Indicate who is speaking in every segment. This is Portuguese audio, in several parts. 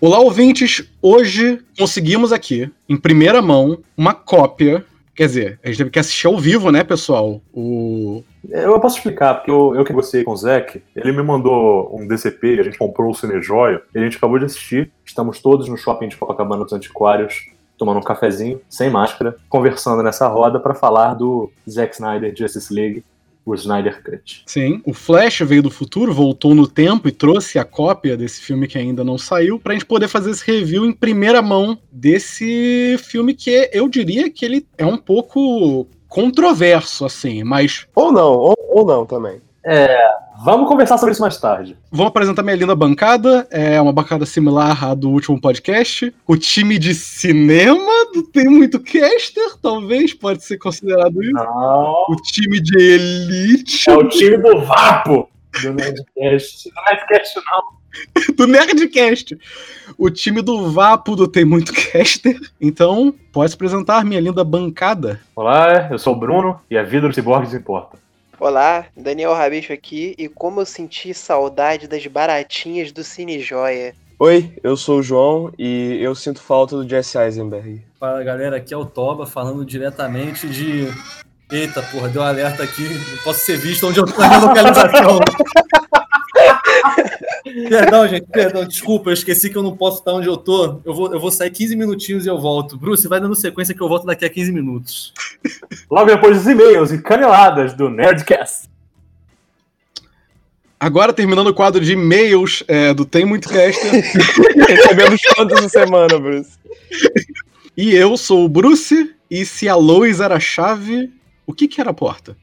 Speaker 1: Olá, ouvintes! Hoje conseguimos aqui, em primeira mão, uma cópia. Quer dizer, a gente teve que assistir ao vivo, né, pessoal? O.
Speaker 2: Eu posso explicar, porque eu, eu que gostei com o Zeke, ele me mandou um DCP, a gente comprou o Cinejoia, e a gente acabou de assistir. Estamos todos no shopping de Copacabana dos Antiquários, tomando um cafezinho, sem máscara, conversando nessa roda para falar do Zack Snyder Justice League, o Snyder Cut.
Speaker 1: Sim, o Flash veio do futuro, voltou no tempo e trouxe a cópia desse filme que ainda não saiu, pra gente poder fazer esse review em primeira mão desse filme que eu diria que ele é um pouco controverso, assim, mas.
Speaker 3: Ou não, ou, ou não também.
Speaker 2: É, vamos conversar sobre isso mais tarde.
Speaker 1: Vou apresentar minha linda bancada. É uma bancada similar à do último podcast. O time de cinema do Tem Muito Caster, talvez, pode ser considerado isso.
Speaker 2: Não.
Speaker 1: O time de elite
Speaker 2: É o time do Vapo do Nerdcast. Do Nerdcast não.
Speaker 1: do Nerdcast. O time do Vapo do Tem Muito Caster. Então, pode se apresentar, minha linda bancada.
Speaker 2: Olá, eu sou o Bruno e a vida dos ciborgues importa.
Speaker 4: Olá, Daniel Rabicho aqui e como eu senti saudade das baratinhas do Cine Joia.
Speaker 3: Oi, eu sou o João e eu sinto falta do Jesse Eisenberg.
Speaker 5: Fala galera, aqui é o Toba falando diretamente de. Eita porra, deu um alerta aqui, não posso ser visto onde eu tô na minha localização. perdão, gente, perdão, desculpa, eu esqueci que eu não posso estar onde eu tô. Eu vou, eu vou sair 15 minutinhos e eu volto. Bruce, vai dando sequência que eu volto daqui a 15 minutos.
Speaker 2: Logo depois dos e-mails e caneladas do Nerdcast.
Speaker 1: Agora, terminando o quadro de e-mails é, do Tem Muito Caster.
Speaker 3: Recebemos quantos na semana, Bruce?
Speaker 1: e eu sou o Bruce. E se a Lois era a chave, o que, que era a porta?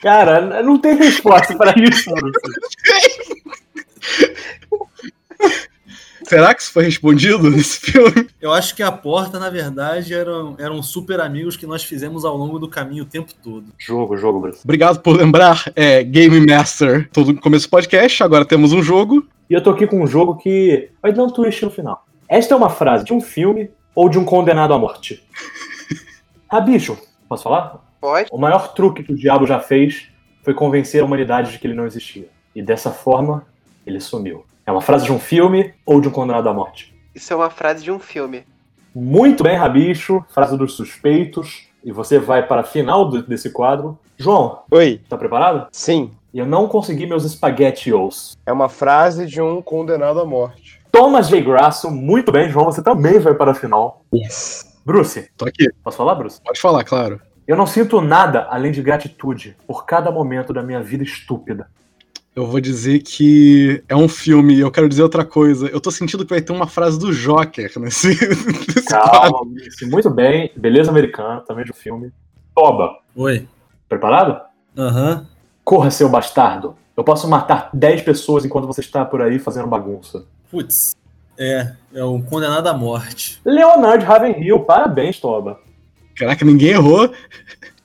Speaker 2: Cara, não tem resposta para isso.
Speaker 1: Será que isso foi respondido nesse filme?
Speaker 5: Eu acho que a porta, na verdade, eram, eram super amigos que nós fizemos ao longo do caminho o tempo todo.
Speaker 2: Jogo, jogo, Bruce.
Speaker 1: Obrigado por lembrar. É Game Master. Todo começo do podcast. Agora temos um jogo.
Speaker 2: E eu tô aqui com um jogo que vai dar um twist no final. Esta é uma frase de um filme ou de um condenado à morte? Ah, bicho, posso falar?
Speaker 4: Pode?
Speaker 2: O maior truque que o diabo já fez foi convencer a humanidade de que ele não existia. E dessa forma, ele sumiu. É uma frase de um filme ou de um condenado à morte?
Speaker 4: Isso é uma frase de um filme.
Speaker 2: Muito bem, Rabicho. Frase dos suspeitos. E você vai para a final do- desse quadro. João,
Speaker 3: Oi,
Speaker 2: tá preparado?
Speaker 3: sim,
Speaker 2: E eu não consegui meus spaghettios.
Speaker 3: é uma frase de um condenado à morte.
Speaker 2: Thomas J. Grasso, muito bem, João. Você também vai para a final.
Speaker 3: Yes.
Speaker 2: Bruce,
Speaker 1: Tô aqui.
Speaker 2: posso falar, Bruce?
Speaker 1: Pode falar, claro.
Speaker 2: Eu não sinto nada além de gratitude por cada momento da minha vida estúpida.
Speaker 1: Eu vou dizer que é um filme e eu quero dizer outra coisa. Eu tô sentindo que vai ter uma frase do Joker nesse, nesse.
Speaker 2: Calma, Bruce. Muito bem. Beleza americana, também de um filme. Toba,
Speaker 5: Oi.
Speaker 2: preparado?
Speaker 5: Aham.
Speaker 2: Corra, seu bastardo. Eu posso matar 10 pessoas enquanto você está por aí fazendo bagunça.
Speaker 5: Putz. É, é o condenado à morte.
Speaker 2: Leonard Ravenhill, parabéns, Toba.
Speaker 1: Caraca, ninguém errou.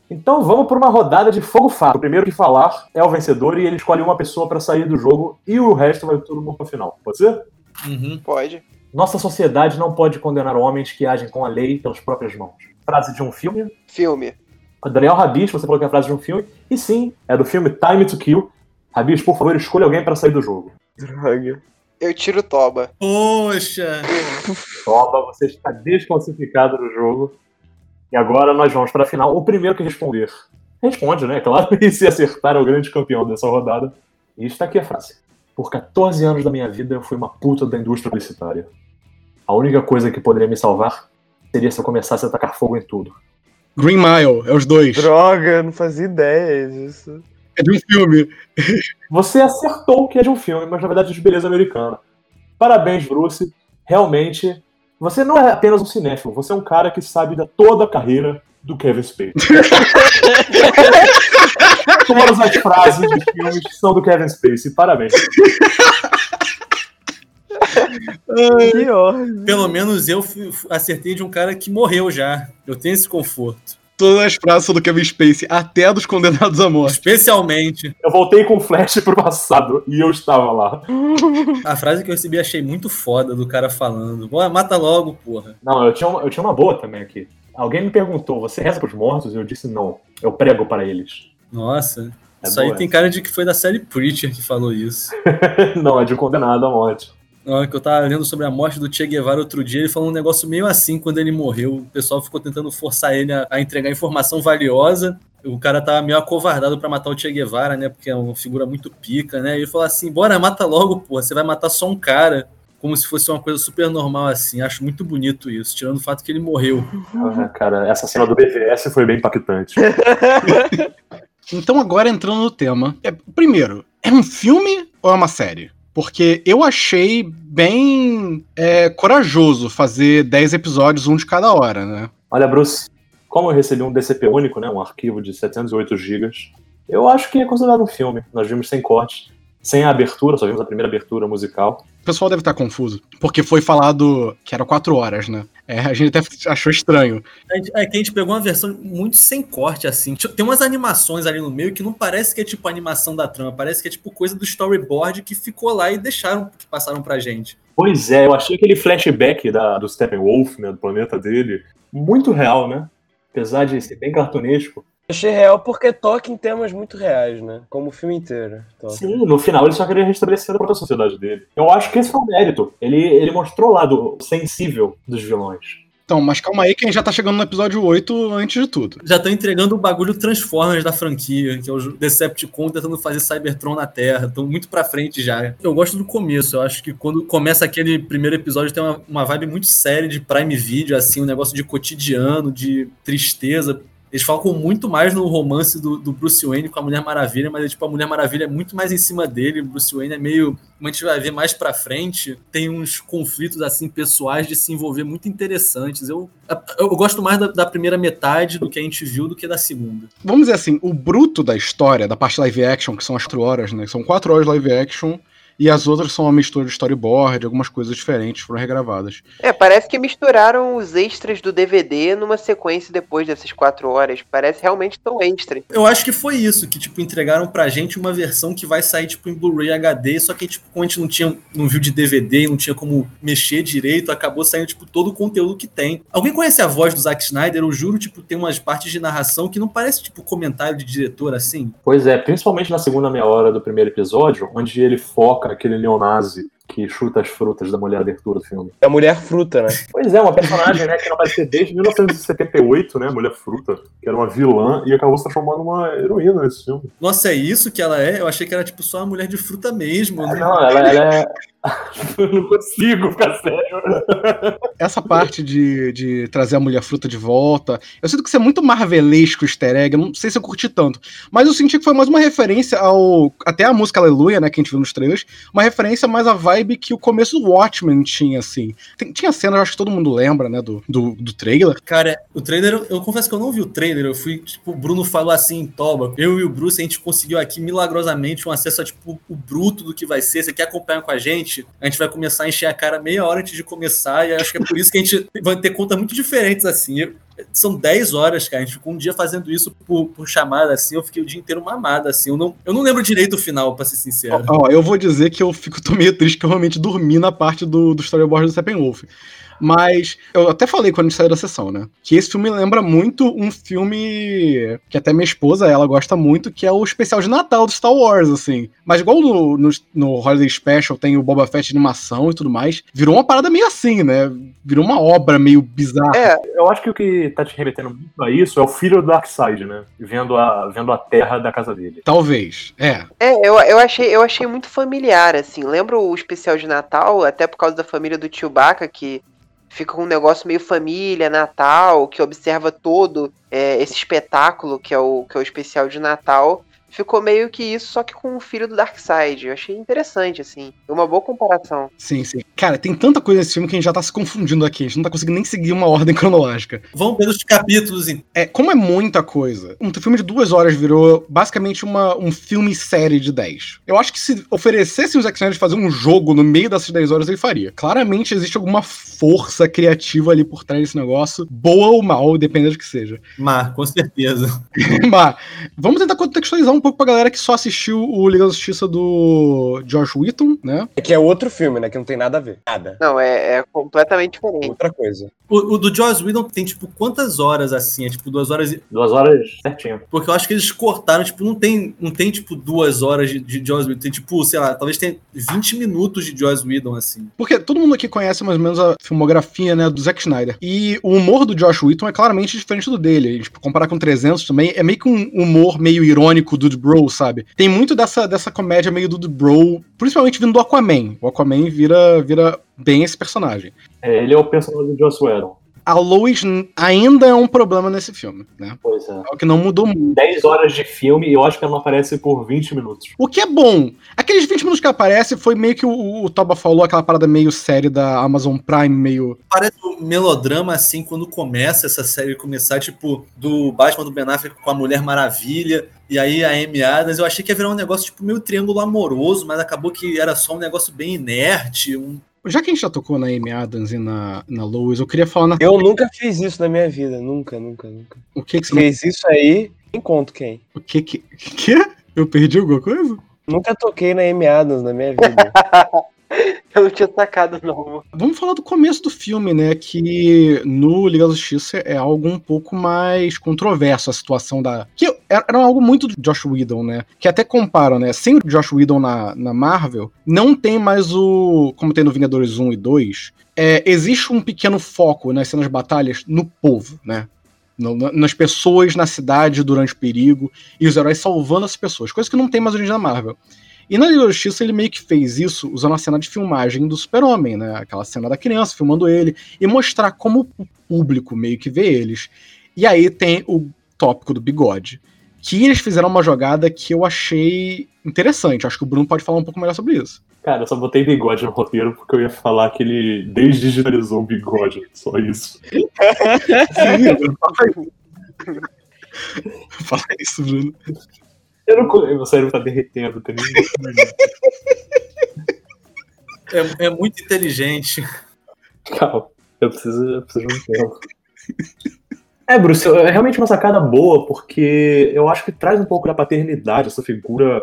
Speaker 2: Então vamos para uma rodada de fogo fato. O primeiro que falar é o vencedor e ele escolhe uma pessoa para sair do jogo e o resto vai todo mundo no final. Pode ser?
Speaker 5: Uhum.
Speaker 4: Pode.
Speaker 2: Nossa sociedade não pode condenar homens que agem com a lei pelas próprias mãos. Frase de um filme.
Speaker 4: Filme.
Speaker 2: Daniel Rabish, você falou que é a frase de um filme. E sim, é do filme Time to Kill. Rabish, por favor, escolha alguém para sair do jogo.
Speaker 3: Droga.
Speaker 4: Eu tiro Toba.
Speaker 5: Poxa!
Speaker 2: Toba, você está desclassificado do jogo. E agora nós vamos para a final. O primeiro que responder. Responde, né? Claro, e se acertar é o grande campeão dessa rodada. E está aqui a frase. Por 14 anos da minha vida eu fui uma puta da indústria publicitária. A única coisa que poderia me salvar seria se eu começasse a tacar fogo em tudo.
Speaker 1: Green Mile, é os dois.
Speaker 3: Droga, não fazia ideia disso.
Speaker 1: É de um filme.
Speaker 2: Você acertou que é de um filme, mas na verdade é de beleza americana. Parabéns, Bruce. Realmente, você não é apenas um cinéfilo, você é um cara que sabe da toda a carreira do Kevin Spacey. Todas as frases de filmes são do Kevin Spacey. Parabéns.
Speaker 5: Pelo menos eu acertei de um cara que morreu já. Eu tenho esse conforto.
Speaker 1: Todas as frases do Kevin Spacey, até a dos condenados à morte.
Speaker 5: Especialmente,
Speaker 2: Eu voltei com flash pro passado e eu estava lá.
Speaker 5: a frase que eu recebi achei muito foda do cara falando. Bora, mata logo, porra.
Speaker 2: Não, eu tinha, uma, eu tinha uma boa também aqui. Alguém me perguntou, você reza pros mortos? Eu disse não. Eu prego para eles.
Speaker 5: Nossa.
Speaker 2: É
Speaker 5: Isso aí
Speaker 2: boa
Speaker 5: tem cara de que foi da série Preacher que falou isso.
Speaker 2: Não, é de um condenado à morte.
Speaker 5: Na hora que eu tava lendo sobre a morte do Che Guevara outro dia, ele falou um negócio meio assim quando ele morreu. O pessoal ficou tentando forçar ele a, a entregar informação valiosa. O cara tava meio acovardado pra matar o Che Guevara, né? Porque é uma figura muito pica, né? E ele falou assim: bora, mata logo, pô. Você vai matar só um cara. Como se fosse uma coisa super normal assim. Acho muito bonito isso, tirando o fato que ele morreu.
Speaker 2: Ah, cara, essa cena do BVS foi bem impactante.
Speaker 1: Então, agora entrando no tema. É, primeiro, é um filme ou é uma série? Porque eu achei bem é, corajoso fazer 10 episódios, um de cada hora, né?
Speaker 2: Olha, Bruce, como eu recebi um DCP único, né, um arquivo de 708 GB, eu acho que é considerado um filme. Nós vimos sem corte, sem a abertura, só vimos a primeira abertura musical.
Speaker 1: O pessoal deve estar confuso, porque foi falado que era 4 horas, né? É, a gente até achou estranho.
Speaker 5: A gente- É que a gente pegou uma versão muito sem corte, assim. Tem umas animações ali no meio que não parece que é tipo animação da trama, parece que é tipo coisa do storyboard que ficou lá e deixaram, que passaram pra gente.
Speaker 2: Pois é, eu achei aquele flashback da, do Steppenwolf, né, do planeta dele, muito real, né? Apesar de ser bem cartunesco.
Speaker 3: Achei real porque toca em temas muito reais, né? Como o filme inteiro. toca.
Speaker 2: Sim, no final ele só queria restabelecer a própria sociedade dele. Eu acho que esse foi o mérito. Ele, ele mostrou o lado sensível dos vilões.
Speaker 1: Então, mas calma aí que a gente já tá chegando no episódio 8 antes de tudo.
Speaker 5: Já estão entregando o bagulho Transformers da franquia, que é o Decepticon tentando fazer Cybertron na Terra. Estão muito pra frente já. Eu gosto do começo. Eu acho que quando começa aquele primeiro episódio tem uma, uma vibe muito séria de Prime Video, assim, um negócio de cotidiano, de tristeza. Eles focam muito mais no romance do, do Bruce Wayne com a Mulher Maravilha, mas tipo, a Mulher Maravilha é muito mais em cima dele. O Bruce Wayne é meio. Como a gente vai ver mais pra frente, tem uns conflitos assim pessoais de se envolver muito interessantes. Eu, eu gosto mais da, da primeira metade do que a gente viu do que da segunda.
Speaker 1: Vamos dizer assim, o bruto da história, da parte live action, que são as 4 horas, né? São 4 horas live action. E as outras são uma mistura de storyboard, algumas coisas diferentes foram regravadas.
Speaker 4: É, parece que misturaram os extras do DVD numa sequência depois dessas quatro horas. Parece realmente tão extra.
Speaker 5: Eu acho que foi isso, que, tipo, entregaram pra gente uma versão que vai sair, tipo, em Blu-ray HD, só que, tipo, como a gente não tinha, não viu de DVD e não tinha como mexer direito, acabou saindo, tipo, todo o conteúdo que tem. Alguém conhece a voz do Zack Snyder? Eu juro, tipo, tem umas partes de narração que não parece, tipo, comentário de diretor, assim.
Speaker 2: Pois é, principalmente na segunda meia hora do primeiro episódio, onde ele foca aquele neonazi que chuta as frutas da mulher abertura do filme.
Speaker 3: É a mulher fruta, né?
Speaker 2: Pois é, uma personagem né, que não aparecia desde 1978, né? Mulher Fruta, que era uma vilã e acabou se transformando numa heroína nesse filme.
Speaker 5: Nossa, é isso que ela é? Eu achei que era, tipo, só uma mulher de fruta mesmo. né?
Speaker 2: Não, ela, ela é. Eu não consigo ficar sério.
Speaker 1: Essa parte de, de trazer a mulher fruta de volta, eu sinto que isso é muito marvelesco easter egg, eu não sei se eu curti tanto. Mas eu senti que foi mais uma referência ao. Até a música Aleluia, né, que a gente viu nos trailers, uma referência mais à vibe que o começo do Watchmen tinha, assim. Tem- tinha cena, eu acho que todo mundo lembra, né, do, do, do trailer.
Speaker 5: Cara, o trailer, eu- eu confesso que eu não vi o trailer. Eu fui, tipo, o Bruno falou assim em Toba. Eu e o Bruce, a gente conseguiu aqui milagrosamente um acesso a, tipo, o bruto do que vai ser. Você quer acompanhar com a gente? A gente vai começar a encher a cara meia hora antes de começar. E acho que é por isso que a gente vai ter contas muito diferentes, assim. São 10 horas, cara. A gente ficou um dia fazendo isso por, por chamada, assim. Eu fiquei o dia inteiro mamada, assim. Eu não, eu não lembro direito o final, pra ser sincero.
Speaker 1: Ó, eu vou dizer que eu fico tô meio triste que eu realmente dormi na parte do, do storyboard do Steppenwolf. Mas eu até falei quando a gente saiu da sessão, né? Que esse filme lembra muito um filme que até minha esposa, ela gosta muito, que é o especial de Natal do Star Wars, assim. Mas igual no, no, no Holiday Special tem o Boba Fett de animação e tudo mais, virou uma parada meio assim, né? Virou uma obra meio bizarra.
Speaker 4: É,
Speaker 2: Eu acho que o que tá te remetendo muito a isso é o filho do Darkseid, né? Vendo a, vendo a terra da casa dele.
Speaker 1: Talvez. É.
Speaker 4: É, eu, eu, achei, eu achei muito familiar, assim. Lembro o especial de Natal, até por causa da família do Chewbacca, que fica com um negócio meio família, Natal, que observa todo é, esse espetáculo que é, o, que é o especial de Natal. Ficou meio que isso, só que com o filho do Darkseid. Eu achei interessante, assim. Uma boa comparação.
Speaker 1: Sim, sim. Cara, tem tanta coisa nesse filme que a gente já tá se confundindo aqui. A gente não tá conseguindo nem seguir uma ordem cronológica.
Speaker 5: Vamos pelos capítulos, então.
Speaker 1: É, como é muita coisa, um filme de duas horas virou basicamente uma, um filme-série de 10. Eu acho que se oferecesse o Zack Snyder de fazer um jogo no meio dessas 10 horas, ele faria. Claramente existe alguma força criativa ali por trás desse negócio, boa ou mal, dependendo do que seja.
Speaker 5: Mar, com certeza.
Speaker 1: Mas, vamos tentar contextualizar um pouco pra galera que só assistiu o Liga da Justiça do Josh Whedon, né?
Speaker 3: É que é outro filme, né? Que não tem nada a ver. Nada.
Speaker 4: Não, é, é completamente diferente.
Speaker 3: Outra coisa.
Speaker 5: O, o do Joss Whedon tem, tipo, quantas horas assim? É tipo duas horas e...
Speaker 2: Duas horas certinho.
Speaker 5: Porque eu acho que eles cortaram, tipo, não tem, não tem tipo, duas horas de, de Joss Whedon. Tem, tipo, sei lá, talvez tenha 20 minutos de Joss Whedon, assim.
Speaker 1: Porque todo mundo aqui conhece mais ou menos a filmografia, né, do Zack Snyder. E o humor do Josh Whedon é claramente diferente do dele. A gente comparar com 300 também, é meio que um humor meio irônico do Bro, sabe? Tem muito dessa, dessa comédia meio do Bro, principalmente vindo do Aquaman. O Aquaman vira, vira bem esse personagem.
Speaker 2: É, ele é o personagem do Joss Whedon.
Speaker 1: A Lois n- ainda é um problema nesse filme, né?
Speaker 2: Pois é.
Speaker 1: É o que não mudou muito.
Speaker 2: 10 horas de filme e eu acho que ela não aparece por 20 minutos.
Speaker 1: O que é bom. Aqueles 20 minutos que ela aparece foi meio que o, o Toba falou, aquela parada meio série da Amazon Prime, meio.
Speaker 5: Parece um melodrama, assim, quando começa essa série começar, tipo, do Batman do Ben Affleck com a Mulher Maravilha, e aí a Amy Adams, eu achei que ia virar um negócio, tipo, meio triângulo amoroso, mas acabou que era só um negócio bem inerte, um...
Speaker 1: Já que a gente já tocou na Amy Adams e na, na Lois, eu queria falar na...
Speaker 3: Eu nunca fiz isso na minha vida. Nunca, nunca, nunca.
Speaker 1: o que que você.
Speaker 3: Fez isso aí, nem conto quem.
Speaker 1: O que que. Que? Eu perdi alguma coisa?
Speaker 3: Nunca toquei na Amy Adams na minha vida.
Speaker 4: Eu não tinha sacado, não.
Speaker 1: Vamos falar do começo do filme, né? Que no Liga da Justiça é algo um pouco mais controverso a situação da. Que era, algo muito do Josh Whedon, né? Que até comparam, né? Sem o Josh Whedon na, na Marvel, não tem mais o. Como tem no Vingadores 1 e 2. É, existe um pequeno foco nas cenas de batalhas no povo, né? Nas pessoas na cidade durante o perigo e os heróis salvando as pessoas, coisa que não tem mais hoje na Marvel. E na Liga da Justiça ele meio que fez isso usando a cena de filmagem do Super-Homem, né? Aquela cena da criança filmando ele e mostrar como o público meio que vê eles. E aí tem o tópico do bigode. Que eles fizeram uma jogada que eu achei interessante. Acho que o Bruno pode falar um pouco melhor sobre isso.
Speaker 2: Cara, eu só botei bigode no roteiro porque eu ia falar que ele desdigitalizou o bigode. Só isso.
Speaker 1: Fala isso, Bruno.
Speaker 2: Eu não, co- meu cérebro tá derretendo. Nem...
Speaker 5: É, é muito inteligente.
Speaker 2: Calma, eu preciso, eu preciso de um tempo. É, Bruce, é realmente uma sacada boa, porque eu acho que traz um pouco da paternidade, essa figura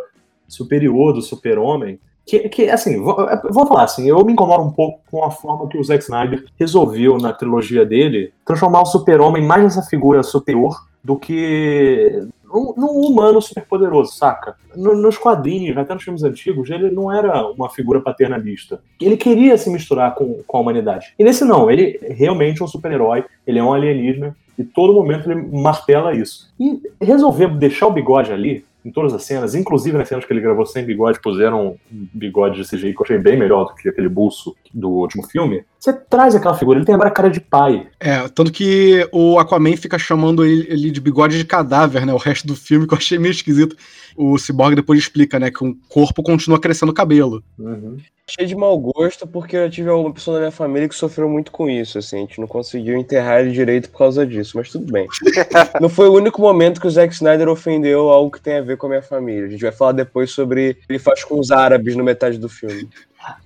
Speaker 2: superior do super-homem. Que, que, assim, vou, vou falar assim, eu me incomodo um pouco com a forma que o Zack Snyder resolveu na trilogia dele transformar o super-homem mais nessa figura superior do que num, num humano superpoderoso, saca? No- nos quadrinhos, até nos filmes antigos, ele não era uma figura paternalista. Ele queria se misturar com, com a humanidade. E nesse não, ele é realmente um super-herói, ele é um alienígena, e todo momento ele martela isso. E resolver deixar o bigode ali, em todas as cenas, inclusive nas cenas que ele gravou sem bigode, puseram um bigode de CGI que eu achei bem melhor do que aquele buço do último filme. Você traz aquela figura, ele tem agora cara de pai.
Speaker 1: É, tanto que o Aquaman fica chamando ele, ele de bigode de cadáver, né? O resto do filme, que eu achei meio esquisito. O Cyborg depois explica, né? Que o corpo continua crescendo o cabelo.
Speaker 2: Uhum.
Speaker 3: Cheio de mau gosto porque eu tive alguma pessoa na minha família que sofreu muito com isso, assim. A gente não conseguiu enterrar ele direito por causa disso, mas tudo bem. não foi o único momento que o Zack Snyder ofendeu algo que tem a ver com a minha família. A gente vai falar depois sobre o que ele faz com os árabes no metade do filme.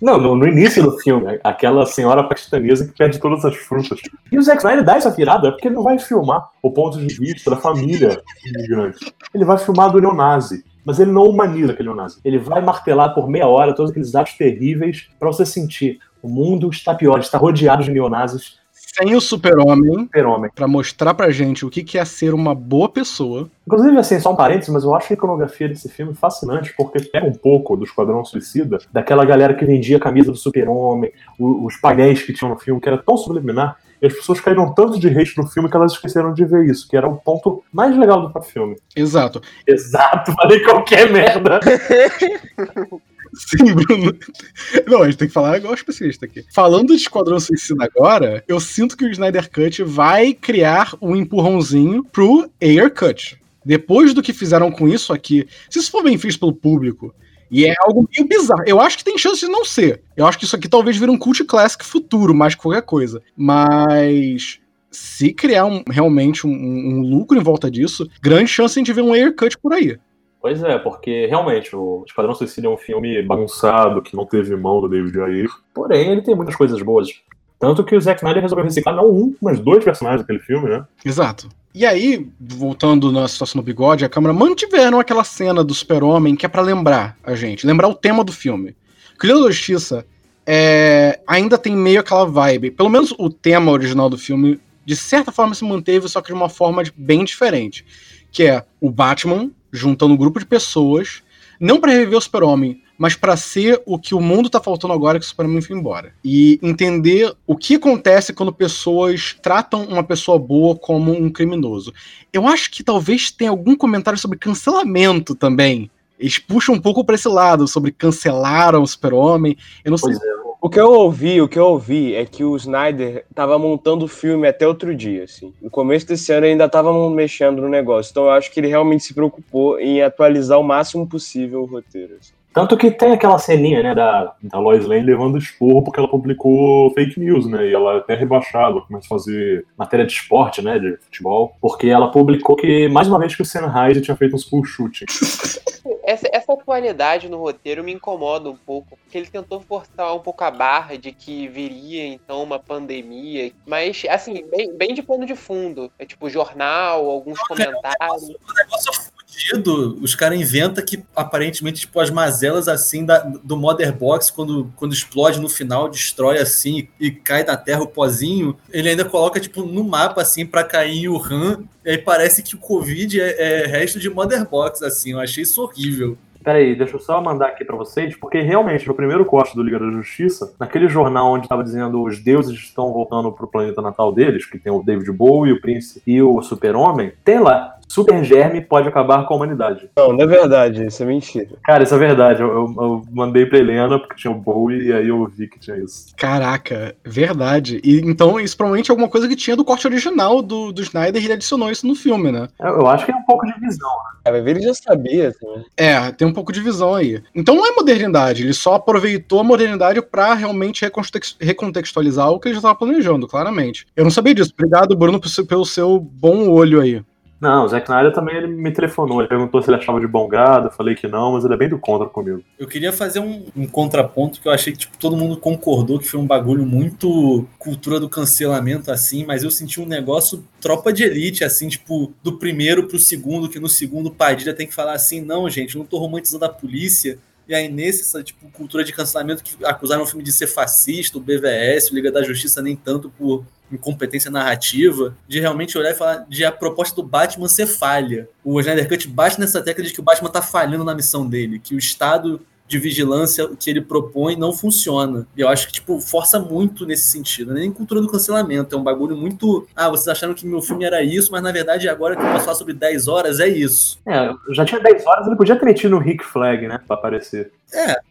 Speaker 2: Não, no, no início do filme, aquela senhora paquistanesa que perde todas as frutas. E o Zack Snyder dá essa virada porque ele não vai filmar o ponto de vista da família imigrante. Ele vai filmar do neonazi. Mas ele não humaniza aquele neonazi. Ele vai martelar por meia hora todos aqueles atos terríveis pra você sentir o mundo está pior, está rodeado de neonazis
Speaker 1: Sem o super-homem,
Speaker 2: super-homem.
Speaker 1: pra mostrar pra gente o que que é ser uma boa pessoa.
Speaker 2: Inclusive, assim, só um parênteses, mas eu acho a iconografia desse filme fascinante, porque pega um pouco do Esquadrão Suicida, daquela galera que vendia a camisa do super-homem, os painéis que tinham no filme, que era tão subliminar, e as pessoas caíram tanto de hate no filme que elas esqueceram de ver isso, que era o ponto mais legal do próprio filme.
Speaker 1: Exato.
Speaker 2: Exato, falei qualquer merda.
Speaker 1: Sim, Bruno. Não, a gente tem que falar igual especialista aqui. Falando de Esquadrão Suicida agora, eu sinto que o Snyder Cut vai criar um empurrãozinho pro Air Cut. Depois do que fizeram com isso aqui, se isso for bem feito pelo público, e é algo meio bizarro. Eu acho que tem chance de não ser. Eu acho que isso aqui talvez vire um cult classic futuro, mais que qualquer coisa. Mas se criar um- realmente um, um lucro em volta disso, grande chance de a gente ver um Air Cut por aí.
Speaker 2: Pois é, porque realmente o Esquadrão Suicida é um filme bagunçado, que não teve mão do David Ayer. Porém, ele tem muitas coisas boas. Tanto que o Zack Snyder resolveu reciclar não um, mas dois personagens daquele filme, né?
Speaker 1: Exato. E aí, voltando na situação do bigode, a câmera mantiveram aquela cena do super-homem que é para lembrar a gente, lembrar o tema do filme. Liga da Justiça é, ainda tem meio aquela vibe. Pelo menos o tema original do filme, de certa forma, se manteve, só que de uma forma bem diferente. Que é o Batman juntando um grupo de pessoas, não para reviver o super-homem, mas para ser o que o mundo tá faltando agora que o Superman foi embora. E entender o que acontece quando pessoas tratam uma pessoa boa como um criminoso. Eu acho que talvez tenha algum comentário sobre cancelamento também. Eles puxam um pouco para esse lado, sobre cancelaram o Super-Homem. Eu não sei.
Speaker 2: é.
Speaker 3: O que eu ouvi, o que eu ouvi é que o Snyder tava montando o filme até outro dia, assim. No começo desse ano ele ainda tava mexendo no negócio. Então eu acho que ele realmente se preocupou em atualizar o máximo possível o roteiro. assim.
Speaker 2: Tanto que tem aquela ceninha, né, da, da Lois Lane levando esporro porque ela publicou fake news, né, e ela é até rebaixada, começa a fazer matéria de esporte, né, de futebol, porque ela publicou que, mais uma vez, que o Sennheiser tinha feito um school shooting.
Speaker 4: Essa, essa atualidade no roteiro me incomoda um pouco, porque ele tentou forçar um pouco a barra de que viria então uma pandemia, mas assim, bem, bem de pano de fundo. É tipo jornal, alguns comentários.
Speaker 5: O negócio é fudido. Os caras inventam que aparentemente, tipo, as mazelas assim da, do Mother Box, quando, quando explode no final, destrói assim e cai na terra o pozinho. Ele ainda coloca, tipo, no mapa assim pra cair em Wuhan. E aí parece que o Covid é, é resto de Mother Box, assim. Eu achei isso horrível.
Speaker 2: Peraí, deixa eu só mandar aqui pra vocês, porque realmente, no primeiro corte do Liga da Justiça, naquele jornal onde tava dizendo os deuses estão voltando pro planeta natal deles, que tem o David Bowie, o Príncipe e o Super-Homem, tem lá, Super Germe pode acabar com a humanidade.
Speaker 3: Não, não é verdade, isso é mentira.
Speaker 2: Cara, isso é verdade, eu, eu- eu mandei pra Helena porque tinha o Bowie e aí eu vi que tinha isso.
Speaker 1: Caraca, verdade. E então isso provavelmente é alguma coisa que tinha do corte original do, do Snyder e ele adicionou isso no filme, né?
Speaker 2: Eu, eu acho que é um pouco de visão.
Speaker 3: É, vai ver, ele já sabia, assim.
Speaker 1: É, tem um pouco de visão aí. Então não é modernidade, ele só aproveitou a modernidade pra realmente recontext- recontextualizar o que ele já estava planejando, claramente. Eu não sabia disso. Obrigado, Bruno, pelo seu bom olho aí.
Speaker 2: Não, o Zack Snyder também ele me telefonou, ele perguntou se ele achava de bom gado, eu falei que não, mas ele é bem do contra comigo.
Speaker 5: Eu queria fazer um, um contraponto que eu achei que tipo, todo mundo concordou que foi um bagulho muito cultura do cancelamento, assim, mas eu senti um negócio tropa de elite, assim, tipo, do primeiro pro segundo, que no segundo Padilha tem que falar assim, não, gente, não tô romantizando a polícia. E aí, nesse, essa tipo, cultura de cancelamento que acusaram o filme de ser fascista, o BVS, o Liga da Justiça, nem tanto por incompetência narrativa, de realmente olhar e falar de a proposta do Batman ser falha. O Snyder Cut bate nessa tecla de que o Batman tá falhando na missão dele, que o Estado de vigilância que ele propõe não funciona. E eu acho que, tipo, força muito nesse sentido. Não é nem cultura do cancelamento, é um bagulho muito. Ah, vocês acharam que meu filme era isso, mas na verdade agora que eu posso falar sobre 10 horas é isso.
Speaker 2: É, já tinha 10 horas, ele podia ter metido o Rick Flag, né, pra aparecer.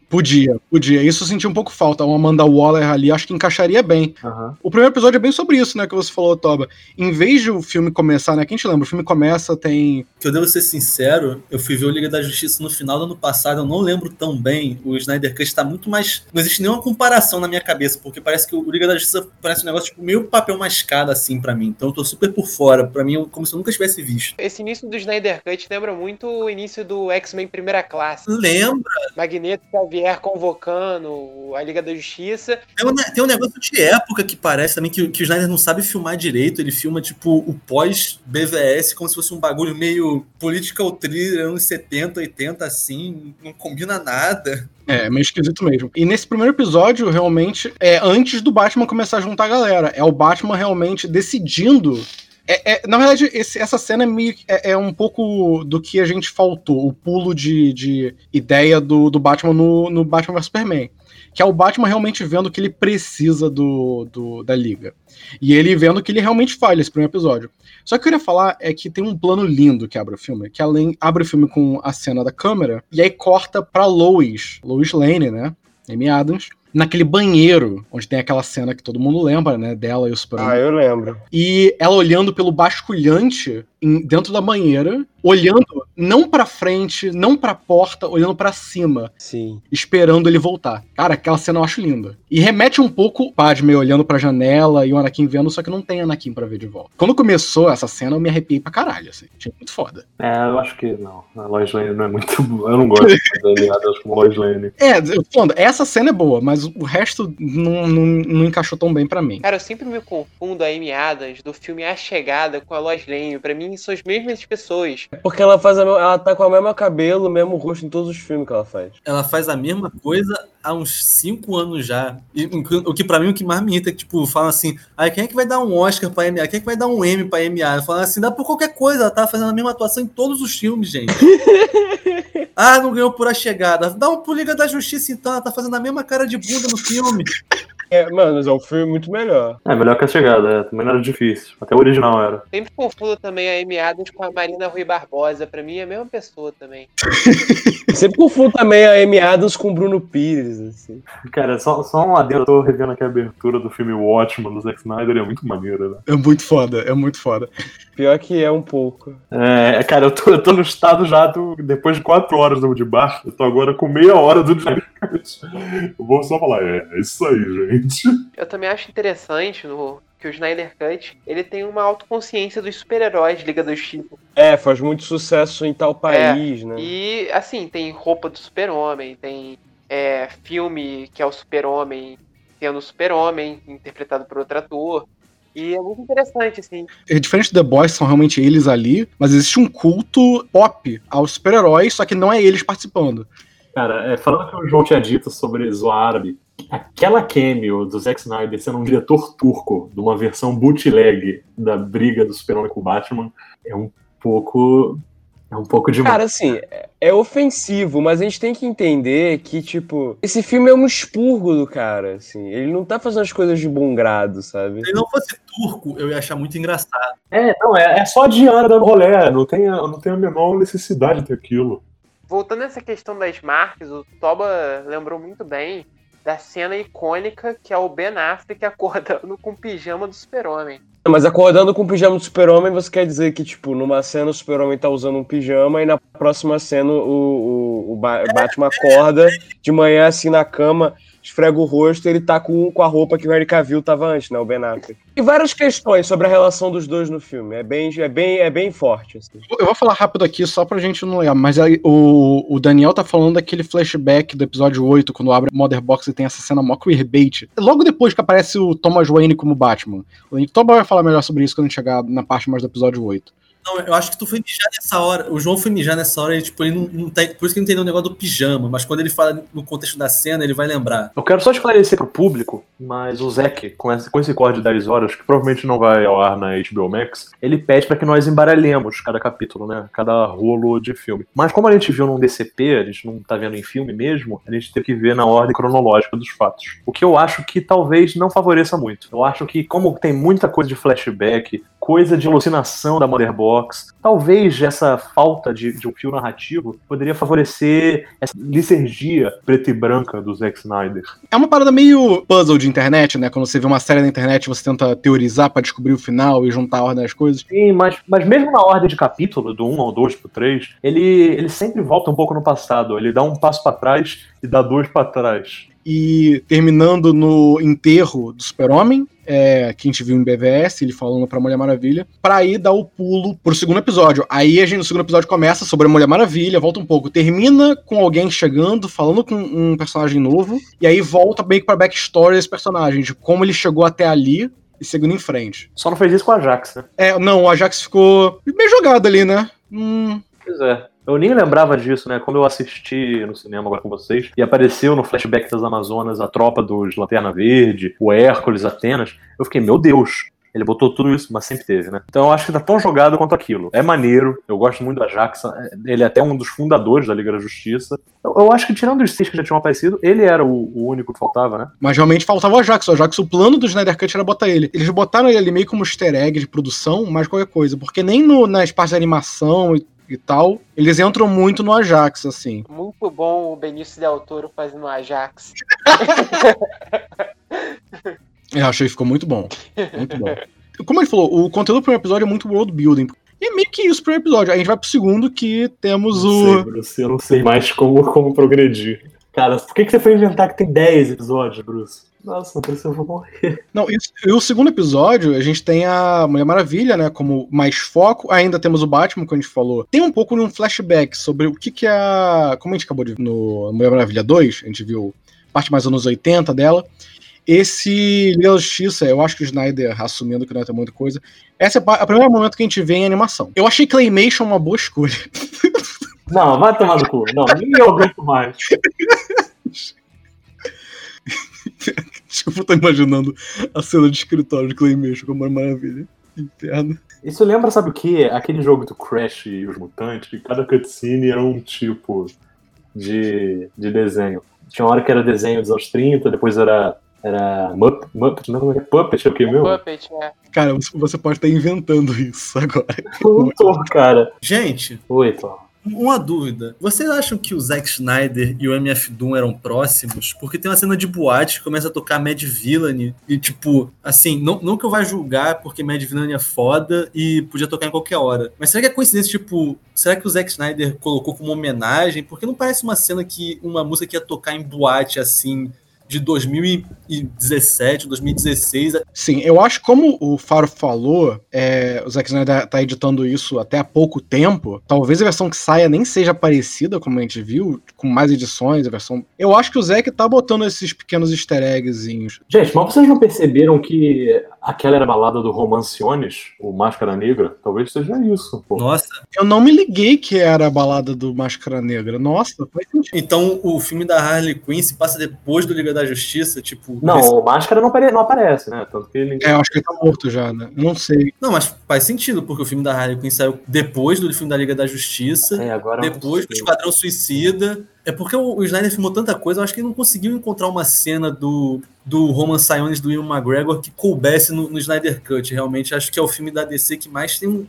Speaker 1: Podia, podia. Isso eu senti um pouco falta. Uma Amanda Waller ali, acho que encaixaria bem.
Speaker 2: Aham.
Speaker 1: O primeiro episódio é bem sobre isso, né? Que você falou, Toba. Em vez de o filme começar, né? Quem te lembra? O filme começa, tem.
Speaker 5: Que eu devo ser sincero, eu fui ver o Liga da Justiça no final do ano passado, eu não lembro tão bem. O Snyder Cut tá muito mais. Não existe nenhuma comparação na minha cabeça, porque parece que o Liga da Justiça parece um negócio tipo meio papel mascado assim pra mim. Então eu tô super por fora. Pra mim, é como se eu nunca tivesse visto.
Speaker 4: Esse início do Snyder Cut lembra muito o início do X-Men Primeira Classe.
Speaker 5: Lembra?
Speaker 4: Magneto e Xavier convocando a Liga da Justiça.
Speaker 5: Tem um, tem um negócio de época que parece também que, que o Snyder não sabe filmar direito. Ele filma, tipo, o pós-BVS como se fosse um bagulho meio political thriller, anos 70, 80, assim. Não combina nada.
Speaker 1: É, meio esquisito mesmo. E nesse primeiro episódio, realmente, é antes do Batman começar a juntar a galera. É o Batman realmente decidindo. É, é- na verdade, esse- essa cena é, meio, é, é um pouco do que a gente faltou, o pulo de, de ideia do, do Batman no, no Batman vs Superman. Que é o Batman realmente vendo que ele precisa do, do- da Liga. E ele vendo que ele realmente falha esse primeiro episódio. Só que eu queria falar é que tem um plano lindo que abre o filme, que além abre o filme com a cena da câmera, e aí corta pra Lois, Lois Lane, né? Amy Adams, naquele banheiro, onde tem aquela cena que todo mundo lembra, né? Dela e o Superman.
Speaker 3: Ah, eu lembro.
Speaker 1: E ela olhando pelo basculhante dentro da banheira, olhando não pra frente, não pra porta, olhando pra cima,
Speaker 3: Sim.
Speaker 1: esperando ele voltar. Cara, aquela cena eu acho linda. E remete um pouco o Padme olhando pra janela e o Anakin vendo, só que não tem Anakin pra ver de volta. Quando começou essa cena, eu me arrepiei pra caralho, assim. Achei muito foda.
Speaker 2: É, eu acho que não. A Lois Lane não é muito boa. Eu não gosto de animadas como Lois Lane.
Speaker 1: É, eu falando, essa cena é boa, mas o resto não, não, não encaixou tão bem pra mim.
Speaker 4: Cara, eu sempre me confundo a Amy Adams do filme A Chegada com a Lois Lane. Pra mim, são as mesmas pessoas.
Speaker 3: É porque ela faz a, me- ela tá com o mesmo cabelo, o mesmo rosto em todos os filmes que ela faz.
Speaker 5: Ela faz a mesma coisa há uns cinco anos já. E o que pra mim o que mais me irrita é que, tipo, falam assim: ah, quem é que vai dar um Oscar pra MA? Quem é que vai dar um M pra MA? Falam assim, dá por qualquer coisa, ela tá fazendo a mesma atuação em todos os filmes, gente. ah, não ganhou por a chegada. Dá um por Liga da Justiça, então, ela tá fazendo a mesma cara de bunda no filme.
Speaker 3: É, mano, mas é um filme muito melhor.
Speaker 2: É, melhor que a chegada, é. Também não era difícil. Até o original era.
Speaker 4: Sempre confundo também a Amy Adams com a Marina Rui Barbosa. Pra mim é a mesma pessoa também.
Speaker 3: Sempre confundo também a Amy Adams com o Bruno Pires, assim.
Speaker 2: Cara, só, só um adendo, eu tô revendo aqui a abertura do filme Watchmen do Zack Snyder, é muito maneiro, né?
Speaker 1: É muito foda, é muito foda.
Speaker 3: Pior que é um pouco.
Speaker 2: É, cara, eu tô, eu tô no estado já do. Depois de quatro horas do de bar, eu tô agora com meia hora do Cut. Eu vou só falar, é, é isso aí, gente.
Speaker 4: Eu também acho interessante no, que o Snyder Cut ele tem uma autoconsciência dos super-heróis de Liga da Justiça.
Speaker 3: É, faz muito sucesso em tal país, né?
Speaker 4: E assim, tem roupa do super-homem, tem é, filme que é o super-homem sendo o super-homem, interpretado por outro ator. E é muito interessante, assim.
Speaker 1: É diferente do The Boys, são realmente eles ali, mas existe um culto pop aos super-heróis, só que não é eles participando.
Speaker 2: Cara, é, falando que o João tinha dito sobre Zoar Árabe, aquela cameo do Zack Snyder sendo um diretor turco de uma versão bootleg da briga do Super-Homem com o Batman é um pouco. É um pouco demais.
Speaker 3: Cara, assim, é- ofensivo, mas a gente tem que entender que, tipo, esse filme é um expurgo do cara, assim. Ele não tá fazendo as coisas de bom grado, sabe?
Speaker 5: Se ele não fosse turco, eu ia achar muito engraçado.
Speaker 2: É, não, é, é só a Diana dando rolé, não tem, a- não tem a menor necessidade de ter aquilo.
Speaker 4: Voltando nessa questão das marcas, o Toba lembrou muito bem da cena icônica que é o Ben Affleck acordando com o pijama do super-homem.
Speaker 3: Mas acordando com o pijama do super-homem, você quer dizer que, tipo, numa cena o super-homem tá usando um pijama e na próxima cena o, o, o Ba- Batman acorda de manhã, assim, na cama, esfrega o rosto ele tá com, com a roupa que o Henry Cavill tava antes, né, o Ben Affleck. E várias questões sobre a relação dos dois no filme. É bem, é bem, é bem forte, assim.
Speaker 1: Eu vou falar rápido aqui só pra gente não lembrar, mas aí o, o Daniel tá falando daquele flashback do episódio 8, quando abre a Mother Box e tem essa cena mó queerbait. Logo depois que aparece o Thomas Wayne como Batman. O Toba vai falar melhor sobre isso quando chegar na parte mais do episódio 8.
Speaker 5: Não, eu acho que tu foi mijar nessa hora. O João foi mijar nessa hora e, tipo, ele não, não tem. Por isso que ele não entendeu o negócio do pijama, mas quando ele fala no contexto da cena, ele vai lembrar.
Speaker 2: Eu quero só esclarecer pro público, mas o Zack, com com esse corte de 10 horas, que provavelmente não vai ao ar na HBO Max, ele pede pra que nós embaralhemos cada capítulo, né? Cada rolo de filme. Mas como a gente viu num DCP, a gente não tá vendo em filme mesmo, a gente tem que ver na ordem cronológica dos fatos. O que eu acho que talvez não favoreça muito. Eu acho que, como tem muita coisa de flashback, coisa de alucinação da Mother Box, talvez essa falta de, de um fio narrativo poderia favorecer essa licergia preta e branca do Zack Snyder.
Speaker 1: É uma parada meio puzzle de internet, né? Quando você vê uma série na internet, você tenta teorizar pra descobrir o final e juntar a ordem das coisas.
Speaker 2: Sim, mas, mas mesmo na ordem de capítulo, do 1 ao 2 pro 3, ele, ele sempre volta um pouco no passado. Ele dá um passo pra trás e dá dois pra trás.
Speaker 1: E terminando no enterro do Super-Homem, é, que a gente viu em BVS, ele falando pra Mulher Maravilha, pra aí dar o pulo pro segundo episódio. Aí a gente no segundo episódio começa sobre a Mulher Maravilha, volta um pouco, termina com alguém chegando, falando com um personagem novo, e aí volta meio que pra backstory desse personagem, de como ele chegou até ali e seguindo em frente.
Speaker 2: Só não fez isso com a Jax, né?
Speaker 1: É, não, o Ajax ficou meio jogado ali, né? Hum,
Speaker 2: Pois é. Eu nem lembrava disso, né? Quando eu assisti no cinema agora com vocês, e apareceu no flashback das Amazonas a tropa dos Lanterna Verde, o Hércules, Atenas, eu fiquei, meu Deus, ele botou tudo isso, mas sempre teve, né? Então eu acho que tá tão jogado quanto aquilo. É maneiro, eu gosto muito do Ajax, ele é até um dos fundadores da Liga da Justiça. Eu, eu acho que tirando os seis que já tinham aparecido, ele era o, o único que faltava, né?
Speaker 1: Mas realmente faltava o Ajax. O Ajax, o plano do Snyder Cut era botar ele. Eles botaram ele ali meio como easter egg de produção, mais qualquer coisa. Porque nem no, nas partes de animação e, e tal, eles entram muito no Ajax, assim.
Speaker 4: Muito bom o Benício Del Toro fazendo Ajax.
Speaker 1: Eu achei que ficou muito bom. Muito bom. Como ele falou, o conteúdo do primeiro episódio é muito world building. E meio que isso pro episódio. Aí a gente vai pro segundo, que temos
Speaker 2: Não
Speaker 1: o.
Speaker 2: sei, Bruce, eu não sei mais como, como progredir. Cara, por que, que você foi inventar que tem 10 episódios, Bruce? Nossa, por isso eu vou morrer.
Speaker 1: Não, e o segundo episódio, a gente tem a Mulher Maravilha, né, como mais foco. Ainda temos o Batman, como a gente falou. Tem um pouco de um flashback sobre o que que é a... Como a gente acabou de ver no Mulher Maravilha 2, a gente viu parte mais anos 80 dela. Esse Liga da Justiça, eu acho que o Snyder, assumindo que não ter muita coisa, esse é pa- o primeiro momento que a gente vê em animação. Eu achei Claymation uma boa escolha.
Speaker 2: Não, vai tomar no cu. Não, nem eu aguento mais.
Speaker 1: tipo, eu tô imaginando a cena de escritório de Claymation como uma maravilha. Inferno.
Speaker 2: Isso lembra, sabe o quê? Aquele jogo do Crash e os Mutantes, que cada cutscene era um tipo de, de desenho. Tinha uma hora que era desenho dos anos 30, depois era. Era Muppet, Muppet não, é Puppet, é o que meu?
Speaker 4: Puppet, é.
Speaker 1: Cara, você- pode estar inventando isso agora.
Speaker 2: Puto, cara.
Speaker 5: Gente,
Speaker 2: Oi, Tom.
Speaker 5: Uma dúvida. Vocês acham que o Zack Snyder e o MF Doom eram próximos? Porque tem uma cena de boate que começa a tocar Mad Villain e, tipo, assim, não, não que eu vá julgar porque Mad Villain é foda e podia tocar em qualquer hora. Mas será que é coincidência, tipo, será que o Zack Snyder colocou como homenagem? Porque não parece uma cena que uma música que ia tocar em boate, assim, de 2017, 2016.
Speaker 1: Sim, eu acho que como o Faro falou, é, o Zack Snyder tá editando isso até há pouco tempo. Talvez a versão que saia nem seja parecida, como a gente viu, com mais edições, a versão. Eu acho que o Zack tá botando esses pequenos easter eggzinhos.
Speaker 2: Gente, mas vocês não perceberam que aquela era a balada do Romanciones, o Máscara Negra? Talvez seja isso, pô.
Speaker 5: Nossa,
Speaker 1: Eu não me liguei que era a balada do Máscara Negra. Nossa, faz sentido.
Speaker 5: então o filme da Harley Quinn se passa depois do Liga da Justiça, tipo.
Speaker 2: Não, o Máscara não, apare- não aparece, né? Tanto que ele.
Speaker 1: É, eu acho que ele tá morto já, né? Não sei.
Speaker 5: Não, mas faz sentido, porque o filme da Harley Quinn saiu depois do filme da Liga da Justiça,
Speaker 2: É, agora não
Speaker 5: depois do. Esquadrão Suicida. É porque o, o Snyder filmou tanta coisa, eu acho que ele não conseguiu encontrar uma cena do, do Roman Sionis do Ian McGregor que coubesse no, no Snyder Cut. Realmente, acho que é o filme da DC que mais tem um,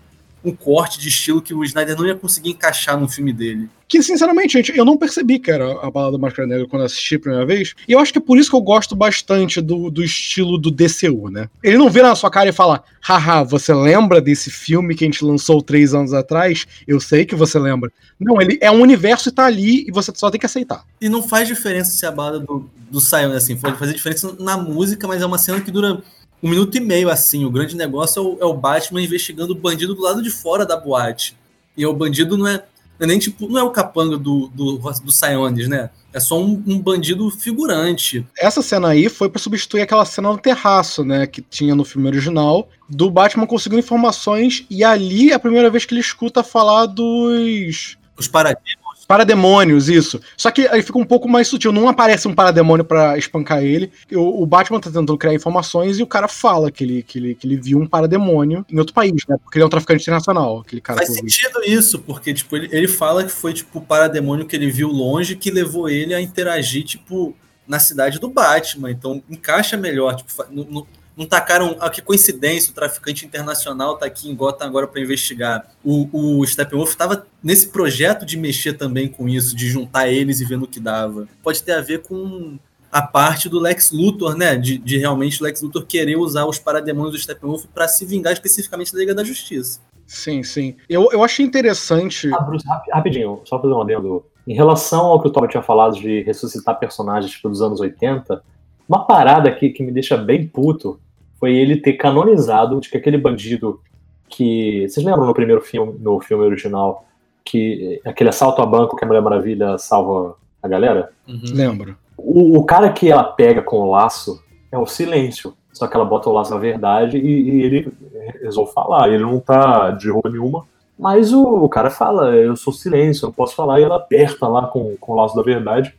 Speaker 5: um corte de estilo que o Snyder não ia conseguir encaixar no filme dele.
Speaker 1: Que, sinceramente, gente, eu não percebi que era a balada do Máscara Negra quando assisti a primeira vez. E eu acho que é por isso que eu gosto bastante do, do estilo do DCU, né? Ele não vira na sua cara e fala: haha, você lembra desse filme que a gente lançou três anos atrás? Eu sei que você lembra. Não, ele é um universo e tá ali e você só tem que aceitar.
Speaker 5: E não faz diferença se a balada do, do Sionis, assim, pode fazer diferença na música, mas é uma cena que dura um minuto e meio, assim. O grande negócio é o, é o Batman investigando o bandido do lado de fora da boate. E o bandido não é, não é nem tipo, não é o capanga do, do, do Sionis, né? É só um, um bandido figurante.
Speaker 1: Essa cena aí foi pra substituir aquela cena no terraço, né? Que tinha no filme original, do Batman conseguindo informações e ali é a primeira vez que ele escuta falar dos.
Speaker 5: Os paradigmas.
Speaker 1: Parademônios, isso. Só que aí fica um pouco mais sutil. Não aparece um parademônio pra espancar ele. O, o Batman tá tentando criar informações e o cara fala que ele, que, ele, que ele viu um parademônio em outro país, né? Porque ele é um traficante internacional, aquele cara.
Speaker 5: Faz sentido isso, porque tipo, ele, ele fala que foi tipo o parademônio que ele viu longe que levou ele a interagir, tipo, na cidade do Batman. Então encaixa melhor. Tipo, fa- não, não, tacaram. Ah, que coincidência, o traficante internacional tá aqui em Gotham agora para investigar. O, o Steppenwolf tava nesse projeto de mexer também com isso, de juntar eles e ver no que dava. Pode ter a ver com a parte do Lex Luthor, né? De, de realmente o Lex Luthor querer usar os parademônios do Steppenwolf para se vingar especificamente da Liga da Justiça.
Speaker 1: Sim, sim. Eu, eu achei interessante.
Speaker 2: Ah, Bruce, rapi- rapidinho, só fazer um adendo. Em relação ao que o Toba tinha falado de ressuscitar personagens tipo, dos anos 80, uma parada aqui que me deixa bem puto foi ele ter canonizado de que aquele bandido que. Vocês lembram no primeiro filme, no filme original, que aquele assalto a banco que a Mulher Maravilha salva a galera?
Speaker 5: Uhum.
Speaker 1: Lembro.
Speaker 2: O, o cara que ela pega com o laço é o silêncio. Só que ela bota o laço na verdade e, e ele resolve falar. Ele não tá de roupa nenhuma. Mas o, o cara fala, eu sou silêncio, eu não posso falar, e ela aperta lá com, com o laço da verdade.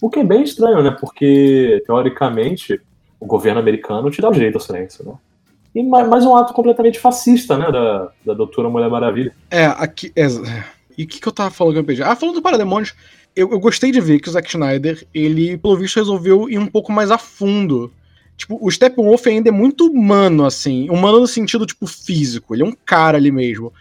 Speaker 2: O que é bem estranho, né? Porque, teoricamente, o governo americano te dá o direito ao silêncio, né? E ma- mais um ato completamente fascista, né? Da, da doutora Mulher Maravilha.
Speaker 1: É, aqui. é, e o que, que eu tava falando que eu? Ah, falando do Parademônios, eu, eu gostei de ver que o Zack Snyder, ele, pelo visto, resolveu ir um pouco mais a fundo. Tipo, o Steppenwolf ainda é muito humano, assim. Humano no sentido, tipo, físico. Ele é um cara ali mesmo.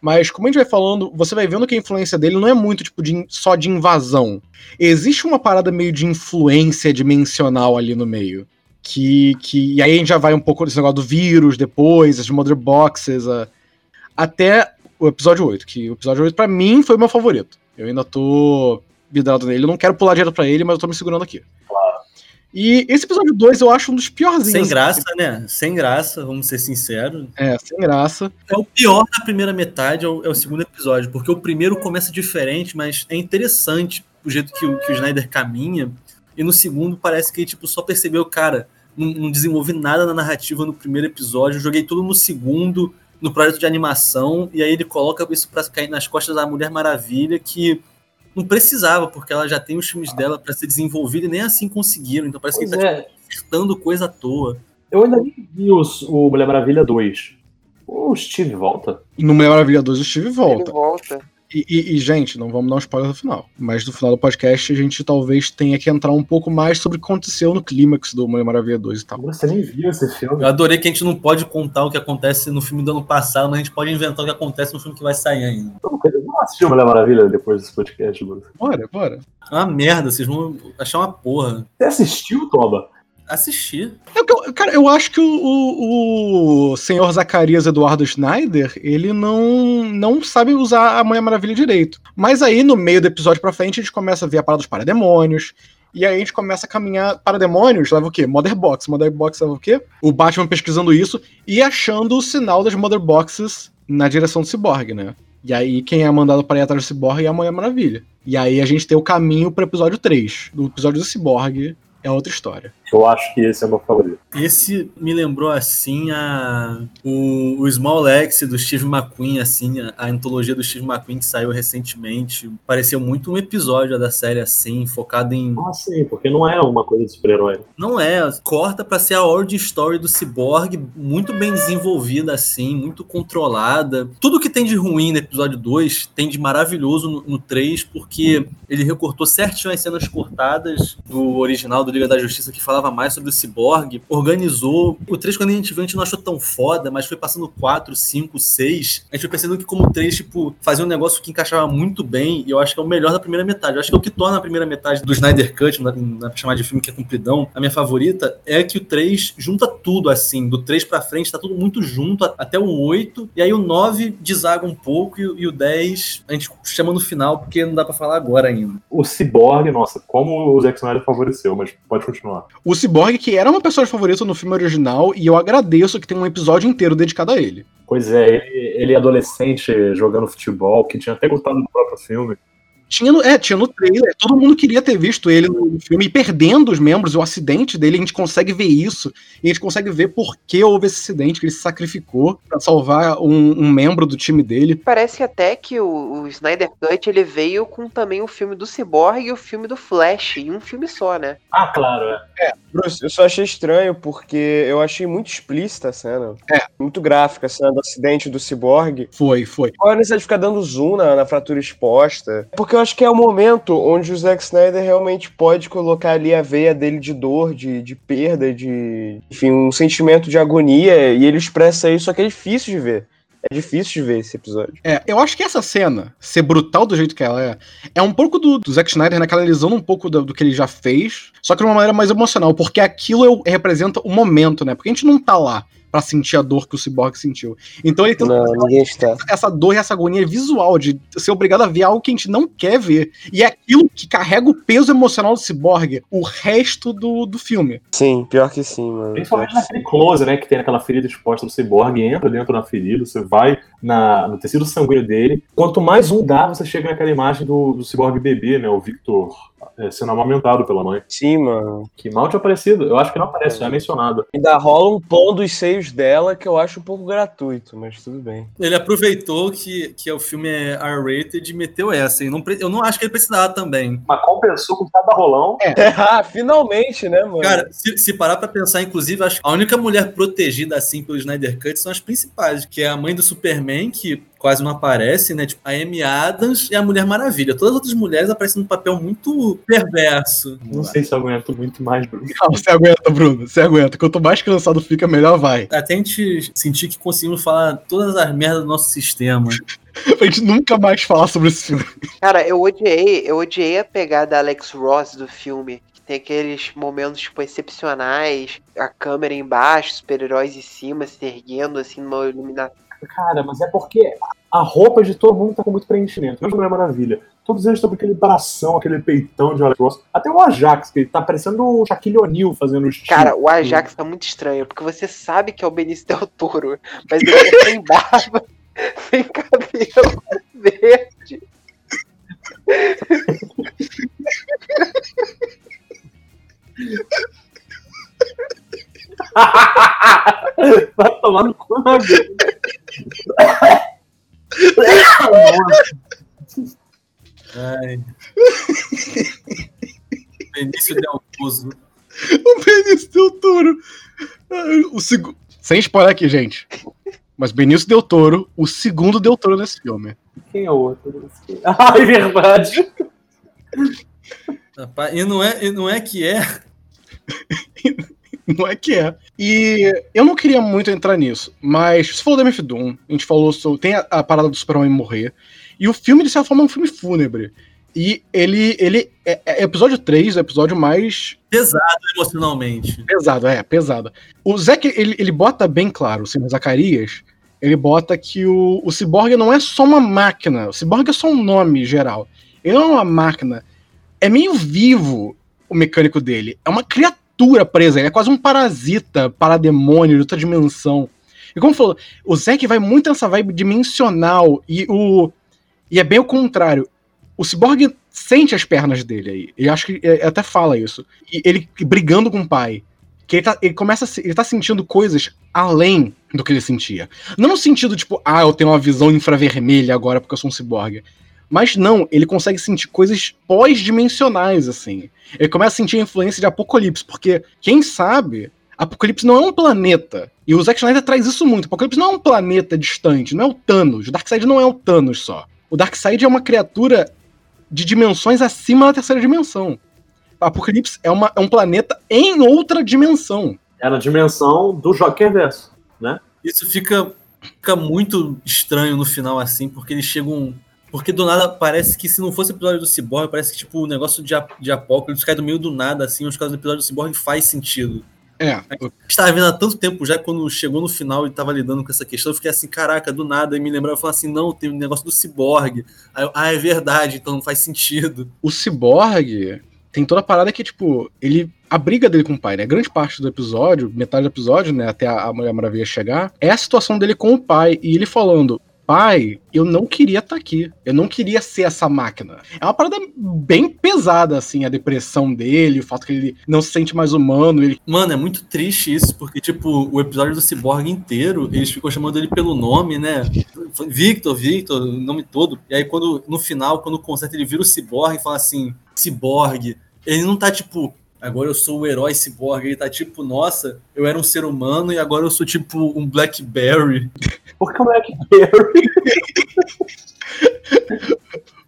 Speaker 1: Mas, como a gente vai falando, você vai vendo que a influência dele não é muito, tipo, de, só de invasão. Existe uma parada meio de influência dimensional ali no meio. Que, que, e aí a gente já vai um pouco desse negócio do vírus depois, as mother boxes, a- até o episódio 8, que o episódio 8 pra mim foi o meu favorito. Eu ainda tô vidrado nele, eu não quero pular direto pra ele, mas eu tô me segurando aqui. E esse episódio 2 eu acho um dos piorzinhos.
Speaker 5: Sem graça, né? Sem graça, vamos ser sinceros.
Speaker 1: É, sem graça.
Speaker 5: É o pior da primeira metade, é o, é o segundo episódio, porque o primeiro começa diferente, mas é interessante o jeito que o, que o Snyder caminha. E no segundo parece que ele tipo, só percebeu, cara, não, não desenvolvi nada na narrativa no primeiro episódio, joguei tudo no segundo, no projeto de animação, e aí ele coloca isso pra cair nas costas da Mulher Maravilha, que não precisava, porque ela já tem os filmes dela para ser desenvolvida e nem assim conseguiram. Então parece
Speaker 2: Pois
Speaker 5: que ele tá
Speaker 2: é.
Speaker 5: tipo, acertando coisa à toa.
Speaker 2: Eu ainda nem vi os- o Mulher Maravilha 2. O Steve volta.
Speaker 1: No Mulher Maravilha 2 o Steve
Speaker 4: Ele
Speaker 1: volta. E, e- e, gente, não vamos dar um spoiler no final. Mas no final do podcast a gente talvez tenha que entrar um pouco mais sobre o que aconteceu no clímax do Mulher Maravilha 2 e tal.
Speaker 2: Você nem viu esse filme.
Speaker 5: Eu adorei que a gente não pode contar o que acontece no filme do ano passado, mas a gente pode inventar o que acontece no filme que vai sair ainda.
Speaker 2: Eu não assisti o Mulher Maravilha depois desse podcast, Bruno.
Speaker 1: Bora, bora.
Speaker 5: É uma merda, vocês vão achar uma porra.
Speaker 2: Você assistiu, Toba?
Speaker 5: Assistir.
Speaker 1: É eu- cara, eu acho que o, o, o senhor Zacarias Eduardo Schneider, ele não, não sabe usar a Mulher Maravilha direito. Mas aí, no meio do episódio pra frente, a gente começa a ver a parada dos parademônios. E aí a gente começa a caminhar. Parademônios leva o quê? Mother Box. Mother Box leva o quê? O Batman pesquisando isso e achando o sinal das Mother Boxes na direção do Cyborg, né? E aí, quem é mandado para ir atrás do Cyborg é a Mulher Maravilha. E aí a gente tem o caminho pro episódio 3. Do episódio do Cyborg é outra história.
Speaker 2: Eu acho que esse é o meu favorito.
Speaker 5: Esse me lembrou assim a o, o Small X do Steve McQueen, assim, a, a antologia do Steve McQueen que saiu recentemente. Pareceu muito um episódio da série assim, focado em
Speaker 2: Ah, sim, porque não é uma coisa de super-herói.
Speaker 5: não é, corta pra ser a origin story do Cyborg, muito bem desenvolvida assim, muito controlada. Tudo que tem de ruim no episódio 2 tem de maravilhoso no, no 3, porque ele recortou certinho as cenas cortadas do original do Liga da Justiça que falava mais sobre o Cyborg, organizou. O 3 quando a gente viu, a gente não achou tão foda, mas foi passando 4, 5, 6, a gente foi percebendo que como o 3, tipo, fazia um negócio que encaixava muito bem, e eu acho que é o melhor da primeira metade. Eu acho que é o que torna a primeira metade do Snyder Cut, não dá pra chamar de filme que é compridão, a minha favorita é que o 3 junta tudo assim, do 3 pra frente tá tudo muito junto, até o 8, e aí o 9 desaga um pouco, e, e o 10 a gente chama no final, porque não dá pra falar agora ainda.
Speaker 2: O Cyborg, nossa, como o Zack Snyder favoreceu, mas pode continuar.
Speaker 1: O Cyborg, que era uma personagem favorita no filme original, e eu agradeço que tem um episódio inteiro dedicado a ele.
Speaker 2: Pois é, ele, ele é adolescente jogando futebol, que tinha até gostado do próprio filme.
Speaker 1: Tinha no, é, tinha no trailer. Todo mundo queria ter visto ele no filme e perdendo os membros, o acidente dele, a gente consegue ver isso. E a gente consegue ver por que houve esse acidente, que ele se sacrificou pra salvar um, um membro do time dele.
Speaker 4: Parece até que o, o Snyder Cut ele veio com também o filme do Cyborg e o filme do Flash, em um filme só, né?
Speaker 2: Ah, claro, é.
Speaker 3: Bruce, eu só achei estranho porque eu achei muito explícita a cena.
Speaker 1: É.
Speaker 3: Muito gráfica a cena do acidente do ciborgue.
Speaker 1: Foi, foi.
Speaker 3: Qual a necessidade de ficar dando zoom na, na fratura exposta? Porque eu acho que é o momento onde o Zack Snyder realmente pode colocar ali a veia dele de dor, de, de perda, de. Enfim, um sentimento de agonia. E ele expressa isso, só que é difícil de ver. É difícil de ver esse episódio.
Speaker 1: É, eu acho que essa cena, ser brutal do jeito que ela é, é um pouco do, do Zack Snyder, né, canalizando um pouco do, do que ele já fez, só que de uma maneira mais emocional, porque aquilo eu- representa o momento, né? Porque a gente não tá lá pra sentir a dor que o Cyborg sentiu. Então ele tem
Speaker 3: Não, ninguém está.
Speaker 1: essa dor e essa agonia visual de ser obrigado a ver algo que a gente não quer ver. E é aquilo que carrega o peso emocional do Cyborg o resto do, do filme.
Speaker 3: Sim, pior que sim, mano.
Speaker 2: Principalmente naquele close, né? Que tem aquela ferida exposta do Cyborg, entra dentro da ferida, você vai na, no tecido sanguíneo dele. Quanto mais um dá, você chega naquela imagem do, do Cyborg bebê, né? O Victor sendo amamentado pela mãe.
Speaker 3: Sim, mano.
Speaker 2: Que mal tinha aparecido. Eu acho que não aparece, já é mencionado.
Speaker 3: Ainda rola um tom dos seios dela que eu acho um pouco gratuito, mas tudo bem.
Speaker 5: Ele aproveitou que, que o filme é R-rated e meteu essa. E não, eu não acho que ele precisava também.
Speaker 2: Mas compensou com cada rolão.
Speaker 3: ah, finalmente, né, mano?
Speaker 5: Cara, se, se parar pra pensar, inclusive, acho que a única mulher protegida assim pelo Snyder Cut são as principais, que é a mãe do Superman, que quase não aparece, né? Tipo, a Amy Adams e a Mulher Maravilha. Todas as outras mulheres aparecem num papel muito perverso.
Speaker 2: Não sei se eu aguento muito mais, Bruno.
Speaker 1: Não, você aguenta, Bruno, você aguenta. Quanto mais cansado fica, melhor vai.
Speaker 5: Até a gente sentir que conseguimos falar todas as merdas do nosso sistema.
Speaker 1: Pra gente nunca mais falar sobre esse filme.
Speaker 4: Cara, eu odiei, eu odiei a pegada Alex Ross do filme. Que tem aqueles momentos, tipo, excepcionais, a câmera embaixo, super-heróis em cima, se erguendo, assim, numa iluminação.
Speaker 2: Cara, mas é porque a roupa de todo mundo tá com muito preenchimento. Veja Mulher Maravilha. Todos eles estão com aquele bração, aquele peitão de Ross. Até o Ajax, que tá parecendo o Shaquille O'Neal fazendo os
Speaker 4: Cara, o Ajax tá muito estranho, porque você sabe que é o Benício Del Toro, mas ele é sem barba, sem cabelo, verde.
Speaker 2: Vai tomar no cu vida.
Speaker 5: Ai. Benício Del Toso.
Speaker 1: O Benício Del Toro. O seg... Sem spoiler aqui, gente. Mas Benício Del Toro, o segundo Del Toro nesse filme.
Speaker 2: Quem é o outro? Ah, é verdade.
Speaker 5: Rapaz, E não é, e não é que é.
Speaker 1: Não é que é. E eu não queria muito entrar nisso, mas você falou do MF Doom, a gente falou sobre. Tem a, a parada do Superman morrer. E o filme, de certa forma, é um filme fúnebre. E ele. ele é, é episódio 3, o episódio mais
Speaker 5: Pesado emocionalmente.
Speaker 1: pesado, é, pesado. O Zack, ele, ele bota bem claro, o senhor Zacarias, ele bota que o, o Cyborg não é só uma máquina. O Cyborg é só um nome geral. Ele não é uma máquina. É meio vivo o mecânico dele. É uma criatura presa. Ele é quase um parasita, parademônio de outra dimensão. E como falou, o Zack vai muito nessa vibe dimensional. E o. E é bem o contrário. O Cyborg sente as pernas dele aí. Eu acho que ele até fala isso. E ele brigando com o pai. Que ele, tá, ele começa a, ele tá sentindo coisas além do que ele sentia. Não no sentido, tipo, ah, eu tenho uma visão infravermelha agora porque eu sou um ciborgue. Mas não, ele consegue sentir coisas pós-dimensionais, assim. Ele começa a sentir a influência de Apocalipse, porque, quem sabe, Apocalipse não é um planeta. E o Zack Snyder traz isso muito. Apocalipse não é um planeta distante, não é o Thanos. O Darkseid não é o Thanos só. O Darkseid é uma criatura de dimensões acima da terceira dimensão. Apocalipse é, uma, é um planeta em outra dimensão.
Speaker 2: É na dimensão do Joker Verso.
Speaker 5: Isso fica, fica muito estranho no final, assim, porque eles chegam. Porque do nada parece que se não fosse o episódio do Cyborg, parece que tipo, o negócio de, de Apocalipse cai do meio do nada, assim, os casos do episódio do Cyborg faz sentido.
Speaker 1: É,
Speaker 5: estava vendo há tanto tempo já, quando chegou no final e tava lidando com essa questão, eu fiquei assim, caraca, do nada, e me lembrava, eu falava assim, não, tem um negócio do Cyborg. Aí ah, é verdade, então não faz sentido.
Speaker 1: o Cyborg tem toda a parada que, tipo, ele. A briga dele com o pai, né? Grande parte do episódio, metade do episódio, né? Até a a Mulher Maravilha chegar, é a situação dele com o pai. E ele falando. Pai, eu não queria estar aqui. Eu não queria ser essa máquina. É uma parada bem pesada, assim, a depressão dele, o fato que ele não se sente mais humano. Ele...
Speaker 5: Mano, é muito triste isso, porque, tipo, o episódio do Cyborg inteiro, eles ficam chamando ele pelo nome, né? Victor, Victor, o nome todo. E aí, quando no final, quando conserta, ele vira o Cyborg e fala assim: Cyborg. Ele não tá tipo, agora eu sou o herói Cyborg. Ele tá tipo, nossa, eu era um ser humano e agora eu sou tipo um Blackberry.
Speaker 2: Por que o Blackberry?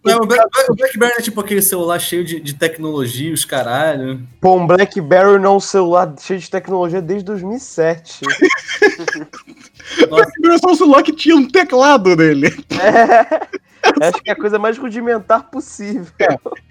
Speaker 5: Não, o Black- o Blackberry é tipo aquele celular cheio de, de tecnologia, os caralho.
Speaker 3: Pô, um BlackBerry não é um celular cheio de tecnologia desde 2007.
Speaker 5: Nossa,
Speaker 1: Era só um celular que tinha um teclado nele.
Speaker 3: É. Acho que é a coisa mais rudimentar possível.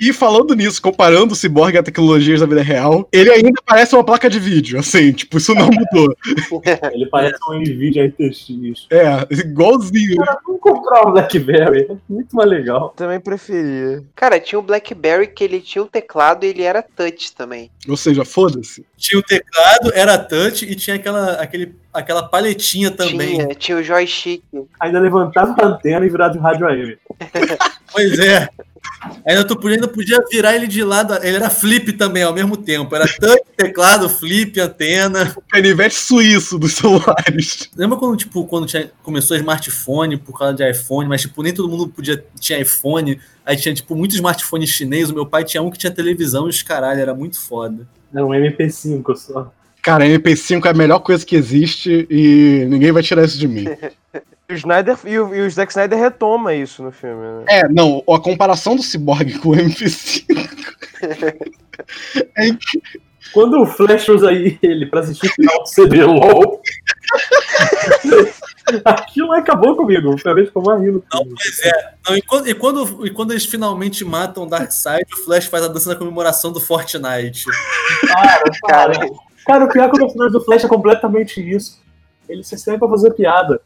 Speaker 1: E falando nisso, comparando o Cyborg a tecnologias da vida real, ele ainda parece uma placa de vídeo, assim, tipo, isso não mudou.
Speaker 2: Ele parece um Nvidia RTX.
Speaker 1: É, igualzinho.
Speaker 2: Vamos comprar um Blackberry. É muito mais legal.
Speaker 3: Também preferia.
Speaker 4: Cara, tinha o Blackberry que ele tinha um teclado e ele era touch também.
Speaker 1: Ou seja, foda-se.
Speaker 5: tinha o teclado, era touch e tinha aquela, aquele, aquela paletinha também.
Speaker 4: Tinha, tinha o joystick.
Speaker 2: Ainda levantava a antena e virava de rádio AM.
Speaker 5: Pois é. Ainda tu podia, ainda podia virar ele de lado. Ele era flip também ao mesmo tempo. Era touch, teclado, flip, antena.
Speaker 1: Canivete suíço dos celulares.
Speaker 5: Lembra quando, tipo, quando tinha, começou smartphone por causa de iPhone, mas tipo, nem todo mundo podia tinha iPhone. Aí tinha, tipo, muitos smartphones chineses. O meu pai tinha um que tinha televisão e os caralho, era muito foda.
Speaker 2: Era um MP5 só.
Speaker 1: Cara, MP5 é a melhor coisa que existe e ninguém vai tirar isso de mim.
Speaker 3: O Snyder e o, e o Zack Snyder retoma isso no filme, né?
Speaker 1: É, não, a comparação do Cyborg com o MP5 é que
Speaker 2: Quando o Flash usa ele pra assistir o final do CBLOL, aquilo acabou comigo. Foi a vez que eu mais rindo.
Speaker 5: Não, pois é. Não, e, quando, e, quando, e quando eles finalmente matam o Darkseid, o Flash faz a dança da comemoração do Fortnite.
Speaker 2: Cara,
Speaker 4: Cara,
Speaker 2: cara, cara, o pior é que o personagem do Flash é completamente isso. Ele se serve pra fazer piada.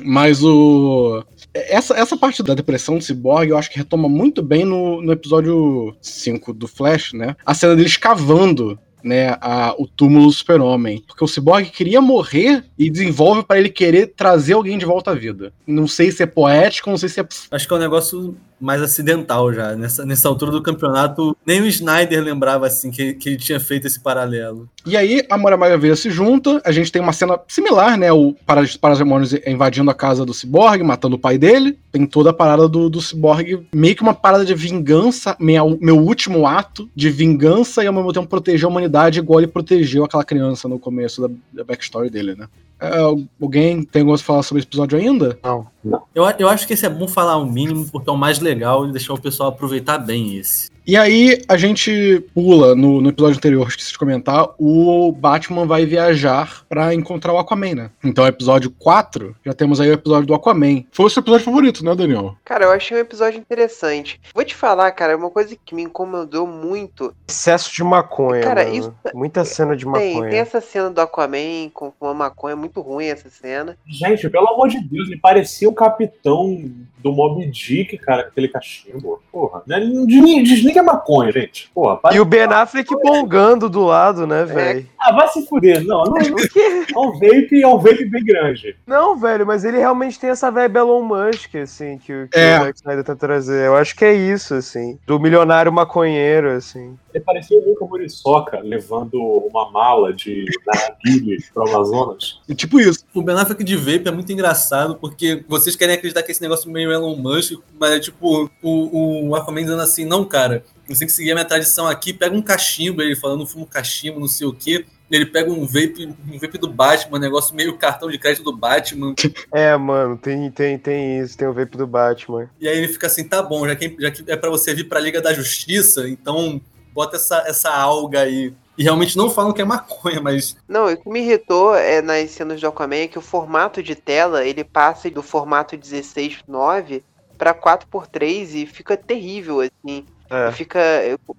Speaker 1: Mas o. Essa, essa parte da depressão do Cyborg eu acho que retoma muito bem no, no episódio 5 do Flash, né? A cena dele escavando né, a, o túmulo do super-homem. Porque o Cyborg queria morrer e desenvolve para ele querer trazer alguém de volta à vida. Não sei se é poético, não sei se é.
Speaker 5: Acho que é um negócio mais acidental já. Nessa, nessa altura do campeonato, nem o Snyder lembrava assim que, que ele tinha feito esse paralelo.
Speaker 1: E aí a Maravilha se junta, a gente tem uma cena similar, né? O Parademônios invadindo a casa do Cyborg, matando o pai dele. Tem toda a parada do, do Cyborg, meio que uma parada de vingança, meu, meu último ato de vingança e ao mesmo tempo proteger a humanidade igual ele protegeu aquela criança no começo da, da backstory dele, né? É, alguém tem alguma coisa falar sobre esse episódio ainda?
Speaker 2: Não, não.
Speaker 5: Eu, eu acho que esse é bom falar o mínimo, porque é o mais legal e deixar o pessoal aproveitar bem esse.
Speaker 1: E aí a gente pula no, no episódio anterior, esqueci de comentar, o Batman vai viajar para encontrar o Aquaman, né? Então, episódio 4, já temos aí o episódio do Aquaman. Foi o seu episódio favorito, né, Daniel?
Speaker 4: Cara, eu achei um episódio interessante. Vou te falar, cara, uma coisa que me incomodou muito.
Speaker 3: Excesso de maconha.
Speaker 4: Cara,
Speaker 3: mano.
Speaker 4: isso-
Speaker 3: Muita cena de
Speaker 4: Tem,
Speaker 3: maconha.
Speaker 4: tem essa cena do Aquaman com, com a maconha, muito ruim essa cena.
Speaker 2: Gente, pelo amor de Deus, ele parecia o capitão do Mob Dick, cara, com aquele cachimbo. Porra, né? Desliga, a maconha, gente. Porra.
Speaker 3: E o Ben Affleck bongando do lado, né, velho?
Speaker 2: Ah, vai se fuder. Não, não,
Speaker 3: O quê?
Speaker 2: é um vape, é um vape bem grande.
Speaker 3: Não, velho, mas ele realmente tem essa vibe Elon Musk, assim, que, o- que
Speaker 1: É.
Speaker 3: o Zack Snyder tá trazer. Eu acho que é isso, assim. Do milionário maconheiro, assim.
Speaker 2: Ele parecia o Luca Muriçoca levando uma mala de narguilé pro Amazonas.
Speaker 1: E tipo isso.
Speaker 5: O Ben Affleck de Vape é muito engraçado, porque vocês querem acreditar que esse negócio é meio Elon Musk, mas é tipo o, o Aquaman dizendo assim, não, cara, você tem que seguir a minha tradição aqui, pega um cachimbo, ele falando, fumo cachimbo, não sei o quê. Ele pega um vape, um vape do Batman, um negócio meio cartão de crédito do Batman.
Speaker 3: É, mano, tem, tem, tem isso, tem o vape do Batman.
Speaker 5: E aí ele fica assim, tá bom, já que, já que é pra você vir pra Liga da Justiça, então bota essa, essa alga aí. E realmente não falam que é maconha, mas
Speaker 4: Não, o que me irritou é nas cenas do Aquaman é que o formato de tela ele passa do formato 16:9 para 4x3 e fica terrível assim.
Speaker 3: É.
Speaker 4: Fica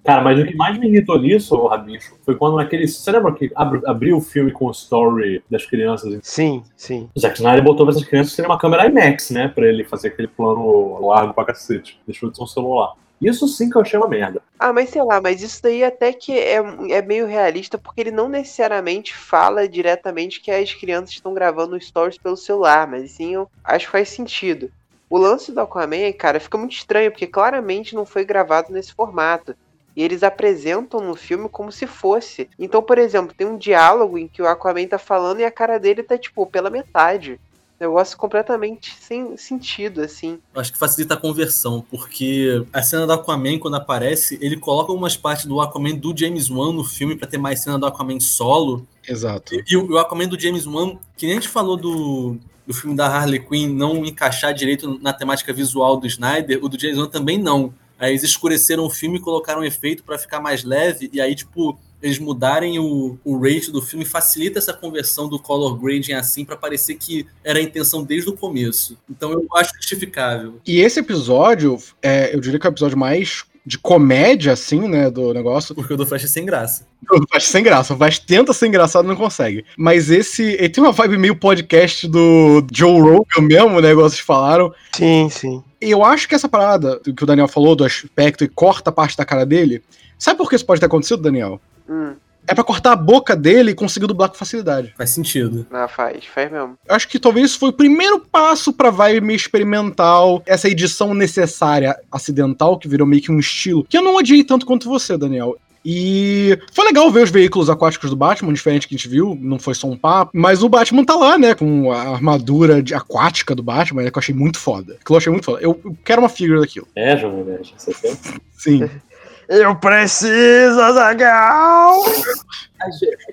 Speaker 2: Cara, mas o que mais me irritou nisso, Rabicho, foi quando naquele. Você lembra que ab- abriu o filme com o story das crianças?
Speaker 3: Sim, sim.
Speaker 2: O Zack Snyder botou pra essas crianças terem uma câmera IMAX, né? Pra ele fazer aquele plano largo pra cacete. Deixou de ser um celular. Isso sim que eu uma merda.
Speaker 4: Ah, mas sei lá, mas isso daí até que é, é meio realista, porque ele não necessariamente fala diretamente que as crianças estão gravando stories pelo celular, mas sim, eu acho que faz sentido. O lance do Aquaman, cara, fica muito estranho, porque claramente não foi gravado nesse formato. E eles apresentam no filme como se fosse. Então, por exemplo, tem um diálogo em que o Aquaman tá falando e a cara dele tá, tipo, pela metade. Negócio completamente sem sentido, assim.
Speaker 5: eu acho que facilita a conversão, porque a cena do Aquaman, quando aparece, ele coloca algumas partes do Aquaman do James Wan no filme pra ter mais cena do Aquaman solo.
Speaker 1: Exato.
Speaker 5: E o, o Aquaman do James Wan, que nem a gente falou do, do filme da Harley Quinn não encaixar direito na temática visual do Snyder, o do James Wan também não. Aí eles escureceram o filme e colocaram um efeito pra ficar mais leve, e aí, tipo, eles mudarem o, o rate do filme facilita essa conversão do color grading assim pra parecer que era a intenção desde o começo. Então eu acho justificável.
Speaker 1: E esse episódio, é, eu diria que é o episódio mais de comédia, assim, né, do negócio.
Speaker 5: Porque o do Flash é sem graça.
Speaker 1: O Flash sem graça. O Flash tenta ser engraçado e não consegue. Mas esse. Ele tem uma vibe meio podcast do Joe Rogan mesmo, né? Igual vocês falaram.
Speaker 3: Sim, sim.
Speaker 1: E eu acho que essa parada que o Daniel falou do aspecto e corta parte da cara dele. Sabe por que isso pode ter acontecido, Daniel?
Speaker 4: Hum,
Speaker 1: É pra cortar a boca dele e conseguir dublar com facilidade.
Speaker 5: Faz sentido.
Speaker 4: ah, faz, faz mesmo.
Speaker 1: Eu acho que talvez isso foi o primeiro passo pra vibe meio experimental, essa edição necessária acidental, que virou meio que um estilo, que eu não odiei tanto quanto você, Daniel. E foi legal ver os veículos aquáticos do Batman, diferente que a gente viu, não foi só um papo. Mas o Batman tá lá, né, com a armadura de- aquática do Batman, né, que eu achei muito foda. Aquilo eu achei muito foda. Eu, eu quero uma figura daquilo.
Speaker 2: É, Jovem Nerd, você quer?
Speaker 1: Sim.
Speaker 3: Eu preciso, Azagal!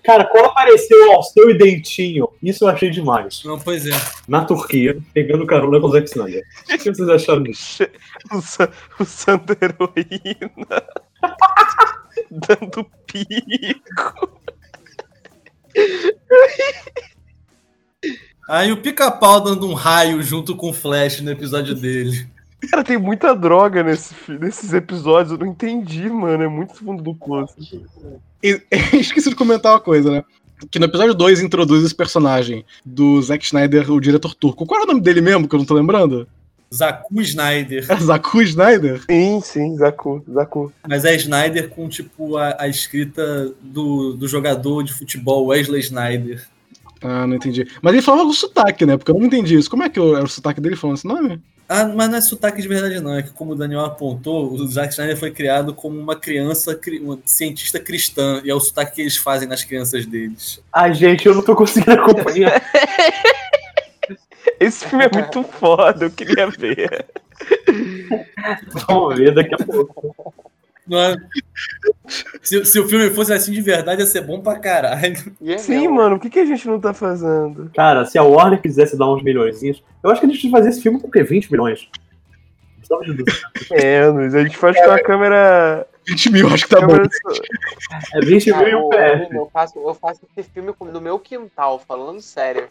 Speaker 2: Cara, quando apareceu o Alceu e Dentinho, isso eu achei demais.
Speaker 5: Não, pois é.
Speaker 2: Na Turquia, pegando carona com o Zack Snyder. O que vocês acharam disso?
Speaker 3: O, Sa o Santa Heroína. Dando pico.
Speaker 5: Aí o pica-pau dando um raio junto com o Flash no episódio dele.
Speaker 3: Cara, tem muita droga nesse, nesses episódios. Eu não entendi, mano. É muito fundo do poço.
Speaker 1: Esqueci de comentar uma coisa, né? Que no episódio 2 introduz esse personagem do Zack Snyder, o diretor turco. Qual era o nome dele mesmo, que eu não tô lembrando?
Speaker 5: Zaku Snyder.
Speaker 1: É Zaku Snyder?
Speaker 3: Sim, sim, Zaku, Zaku.
Speaker 5: Mas é Snyder com, tipo, a, a escrita do, do jogador de futebol Wesley Snyder.
Speaker 1: Ah, não entendi. Mas ele falava com sotaque, né? Porque eu não entendi isso. Como é que era o sotaque dele falando esse nome?
Speaker 5: Ah, mas não é sotaque de verdade, não. É que, como o Daniel apontou, o Zack Snyder foi criado como uma criança, uma cientista cristã. E é o sotaque que eles fazem nas crianças deles.
Speaker 2: Ai, gente, eu não tô conseguindo acompanhar.
Speaker 3: Esse filme é muito foda, eu queria ver.
Speaker 2: Vamos ver daqui a pouco.
Speaker 5: É- se, se o filme fosse assim de verdade, ia ser bom pra caralho.
Speaker 4: É
Speaker 3: Sim, mano, o que, que a gente não tá fazendo?
Speaker 2: Cara, se a Warner quisesse dar uns milhões, eu acho que a gente fazer esse filme com o quê? 20 milhões? Precisava de 200.
Speaker 3: Menos, a gente faz com a câmera.
Speaker 1: 20 mil, acho que tá bom.
Speaker 2: É 20 mil e um PF.
Speaker 4: Bruno, eu, faço, eu faço esse filme no meu quintal, falando sério.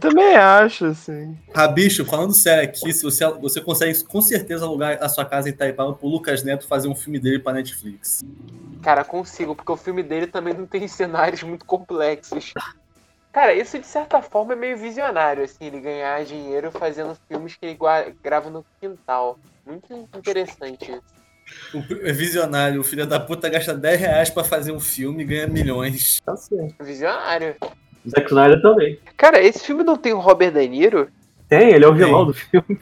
Speaker 3: Também acho, assim.
Speaker 5: Rabicho, falando sério aqui, se você, você consegue com certeza alugar a sua casa em Itaipava pro Lucas Neto fazer um filme dele pra Netflix.
Speaker 4: Cara, consigo, porque o filme dele também não tem cenários muito complexos. Cara, isso de certa forma é meio visionário, assim, ele ganhar dinheiro fazendo filmes que ele grava no quintal. Muito interessante isso.
Speaker 5: O é visionário, o filho da puta gasta 10 reais pra fazer um filme e ganha milhões.
Speaker 2: Tá certo.
Speaker 4: Visionário.
Speaker 2: Zack Snyder também.
Speaker 4: Cara, esse filme não tem o Robert De Niro?
Speaker 2: Tem, ele é o
Speaker 5: Tem.
Speaker 2: vilão do filme.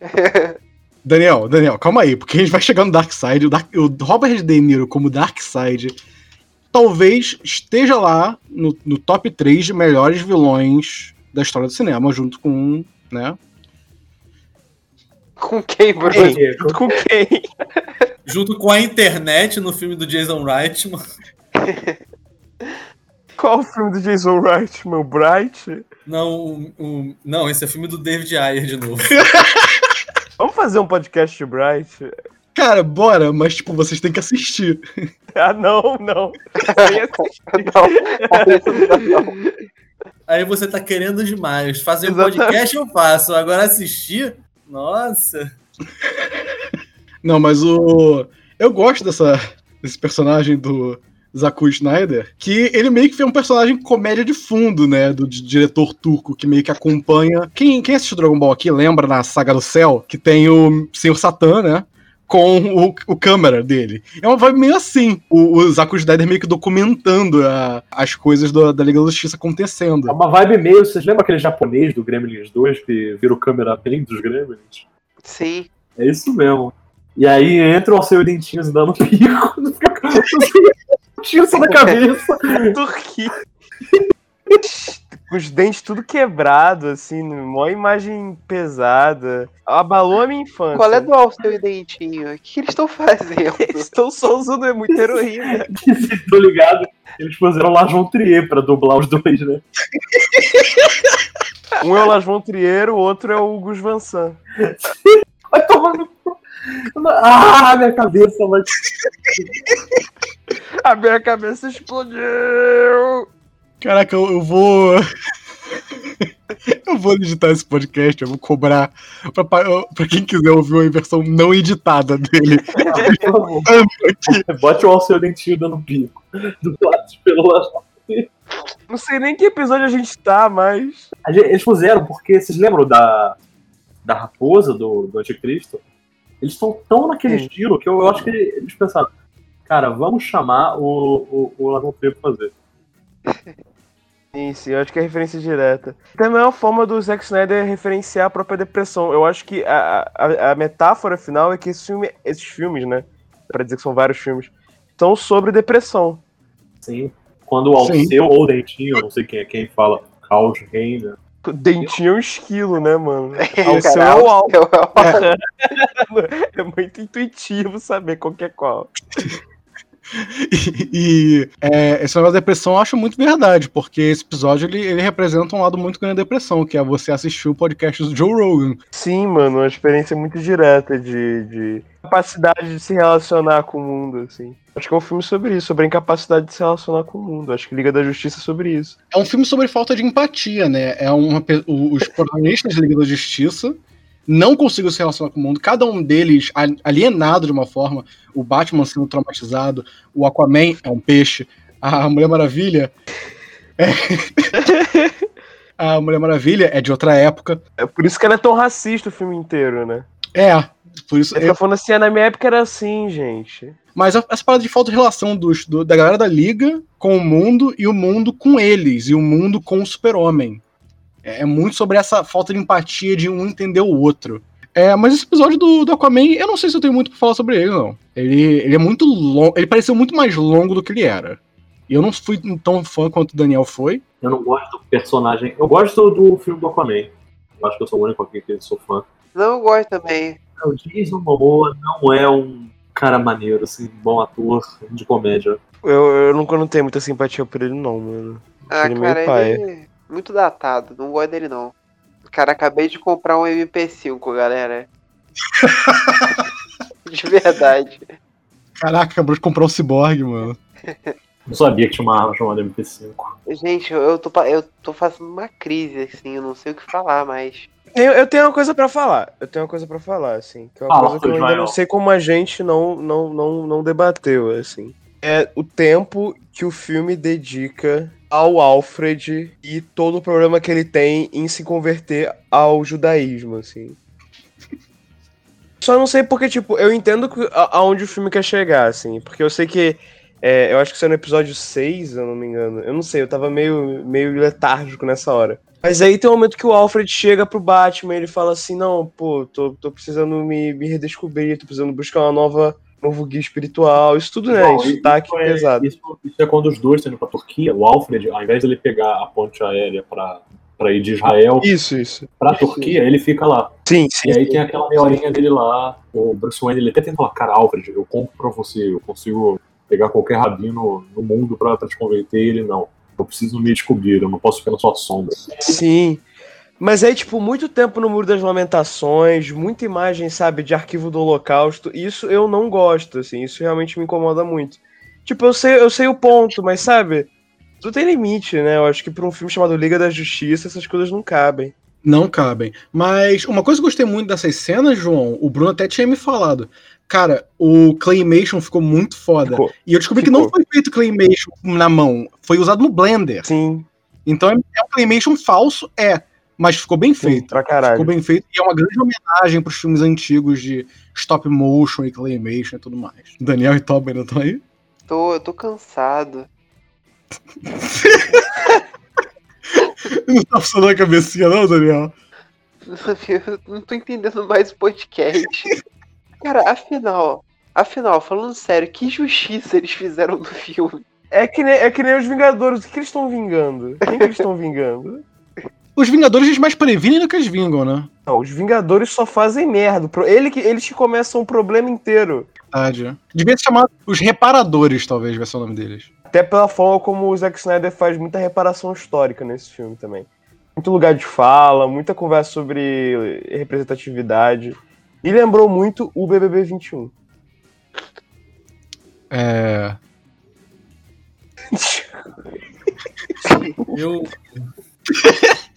Speaker 1: Daniel, Daniel, calma aí, porque a gente vai chegar no Darkseid. O, Dark, o Robert De Niro como Darkseid talvez esteja lá no, no top 3 de melhores vilões da história do cinema, junto com, né?
Speaker 4: Com quem, Bruno?
Speaker 2: Ei,
Speaker 3: Junto com quem?
Speaker 5: Junto com a internet no filme do Jason Reitman.
Speaker 3: Qual o filme do Jason Reitman? O Bright?
Speaker 5: Não, o- o- não, esse é filme do David Ayer de novo.
Speaker 3: Vamos fazer um podcast de Bright?
Speaker 1: Cara, bora, mas tipo, vocês têm que assistir.
Speaker 3: Ah, não, não. Assistir.
Speaker 4: Não, não.
Speaker 5: Aí você tá querendo demais. Fazer um
Speaker 3: Exatamente.
Speaker 5: podcast eu faço, agora assistir? Nossa.
Speaker 1: Não, mas o. Eu gosto dessa, desse personagem do Zaku Snyder, que ele meio que foi um personagem comédia de fundo, né? Do di- diretor turco, que meio que acompanha. Quem, quem assistiu Dragon Ball aqui lembra na saga do céu que tem o Senhor Satã, né? Com o, o câmera dele. É uma vibe meio assim. O, o Zaku Snyder meio que documentando a- as coisas do- da Liga da Justiça acontecendo.
Speaker 2: É uma vibe meio. Vocês lembram aquele japonês do Gremlins 2 que vira o câmera bem dos Gremlins?
Speaker 4: Sim.
Speaker 2: É isso mesmo. E aí entra o Alceu Dentinhos dando pico. Tira isso da cabeça.
Speaker 3: Turquia. Com os dentes tudo quebrado, assim, mó imagem pesada. Abalou a minha infância.
Speaker 4: Qual é do Alceu e Dentinho? O que eles estão fazendo?
Speaker 3: Eles estão só usando é muita heroína.
Speaker 2: Tô ligado. Eles puseram lá João Trier pra dublar os dois, né?
Speaker 3: Um é o Las Von Trier, o outro é o Gus Van Sant.
Speaker 2: Vai tomar no cu. Ah, minha cabeça vai.
Speaker 3: A minha cabeça explodiu!
Speaker 1: Caraca, eu, eu vou. eu vou editar esse podcast, eu vou cobrar pra, pra quem quiser ouvir uma versão não editada dele.
Speaker 2: Favor. Bote o Alceu Dentinho dando pico. Do lado pelo lado.
Speaker 3: Não sei nem que episódio a gente tá, mas.
Speaker 2: A Eles puseram, porque vocês lembram da, da raposa do, do Anticristo? Eles estão tão naquele
Speaker 3: Sim.
Speaker 2: estilo que eu, eu acho que eles pensaram, cara, vamos chamar o, o, o Lavon Trier pra fazer.
Speaker 3: Sim, sim, eu acho que é referência direta. Também é uma forma do Zack Snyder referenciar a própria depressão. Eu acho que a, a, a metáfora final é que esse filme, esses filmes, né? Pra dizer que são vários filmes, são sobre depressão.
Speaker 2: Sim. Quando o. Alceu ou o Dentinho, não sei quem é quem fala, Caos Reina.
Speaker 3: Dentinho é um esquilo, né, mano? O seu é o alto.
Speaker 4: Alceu
Speaker 3: É muito intuitivo saber qual que é qual.
Speaker 1: E, e, é, esse negócio da depressão eu acho muito verdade, porque esse episódio ele, ele representa um lado muito grande da depressão, que é você assistir o podcast do Joe Rogan.
Speaker 3: Sim, mano, uma experiência muito direta de, de capacidade de se relacionar com o mundo, assim. Acho que é um filme sobre isso, sobre a incapacidade de se relacionar com o mundo. Acho que Liga da Justiça é sobre isso.
Speaker 1: É um filme sobre falta de empatia, né? É uma, os protagonistas da Liga da Justiça não conseguiram se relacionar com o mundo, cada um deles alienado de uma forma, o Batman sendo traumatizado, o Aquaman é um peixe, a Mulher Maravilha é, a Mulher Maravilha é de outra época.
Speaker 3: É por isso que ela é tão racista o filme inteiro, né?
Speaker 1: É, por isso.
Speaker 3: Ele fica falando assim, "Ah, na minha época era assim, gente.
Speaker 1: Mas essa parada de falta de relação dos, do- da galera da Liga com o mundo e o mundo com eles, e o mundo com o super-homem. É, é muito sobre essa falta de empatia de um entender o outro. É, mas esse episódio do, do Aquaman, eu não sei se eu tenho muito pra falar sobre ele, não. Ele, ele é muito longo. Ele pareceu muito mais longo do que ele era. E eu não fui tão fã quanto o Daniel foi.
Speaker 2: Eu não gosto do personagem. Eu gosto do filme do Aquaman. Eu acho que eu sou o único aqui que sou fã.
Speaker 4: Não, eu gosto também.
Speaker 2: O Jason Momoa não é um cara maneiro, assim, bom ator de comédia.
Speaker 3: Eu, eu nunca não tenho muita simpatia por ele, não, mano.
Speaker 4: Ah,
Speaker 3: Ele é meio
Speaker 4: cara, ele é muito datado. Não gosto dele, não. Cara, acabei de comprar um MP5, galera. de verdade.
Speaker 1: Caraca, acabou de comprar um ciborgue, mano.
Speaker 2: Não sabia que tinha uma arma chamada MP5.
Speaker 4: Gente, eu, tô, eu tô fazendo uma crise, assim, eu não sei o que falar mais.
Speaker 3: Eu, eu tenho uma coisa pra falar. Eu tenho uma coisa pra falar, assim. Que é uma
Speaker 2: Fala,
Speaker 3: coisa que eu ainda não sei como a gente não, não, não, não debateu, assim. É o tempo que o filme dedica ao Alfred e todo o problema que ele tem em se converter ao judaísmo, assim. Só não sei porque, tipo, eu entendo aonde o filme quer chegar, assim. Porque eu sei que. é, eu acho que isso é no episódio 6, se eu não me engano. Eu não sei, eu tava meio, meio letárgico nessa hora. Mas aí tem um momento que o Alfred chega pro Batman e ele fala assim: Não, pô, tô, tô precisando me, me redescobrir, tô precisando buscar uma nova. Novo guia espiritual, isso tudo, né? Isso tá aqui
Speaker 2: é,
Speaker 3: pesado.
Speaker 2: Isso, isso é quando os dois estão indo pra Turquia. O Alfred, ao invés de ele pegar a ponte aérea pra, pra ir de Israel
Speaker 3: Isso, isso.
Speaker 2: pra Turquia, ele fica lá.
Speaker 3: Sim, sim.
Speaker 2: E aí tem aquela meia horinha dele lá. O Bruce Wayne ele até tenta falar: Cara, Alfred, eu compro pra você, eu consigo pegar qualquer rabino no mundo pra, pra te converter. Ele não. Eu preciso me descobrir, eu não posso ficar na sua sombra.
Speaker 3: Sim. Mas aí, tipo, muito tempo no Muro das Lamentações, muita imagem, sabe, de arquivo do Holocausto. Isso eu não gosto, assim, isso realmente me incomoda muito. Tipo, eu sei, eu sei o ponto, mas sabe, tudo tem limite, né? Eu acho que pra um filme chamado Liga da Justiça, essas coisas não cabem.
Speaker 1: Não cabem. Mas uma coisa que eu gostei muito dessas cenas, João, o Bruno até tinha me falado. Cara, o Claymation ficou muito foda.
Speaker 3: Ficou.
Speaker 1: E eu descobri que
Speaker 3: Ficou.
Speaker 1: não foi feito Claymation na mão, foi usado no Blender.
Speaker 3: Sim,
Speaker 1: Então é é um Claymation falso, é. Mas ficou bem
Speaker 3: sim,
Speaker 1: feito.
Speaker 3: pra caralho.
Speaker 1: Ficou bem feito e é uma grande homenagem pros filmes antigos de stop motion e claymation e tudo mais. Daniel e Toby ainda estão aí?
Speaker 4: Tô, eu tô cansado.
Speaker 1: Não tá funcionando a cabecinha, não, Daniel?
Speaker 4: Eu não tô entendendo mais o podcast. Cara, afinal, afinal, falando sério, que justiça eles fizeram no filme?
Speaker 3: É que, nem, é que nem os Vingadores, o que eles estão vingando? Quem que eles estão vingando?
Speaker 1: Os Vingadores eles mais previnem do que eles vingam, né?
Speaker 3: Não, os Vingadores só fazem merda. Ele que, eles que começam o problema inteiro.
Speaker 1: Verdade. Devia se chamar os Reparadores, talvez, vai ser o nome deles.
Speaker 3: Até pela forma como o Zack Snyder faz muita reparação histórica nesse filme também. Muito lugar de fala, muita conversa sobre representatividade. E lembrou muito o BBB 21.
Speaker 1: É.
Speaker 5: Eu,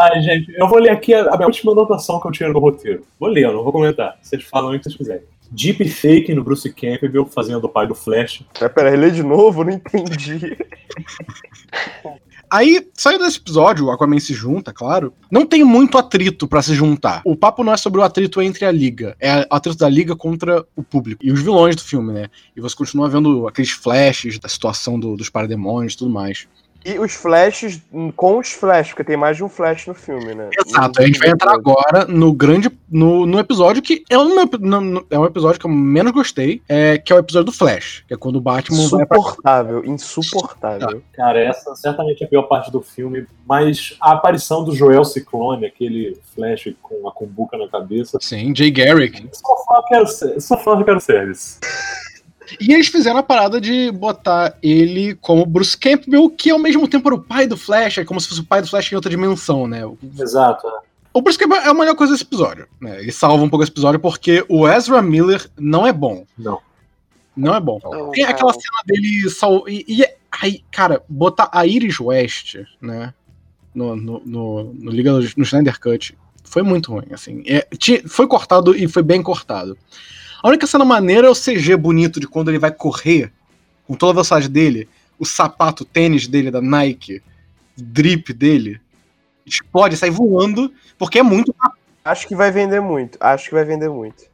Speaker 2: Ai, gente, eu vou ler aqui a, minha última anotação que eu tinha no roteiro. Vou ler, eu não vou comentar. Vocês falam o que vocês quiserem. Deep fake no Bruce Campbell fazendo o pai do Flash.
Speaker 3: É, pera, relê de novo? Não entendi.
Speaker 1: Aí, saindo desse episódio, o Aquaman se junta, claro. Não tem muito atrito pra se juntar. O papo não é sobre o atrito entre a liga, é o atrito da liga contra o público e os vilões do filme, né? E você continua vendo aqueles flashes da situação do- dos parademônios e tudo mais.
Speaker 3: E os flashes hum, com os flashes, porque tem mais de um flash no filme, né?
Speaker 1: Exato, a gente vai entrar agora no grande. no, no episódio que é um, no- é um episódio que eu menos gostei, é, que é o episódio do Flash, que é quando o Batman vai pra.
Speaker 3: Insuportável, insuportável.
Speaker 2: Cara, essa certamente é a pior parte do filme, mas a aparição do Joel Ciclone, aquele Flash com a cumbuca na cabeça.
Speaker 1: Sim, Jay Garrick.
Speaker 2: Só fã quero ser, só fã quero service.
Speaker 1: E eles fizeram a parada de botar ele como Bruce Campbell, que ao mesmo tempo era o pai do Flash, é como se fosse o pai do Flash em outra dimensão, né?
Speaker 2: Exato.
Speaker 1: O Bruce Campbell é a melhor coisa desse episódio, né? Ele salva um pouco esse episódio porque o Ezra Miller não é bom.
Speaker 2: Não.
Speaker 1: Não é bom.
Speaker 4: Não,
Speaker 1: Tem aquela cena dele sal... e, e é- aí, cara, botar a Iris West, né? No, no, no, no Liga no Snyder Cut foi muito ruim, assim. É, tinha- foi cortado e foi bem cortado. A única cena maneira é o CG bonito de quando ele vai correr com toda a velocidade dele, o sapato, o tênis dele da Nike drip dele, explode, sai voando, porque é muito
Speaker 3: Acho que vai vender muito. Acho que vai vender muito.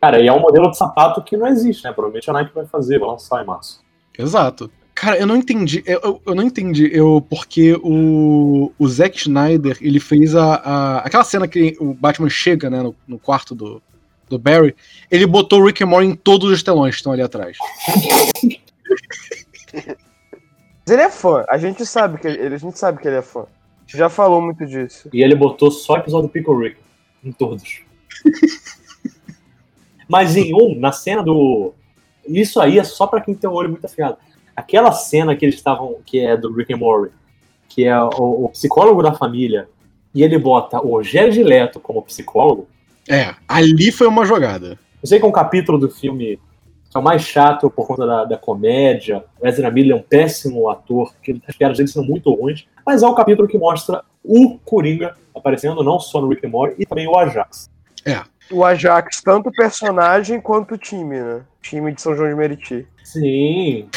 Speaker 2: Cara, e é um modelo de sapato que não existe, né? Provavelmente a Nike vai fazer, vai lançar em março.
Speaker 1: Exato. Cara, eu não entendi. Eu, eu, eu não entendi. Eu, porque o, o Zack Snyder, ele fez a, a- aquela cena que o Batman chega, né, no, no quarto do, do Barry. Ele botou o Rick and Morty em todos os telões que estão ali atrás.
Speaker 3: Mas ele é fã. A gente sabe que ele, a gente sabe que ele é fã. A gente já falou muito disso.
Speaker 2: E ele botou só o episódio do Pickle Rick. Em todos. Mas em um, na cena do. Isso aí é só pra quem tem o olho muito afiado. Aquela cena que eles estavam. que é do Rick and Morty, que é o, o psicólogo da família, e ele bota o Rogério Leto como psicólogo.
Speaker 1: É, ali foi uma jogada.
Speaker 2: Eu sei que é um capítulo do filme que é o mais chato por conta da, da comédia. O Ezra Miller é um péssimo ator, que as piadas dele são muito ruins, mas é um capítulo que mostra o Coringa aparecendo não só no Rick and Morty, e também o Ajax.
Speaker 3: O Ajax, tanto o personagem quanto o time, né? Time de São João de Meriti.
Speaker 2: Sim,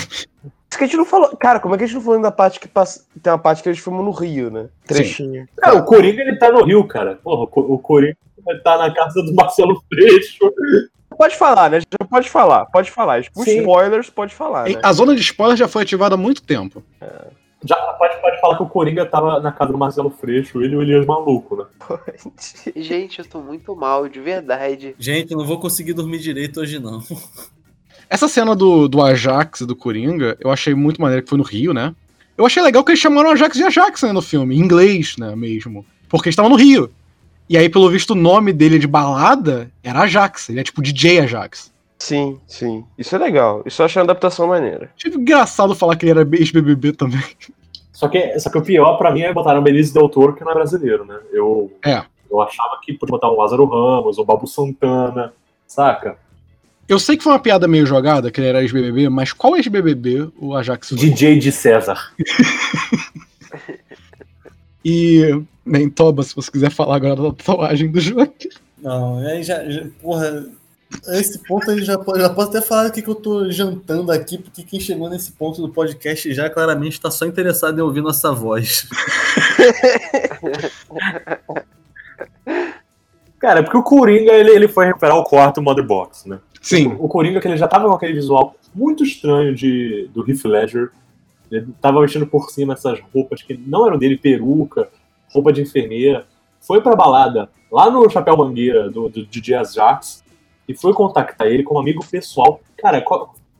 Speaker 3: Isso que a gente não falou. Cara, como é que a gente não falou ainda da parte que passa. Tem uma parte que eles filmam no Rio, né? Trechinho.
Speaker 2: É, o Coringa ele tá no Rio, cara. Porra, o Co- o Coringa tá na casa do Marcelo Freixo.
Speaker 3: Pode falar, né? Já pode falar, pode falar. Os
Speaker 2: Sim.
Speaker 3: spoilers, pode falar, né?
Speaker 1: A zona de spoiler já foi ativada há muito tempo.
Speaker 2: Já pode, pode falar que o Coringa tava na casa do Marcelo Freixo, ele e o Elias maluco, né?
Speaker 4: Gente, eu tô muito mal, de verdade.
Speaker 5: Gente, eu não vou conseguir dormir direito hoje, não.
Speaker 1: Essa cena do, do Ajax e do Coringa, eu achei muito maneiro que foi no Rio, né? Eu achei legal que eles chamaram Ajax de Ajax né, no filme, em inglês, né, mesmo. Porque eles estavam no Rio. E aí, pelo visto, o nome dele de balada era Ajax. Ele é tipo DJ Ajax.
Speaker 3: Sim, sim. Isso é legal. Isso eu achei uma adaptação maneira.
Speaker 1: Tipo, engraçado falar que ele era ex-BBB também.
Speaker 2: Só que, só que o pior pra mim é botar o Benício Del Toro, que não é brasileiro, né? Eu,
Speaker 1: É.
Speaker 2: eu achava que podia botar o Lázaro Ramos, o Babu Santana, saca?
Speaker 1: Eu sei que foi uma piada meio jogada, que ele era ex-BBB, mas qual ex-BBB o Ajax foi?
Speaker 2: DJ de César.
Speaker 1: E, nem Toba, se você quiser falar agora da tatuagem do Joaquim.
Speaker 5: Não, aí já, já- porra, esse ponto aí já pode, já posso até falar aqui que eu tô jantando aqui, porque quem chegou nesse ponto do podcast já claramente tá só interessado em ouvir nossa voz.
Speaker 2: Cara, é porque o Coringa, ele, ele foi recuperar o quarto Mother Box, né?
Speaker 1: Sim,
Speaker 2: O Coringa, que ele já tava com aquele visual muito estranho de, do Heath Ledger. Ele tava vestindo por cima essas roupas que não eram dele, peruca, roupa de enfermeira. Foi pra balada, lá no Chapéu Mangueira, do, do DJ Ajax, e foi contactar ele como amigo pessoal. Cara,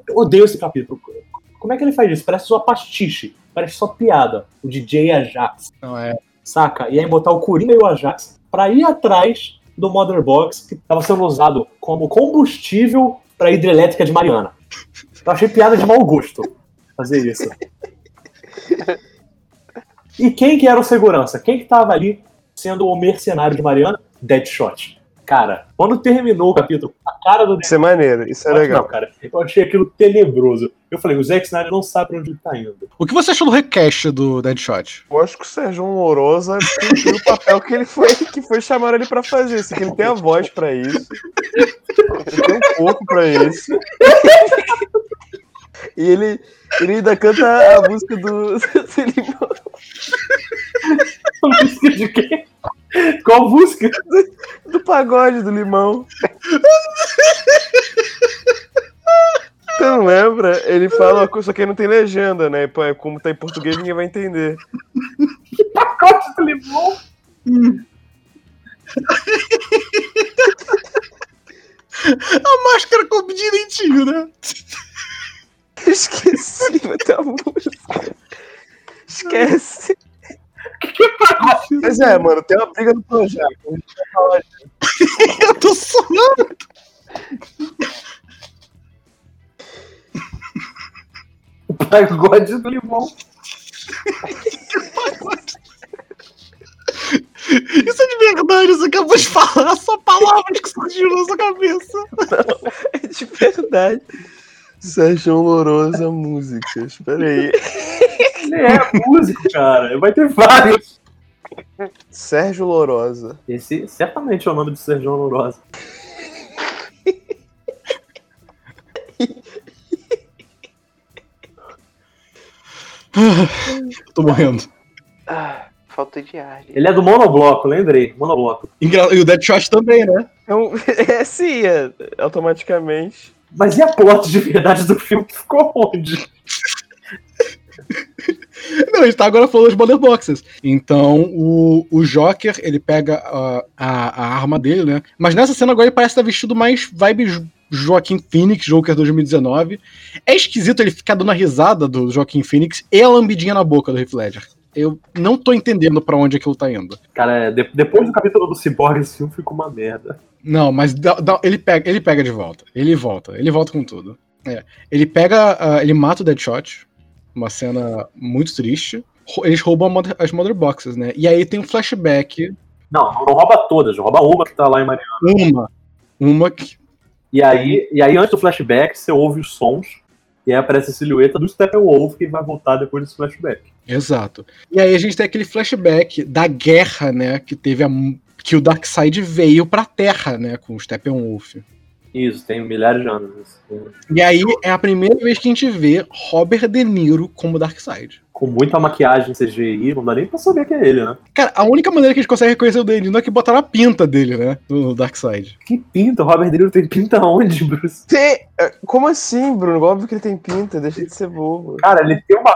Speaker 2: eu odeio esse capítulo. Como é que ele faz isso? Parece só pastiche, parece só piada. O DJ Ajax,
Speaker 1: não é.
Speaker 2: saca? E aí botar o Coringa e o Ajax pra ir atrás do Mother Box que estava sendo usado como combustível para hidrelétrica de Mariana. Eu achei piada de mau gosto fazer isso. E quem que era o segurança? Quem que tava ali sendo o mercenário de Mariana? Deadshot. Cara, quando terminou o capítulo, a cara do
Speaker 3: Isso é maneiro, isso é legal.
Speaker 2: não, cara, eu achei aquilo tenebroso. Eu falei, o Zack Snyder não sabe pra onde ele tá indo.
Speaker 1: O que você achou do recast do Deadshot?
Speaker 3: Eu acho que o Sérgio Lourosa cumpriu o papel que ele foi, que foi chamar ele pra fazer. Assim, que ele tem a voz pra isso. Ele tem um corpo pra isso. E ele, ele ainda canta a música do, Limão.
Speaker 2: música de quem? Qual música?
Speaker 3: do pagode do limão. Você não lembra? Ele fala uma coisa, só que aí não tem legenda, né? Pô, Como tá em português, ninguém vai entender.
Speaker 2: Pacote do limão.
Speaker 1: A máscara coube direitinho, né?
Speaker 3: Esqueci, vai ter uma música. Esquece. Mas é, mano, tem uma briga no projeto.
Speaker 1: Eu tô suando.
Speaker 2: Pagode do limão.
Speaker 1: Isso é de verdade, você acabou de falar só palavras que surgiram na sua cabeça.
Speaker 3: É de verdade. Sérgio Lourosa Músicas. Pera aí.
Speaker 2: Ele é músico, cara. Vai ter vários.
Speaker 3: Sérgio Lourosa.
Speaker 2: Esse certamente é o nome de Sérgio Lourosa.
Speaker 1: Tô morrendo.
Speaker 4: Ah, falta de ar. gente.
Speaker 2: Ele é do monobloco, lembrei. Monobloco.
Speaker 1: E o Deadshot também, né?
Speaker 3: Então, é sim, é, automaticamente.
Speaker 2: Mas e a plot de verdade do filme ficou onde?
Speaker 1: Não, a gente tá agora falando dos Mother Boxes. Então, o, o Joker, ele pega a, a, a arma dele, né? Mas nessa cena agora ele parece estar vestido mais vibe Jo- Joaquim Phoenix, Joker 2019. É esquisito ele ficar dando a risada do Joaquim Phoenix e a lambidinha na boca do Heath Ledger. Eu não tô entendendo pra onde aquilo tá indo.
Speaker 2: Cara, é, de- depois do capítulo do Cyborg, esse filme ficou uma merda.
Speaker 1: Não, mas ele, pega, ele pega de volta. Ele volta. Ele volta com tudo. É. Ele pega. ah, ele mata o Deadshot. Uma cena muito triste. Eles roubam mother- as Mother Boxes, né? E aí tem um flashback.
Speaker 2: Não, não rouba todas, rouba uma que tá lá em Mariana.
Speaker 1: Uma. Uma que.
Speaker 2: E aí, e aí, antes do flashback, você ouve os sons, e aí aparece a silhueta do Steppenwolf que vai voltar depois desse flashback.
Speaker 1: Exato. E aí a gente tem aquele flashback da guerra, né? Que teve a. Que o Darkseid veio pra Terra, né? Com o Steppenwolf.
Speaker 2: Isso, tem milhares de anos. isso.
Speaker 1: E aí é a primeira vez que a gente vê Robert De Niro como Darkseid.
Speaker 2: Com muita maquiagem CGI, não dá nem pra saber que é ele, né?
Speaker 1: Cara, a única maneira que a gente consegue reconhecer o De Niro é que botaram a pinta dele, né? No Darkseid.
Speaker 2: Que pinta, o Robert De Niro tem pinta onde, Bruce?
Speaker 3: Tem- é, Como assim, Bruno? Óbvio que ele tem pinta, deixa de ser bobo.
Speaker 2: Cara, ele tem uma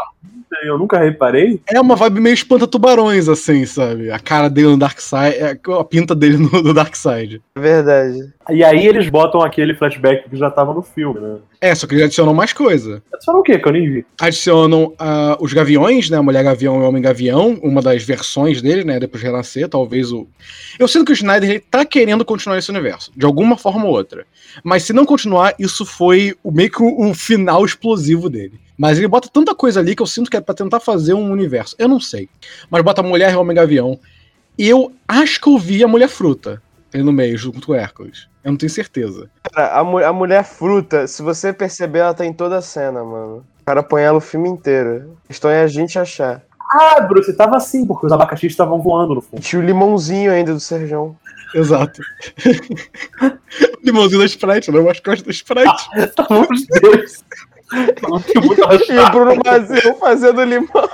Speaker 2: eu nunca reparei.
Speaker 1: É uma vibe meio espanta-tubarões, assim, sabe? A cara dele no Darkseid, é a pinta dele no, no Darkseid.
Speaker 3: É verdade.
Speaker 2: E aí eles botam aquele flashback que já tava no filme, né?
Speaker 1: É, só que eles adicionam mais coisa.
Speaker 2: Adicionam o quê? Que eu nem vi.
Speaker 1: Adicionam ah, os Gaviões, né? A Mulher Gavião e o Homem Gavião, uma das versões dele, né? Depois de renascer, talvez o. Eu sinto que o Snyder ele tá querendo continuar esse universo, de alguma forma ou outra. Mas se não continuar, isso foi o, meio que o, o final explosivo dele. Mas ele bota tanta coisa ali que eu sinto que é pra tentar fazer um universo. Eu não sei. Mas bota a Mulher e o Homem Gavião. E eu acho que eu vi a Mulher Fruta ali no meio, junto com o Hércules. Eu não tenho certeza.
Speaker 3: Cara, a, mu- a mulher fruta, se você perceber, ela tá em toda a cena, mano. O cara põe ela o filme inteiro. A questão é a gente achar.
Speaker 2: Ah, Bruce, tava assim, porque os abacaxis estavam voando no fundo.
Speaker 3: Tinha o limãozinho ainda do Serjão.
Speaker 1: Exato. limãozinho da Sprite, não? As costas da Sprite.
Speaker 2: Os dois. Não tinha muito
Speaker 3: E o Bruno Brasil fazendo limão.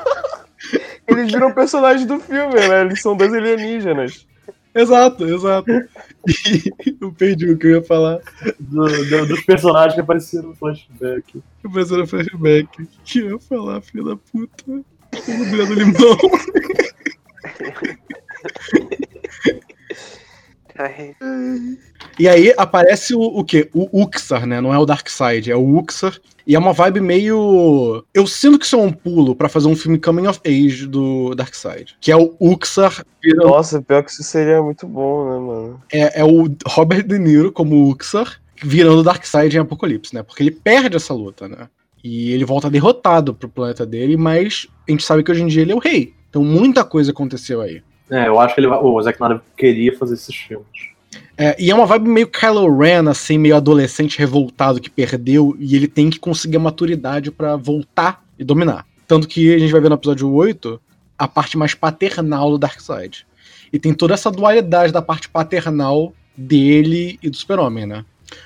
Speaker 3: Eles viram personagens do filme, né? Eles são dois alienígenas.
Speaker 1: Exato, exato. E eu perdi o que eu ia falar.
Speaker 2: do- do- dos personagens que apareceram no flashback.
Speaker 1: Eu pensei no flashback. O que eu ia falar, filho da puta? Não do limão.
Speaker 4: Ai,
Speaker 1: E aí aparece o, o quê? O Uxar, né? Não é o Darkseid, é o Uxar. E é uma vibe meio. Eu sinto que isso é um pulo pra fazer um filme coming of age do Darkseid. Que é o Uxar virando
Speaker 3: Nossa, pior que isso seria muito bom, né, mano?
Speaker 1: é, é o Robert De Niro como Uxar virando Darkseid em Apocalipse, né? Porque ele perde essa luta, né? E ele volta derrotado pro planeta dele, mas a gente sabe que hoje em dia ele é o rei. Então muita coisa aconteceu aí.
Speaker 2: É, eu acho que ele, vai- o Zack Snyder queria fazer esses filmes.
Speaker 1: É, e é uma vibe meio Kylo Ren, assim, meio adolescente revoltado que perdeu e ele tem que conseguir a maturidade pra voltar e dominar. Tanto que a gente vai ver no episódio 8 a parte mais paternal do Darkseid. E tem toda essa dualidade da parte paternal dele e do super-homem, né?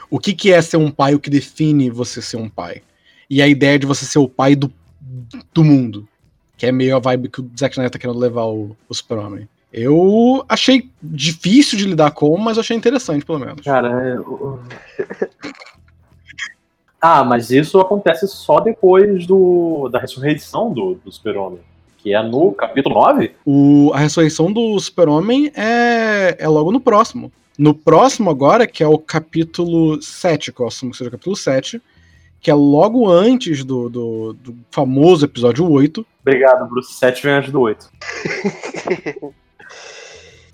Speaker 1: O que, que é ser um pai, o que define você ser um pai. E a ideia de você ser o pai do, do mundo. Que é meio a vibe que o Zack Snyder tá querendo levar o, o super-homem. Eu achei difícil de lidar com, mas eu achei interessante, pelo menos.
Speaker 2: Cara, é. o- Ah, mas isso acontece só depois do, da ressurreição do, do Super-Homem. Que é no capítulo 9?
Speaker 1: O, a ressurreição do super-homem é, é logo no próximo. No próximo agora, que é o capítulo 7, que eu assumo que seja o capítulo 7, que é logo antes do, do, do famoso episódio 8.
Speaker 2: Obrigado, Bruce. 7 vem antes do 8.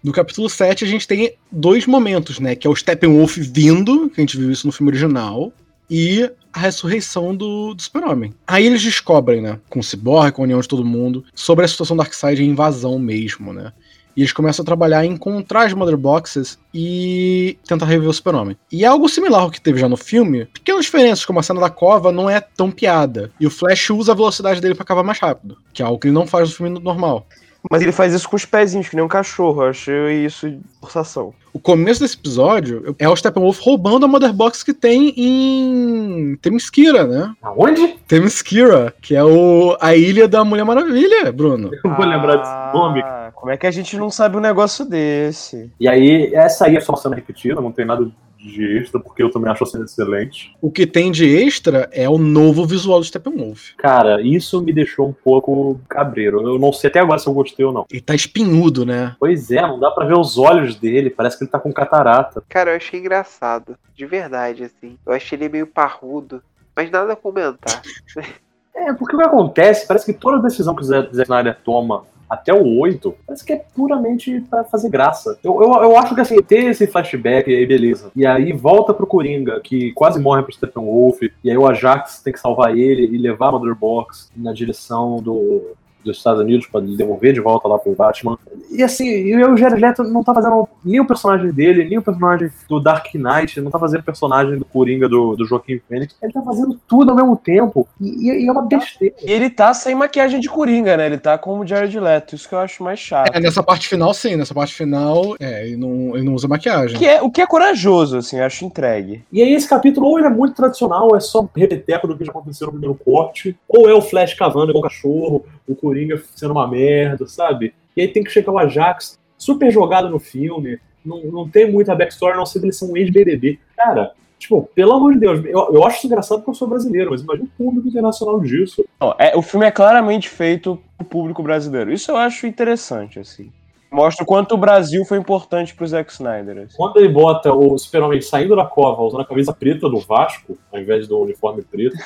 Speaker 1: No capítulo 7 a gente tem dois momentos, né? Que é o Steppenwolf vindo, que a gente viu isso no filme original, e a ressurreição do, do super-homem. Aí eles descobrem, né? Com o Cyborg, com a união de todo mundo, sobre a situação do Darkseid e a invasão mesmo, né? E eles começam a trabalhar em encontrar as Mother Boxes e tentar reviver o super-homem. E é algo similar ao que teve já no filme. Pequenas diferenças, como a cena da cova não é tão piada. E o Flash usa a velocidade dele pra cavar mais rápido, que é algo que ele não faz no filme normal.
Speaker 3: Mas ele faz isso com os pezinhos, que nem um cachorro. Eu achei isso de forçação.
Speaker 1: O começo desse episódio é o Steppenwolf roubando a Mother Box que tem em Themyscira, né?
Speaker 2: Aonde?
Speaker 1: Themyscira, que é o, a ilha da Mulher Maravilha, Bruno.
Speaker 2: Eu vou lembrar desse nome.
Speaker 3: Ah, Como é que a gente não sabe um negócio desse?
Speaker 2: E aí, essa aí é só uma cena repetida, não tem nada de extra, porque eu também acho a cena excelente.
Speaker 1: O que tem de extra é o novo visual do Steppenwolf.
Speaker 2: Cara, isso me deixou um pouco cabreiro. Eu não sei até agora se eu gostei ou não.
Speaker 1: Ele tá espinhudo, né?
Speaker 2: Pois é, não dá pra ver os olhos dele, parece que ele tá com catarata.
Speaker 4: Cara, eu achei engraçado. De verdade, assim. Eu achei ele meio parrudo. Mas nada a comentar.
Speaker 2: É, porque o que acontece, parece que toda decisão que o Zack Snyder toma até o 8, parece que é puramente pra fazer graça. Eu, eu, eu acho que assim, ter esse flashback aí, beleza. E aí volta pro Coringa, que quase morre pro Steppenwolf, e aí o Ajax tem que salvar ele e levar a Mother Box na direção do, dos Estados Unidos pra devolver de volta lá pro Batman. E assim, e o Jared Leto não tá fazendo nem o personagem dele, nem o personagem do Dark Knight, não tá fazendo o personagem do Coringa do, do Joaquim Fênix. Ele tá fazendo tudo ao mesmo tempo. E, e- é uma besteira.
Speaker 3: E ele tá sem maquiagem de coringa, né? Ele tá como o Jared Leto. Isso que eu acho mais chato.
Speaker 1: É, nessa parte final, sim. Nessa parte final, é, ele não, ele não usa maquiagem.
Speaker 3: O que, é, o que é corajoso, assim, eu acho entregue.
Speaker 2: E aí esse capítulo ou ele é muito tradicional, é só repeteco do que já aconteceu no primeiro corte, ou é o Flash cavando com o cachorro, o Coringa sendo uma merda, sabe? E aí tem que chegar o Ajax, super jogado no filme, não, não tem muita backstory, não ser que eles são ex-BBB. Cara, tipo, pelo amor de Deus, eu, eu acho isso engraçado porque eu sou brasileiro, mas imagina o público internacional disso.
Speaker 3: Não, é, o filme é claramente feito pro público brasileiro. Isso eu acho interessante, assim. Mostra o quanto o Brasil foi importante pro Zack Snyder. assim.
Speaker 2: Quando ele bota o Super-Homem saindo da cova usando a camisa preta do Vasco, ao invés do uniforme preto.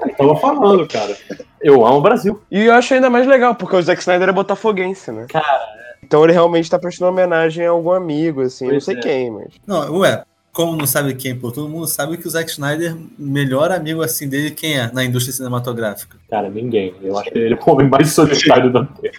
Speaker 2: eu tava falando, cara. Eu amo o Brasil.
Speaker 3: E eu acho ainda mais legal, porque o Zack Snyder é botafoguense, né?
Speaker 2: Cara,
Speaker 3: Então ele realmente tá prestando homenagem a algum amigo, assim, não
Speaker 2: Pois
Speaker 3: sei
Speaker 2: é.
Speaker 3: quem, mas.
Speaker 5: Não, ué, como não sabe quem, pô, todo mundo sabe que o Zack Snyder, melhor amigo assim dele, quem é na indústria cinematográfica?
Speaker 2: Cara, ninguém. Eu acho que ele é o homem mais solitário da Terra.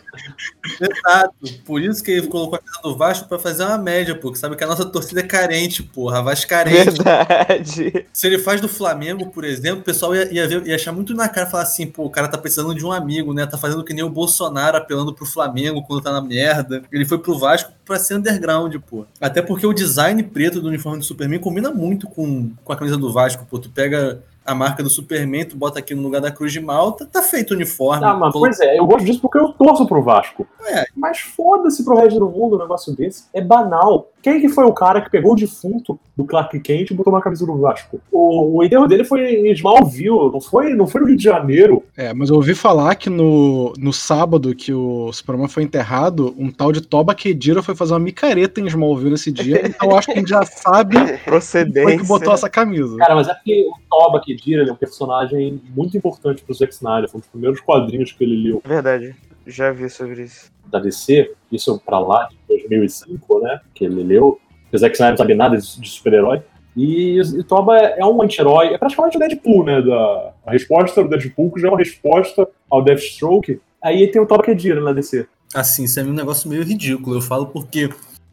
Speaker 5: Exato. Por isso que ele colocou a casa do Vasco pra fazer uma média, pô. Que sabe que a nossa torcida é carente, porra. A Vascarente.
Speaker 3: Verdade.
Speaker 5: Se ele faz do Flamengo, por exemplo, o pessoal ia, ia, ver- ia achar muito na cara falar assim, pô, o cara tá precisando de um amigo, né? Tá fazendo que nem o Bolsonaro apelando pro Flamengo quando tá na merda. Ele foi pro Vasco pra ser underground, pô. Até porque o design preto do uniforme do Superman combina muito com, com a camisa do Vasco, pô. Tu pega a marca do Superman, tu bota aqui no lugar da Cruz de Malta, tá feito o uniforme.
Speaker 2: Ah, mas
Speaker 5: Colo-
Speaker 2: pois é, eu gosto disso porque eu torço pro Vasco.
Speaker 5: É.
Speaker 2: Mas foda-se pro resto do mundo um negócio desse. É banal. Quem que foi o cara que pegou o defunto do Clark Kent e botou na camisa do Vasco? O, o enterro dele foi em Smallville, não foi, não foi no Rio de Janeiro.
Speaker 1: É, mas eu ouvi falar que no, no sábado que o Superman foi enterrado, um tal de Toba Kedira foi fazer uma micareta em Smallville nesse dia, então eu acho que a gente já sabe quem foi que botou essa camisa.
Speaker 2: Cara, mas é porque o Toba Kedira ele é um personagem muito importante pro Zack Snyder. Foi um dos primeiros quadrinhos que ele leu
Speaker 3: Verdade. Já vi sobre isso.
Speaker 2: da DC, isso pra lá de 2005, né? Que ele leu. O Zack Snyder não sabe nada de super-herói. E, e Toba é um anti-herói, é praticamente o Deadpool, né? Da, a resposta do Deadpool, que já é uma resposta ao Deathstroke. Aí tem o Toba Kedira na DC.
Speaker 5: Assim, isso é um negócio meio ridículo. Eu falo porque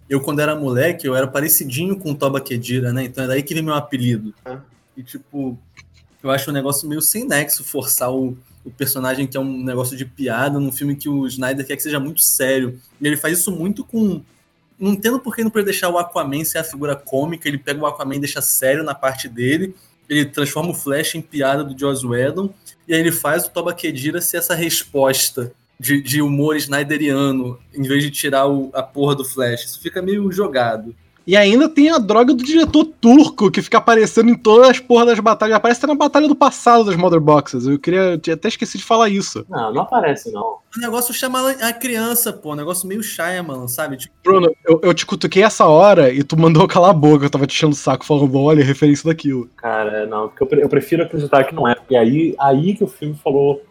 Speaker 5: eu, quando era moleque, eu era parecidinho com o Toba Kedira, né? Então é daí que vem meu apelido. E, tipo, eu acho um negócio meio sem nexo forçar o, o personagem que é um negócio de piada num filme que o Snyder quer que seja muito sério. E ele faz isso muito com. Não entendo por que não pode deixar o Aquaman ser a figura cômica, ele pega o Aquaman e deixa sério na parte dele, ele transforma o Flash em piada do Joss Whedon, e aí ele faz o Toba Kedira ser essa resposta de, de humor snyderiano, em vez de tirar o- a porra do Flash. Isso fica meio jogado.
Speaker 1: E ainda tem a droga do diretor turco que fica aparecendo em todas as porras das batalhas. Aparece até na batalha do passado das Mother Boxes. Eu queria. eu tinha até esqueci de falar isso.
Speaker 2: Não, não aparece, não.
Speaker 5: O negócio chama a criança, pô. Um negócio meio Shyamalan, sabe? Tipo,
Speaker 1: Bruno, eu, eu te cutuquei essa hora e tu mandou calar a boca. Eu tava te enchendo o saco falando, olha, referência daquilo.
Speaker 2: Cara, não, porque eu, pre- eu prefiro acreditar que não é. Porque aí, aí que o filme falou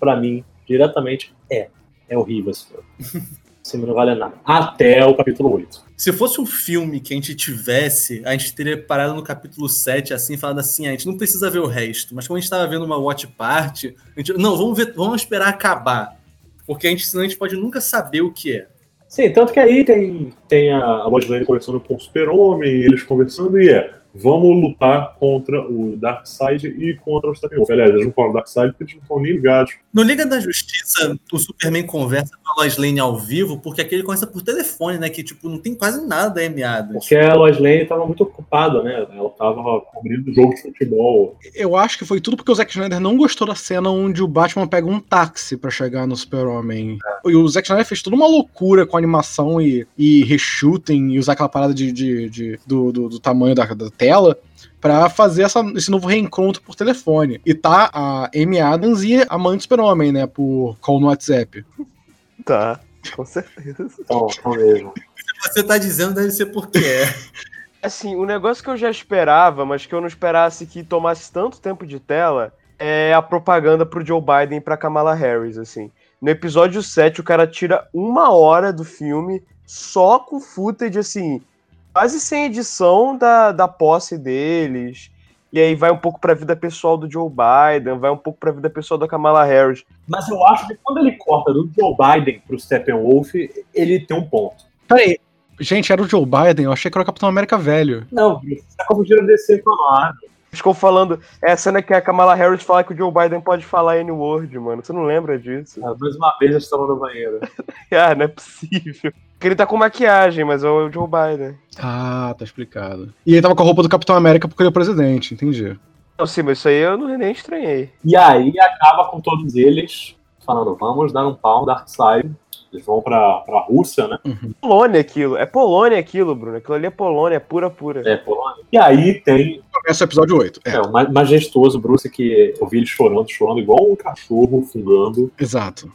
Speaker 2: pra mim, diretamente, é. É horrível esse filme. Filme não vale nada. Até o capítulo 8.
Speaker 5: se fosse um filme que a gente tivesse, a gente teria parado no capítulo 7, assim, falado assim, a gente não precisa ver o resto. Mas como a gente tava vendo uma watch party, a gente, não, vamos ver, vamos esperar acabar. Porque a gente, senão a gente pode nunca saber o que é.
Speaker 2: Sim, tanto que aí tem, tem a, a Lois Lane conversando com o Super-Homem, eles conversando, e é. Vamos lutar contra o Darkseid e contra o Steppenwolf. Aliás, eles não falam Darkseid porque eles não estão nem ligados.
Speaker 5: No Liga da Justiça, o Superman conversa com a Lois Lane ao vivo, porque aquele conversa por telefone, né? Que, tipo, não tem quase nada da MA.
Speaker 2: Porque a Lois Lane estava muito ocupada, né? Ela estava cobrindo jogo de futebol.
Speaker 1: Eu acho que foi tudo porque o Zack Snyder não gostou da cena onde o Batman pega um táxi pra chegar no Super-Homem. É. E o Zack Snyder fez toda uma loucura com animação e, e reshooting e usar aquela parada de, de, de do, do, do, tamanho da, da tela para fazer essa, esse novo reencontro por telefone. E tá a Amy Adams e a mãe do Super-Homem, né? Por call no WhatsApp.
Speaker 3: Tá, com certeza.
Speaker 2: Então, mesmo.
Speaker 5: Você tá dizendo deve ser porque é.
Speaker 3: Assim, o negócio que eu já esperava, mas que eu não esperasse que tomasse tanto tempo de tela, é a propaganda pro Joe Biden e pra Kamala Harris, assim. No episódio 7, o cara tira uma hora do filme só com footage, assim, quase sem edição da, da posse deles. E aí vai um pouco pra vida pessoal do Joe Biden, vai um pouco pra vida pessoal da Kamala Harris.
Speaker 2: Mas eu acho que quando ele corta do Joe Biden pro Steppenwolf, ele tem um ponto.
Speaker 1: Peraí, gente, era o Joe Biden? Eu achei que era o Capitão América velho.
Speaker 2: Não, você tá confundindo a DC com a Marvel.
Speaker 3: Ficou falando. É a cena que a Kamala Harris fala que o Joe Biden pode falar N-word, mano. Você não lembra disso?
Speaker 2: Ah, mais uma vez eu estava no banheiro.
Speaker 3: ah, não é possível. Porque ele tá com maquiagem, mas é o Joe Biden.
Speaker 1: Ah, tá explicado. E ele tava com a roupa do Capitão América porque ele é o presidente, entendi.
Speaker 3: Não, sim, mas isso aí eu não, nem estranhei.
Speaker 2: E aí acaba com todos eles falando, vamos dar um pau no Darkseid. Eles vão pra, pra Rússia, né?
Speaker 3: Uhum. Polônia aquilo. É Polônia aquilo, Bruno. Aquilo ali é Polônia, é pura, pura.
Speaker 2: É, Polônia. E aí tem.
Speaker 1: Começa o episódio 8.
Speaker 2: É, é o majestoso Bruce que eu vi ele chorando, chorando igual um cachorro fungando.
Speaker 1: Exato.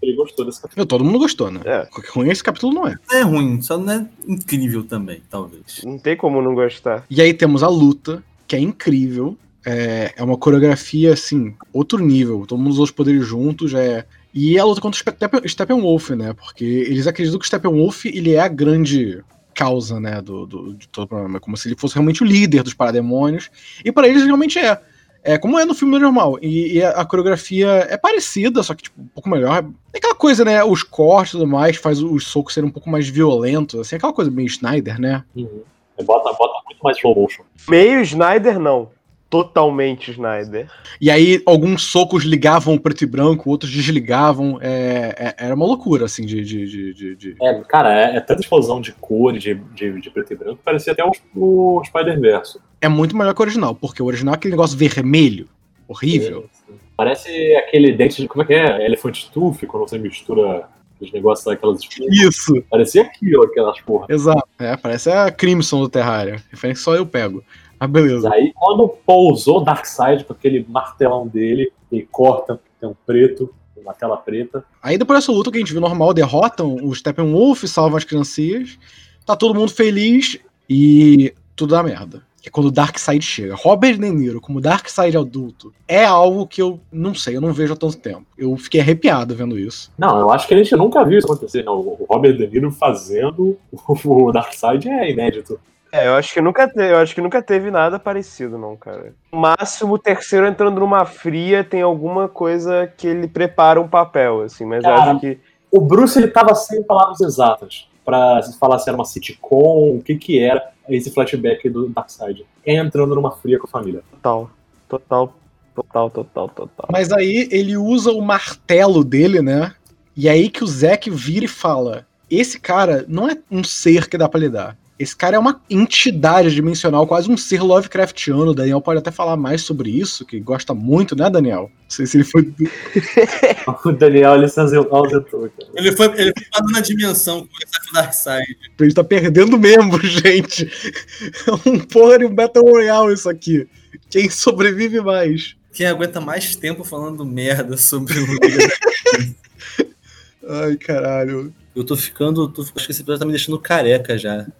Speaker 2: Ele gostou desse
Speaker 1: capítulo. Todo mundo gostou, né? É. Ruim esse capítulo não é.
Speaker 5: É ruim, só não é incrível também, talvez.
Speaker 3: Não tem como não gostar.
Speaker 1: E aí temos a luta, que é incrível. É, é uma coreografia, assim, outro nível. Todo mundo usou os poderes juntos, é e a luta contra o Steppenwolf, né? Porque eles acreditam que o Steppenwolf ele é a grande causa, né, do, do, de todo o problema. Como se ele fosse realmente o líder dos parademônios. E para eles realmente é. É como é no filme normal. E, e, a coreografia é parecida, só que tipo, um pouco melhor. É aquela coisa, né? Os cortes e tudo mais faz os socos serem um pouco mais violentos. Assim, aquela coisa meio Snyder, né?
Speaker 2: Uhum. Bota, bota muito mais slow motion.
Speaker 3: Meio Snyder, não totalmente Snyder.
Speaker 1: E aí alguns socos ligavam o preto e branco, outros desligavam. É, é, era uma loucura, assim, de. de, de, de...
Speaker 2: É, cara, é, é, tanta explosão de cor de, de, de, preto e branco, parecia até o, o Spider-Verse.
Speaker 1: É muito melhor que o original, porque o original é aquele negócio vermelho, horrível.
Speaker 2: Parece aquele dente de. Como é que é? Elefante tooth, quando você mistura os negócios daquelas
Speaker 1: Isso!
Speaker 2: Parecia aquilo, aquelas porra.
Speaker 1: Exato. É, parece a Crimson do Terraria. Referência só eu pego. Ah, beleza.
Speaker 2: Aí quando pousou Darkseid com aquele martelão dele, e corta, tem um preto, uma tela preta.
Speaker 1: Aí depois dessa luta que a gente viu normal, derrotam o Steppenwolf, salvam as criancinhas, tá todo mundo feliz e tudo dá merda. Que é quando o Darkseid chega. Robert De Niro como Darkseid adulto é algo que eu não sei, eu não vejo há tanto tempo. Eu fiquei arrepiado vendo isso.
Speaker 2: Não, eu acho que a gente nunca viu isso acontecer. Não, o Robert De Niro fazendo o Darkseid é inédito.
Speaker 3: É, eu acho que nunca teve, eu acho que nunca teve nada parecido, não, cara. No máximo, o terceiro entrando numa fria tem alguma coisa que ele prepara um papel, assim, mas cara, eu acho que.
Speaker 2: O Bruce ele tava sem palavras exatas para falar se era uma sitcom, o que que era esse flashback do Darkseid. É entrando numa fria com a família.
Speaker 3: Total, total, total, total, total.
Speaker 1: Mas aí ele usa o martelo dele, né? E aí que o Zack vira e fala: esse cara não é um ser que dá pra lidar esse cara é uma entidade dimensional, quase um ser Lovecraftiano. O Daniel pode até falar mais sobre isso, que gosta muito, né, Daniel? Não sei se ele foi.
Speaker 2: o Daniel, ele se ausentou.
Speaker 5: Ele foi, ele foi na dimensão com essa Darkseid.
Speaker 1: A gente tá perdendo membro, gente. É um porra de um Battle Royale isso aqui. Quem sobrevive mais?
Speaker 5: Quem aguenta mais tempo falando merda sobre o.
Speaker 1: Ai, caralho.
Speaker 5: Eu tô ficando. Tô, acho que esse episódio tá me deixando careca já.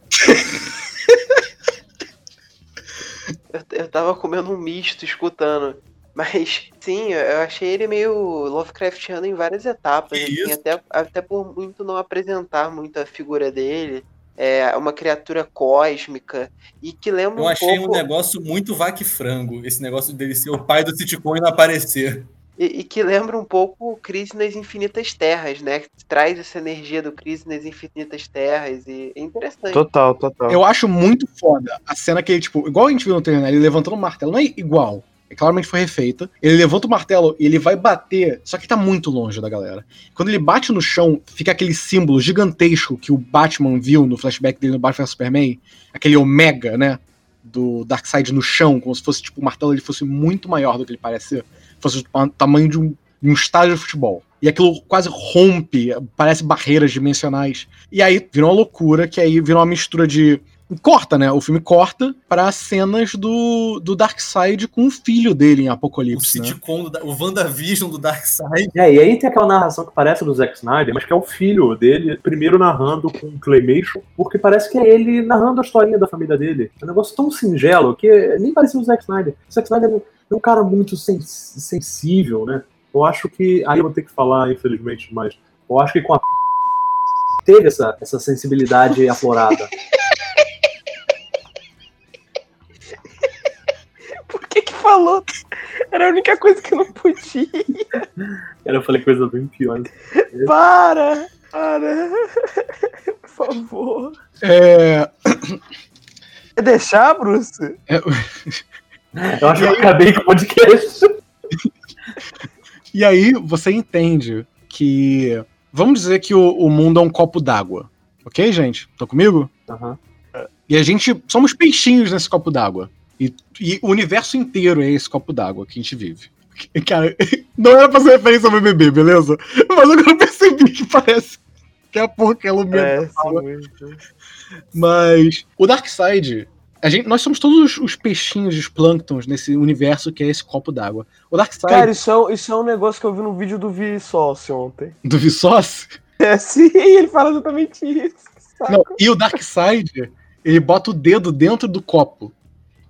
Speaker 4: eu, eu tava comendo um misto escutando. Mas sim, eu achei ele meio Lovecraftiano em várias etapas. Assim, até, até por muito não apresentar muito a figura dele. É uma criatura cósmica. E que lembra
Speaker 5: eu
Speaker 4: um
Speaker 5: achei
Speaker 4: pouco...
Speaker 5: um negócio muito vaque frango. Esse negócio dele ser o pai do sitcom e não aparecer.
Speaker 4: E, e que lembra um pouco Crise nas Infinitas Terras, né? Que traz essa energia do Crise nas Infinitas Terras e é interessante.
Speaker 3: Total, total.
Speaker 1: Eu acho muito foda a cena que ele, tipo, igual a gente viu no trailer, né? Ele levantando o martelo, não é igual. É, claramente foi refeita. Ele levanta o martelo e ele vai bater, só que tá muito longe da galera. Quando ele bate no chão, fica aquele símbolo gigantesco que o Batman viu no flashback dele no Batman vs Superman, aquele Omega, né? Do Darkseid no chão, como se fosse tipo o martelo ele fosse muito maior do que ele parece ser, fosse o tamanho de um, de um estádio de futebol. E aquilo quase rompe, parece barreiras dimensionais. E aí virou uma loucura, que aí virou uma mistura de corta, né? O filme corta para cenas do, do Darkseid com o filho dele em
Speaker 5: O
Speaker 1: Apocalipse. né?
Speaker 5: sitcom, do, Da- o WandaVision do Darkseid.
Speaker 2: É, e aí tem aquela narração que parece do Zack Snyder, mas que é o filho dele, primeiro narrando com Claymation, porque parece que é ele narrando a historinha da família dele. É um negócio tão singelo que nem parecia o Zack Snyder. O Zack Snyder é um cara muito sens- sensível, né? Eu acho que. Aí eu vou ter que falar, infelizmente, mas eu acho que com a. teve essa, essa sensibilidade aflorada.
Speaker 3: Por que que falou? Era a única coisa que eu não podia.
Speaker 2: Eu falei coisas bem piores.
Speaker 3: Para! Para! Por favor.
Speaker 1: É,
Speaker 3: Quer deixar, Bruce?
Speaker 2: Eu acho que eu acabei com o podcast.
Speaker 1: E aí você entende que. Vamos dizer que o, o mundo é um copo d'água. Ok, gente? Estão comigo?
Speaker 2: Aham.
Speaker 1: E a gente. Somos peixinhos nesse copo d'água. E, e o universo inteiro é esse copo d'água que a gente vive. Cara, não era pra ser referência ao BBB, beleza? Mas agora eu percebi que parece que é a porra que é
Speaker 3: É.
Speaker 1: Mas o Darkseid, a gente, nós somos todos os, os peixinhos, os plânctons nesse universo que é esse copo d'água. O Darkseid
Speaker 3: Cara, isso é, um- isso é um negócio que eu vi no vídeo do Vsauce ontem.
Speaker 1: do Vsauce.
Speaker 3: É, sim, ele fala exatamente isso.
Speaker 1: Não, e o Darkseid, ele bota o dedo dentro do copo.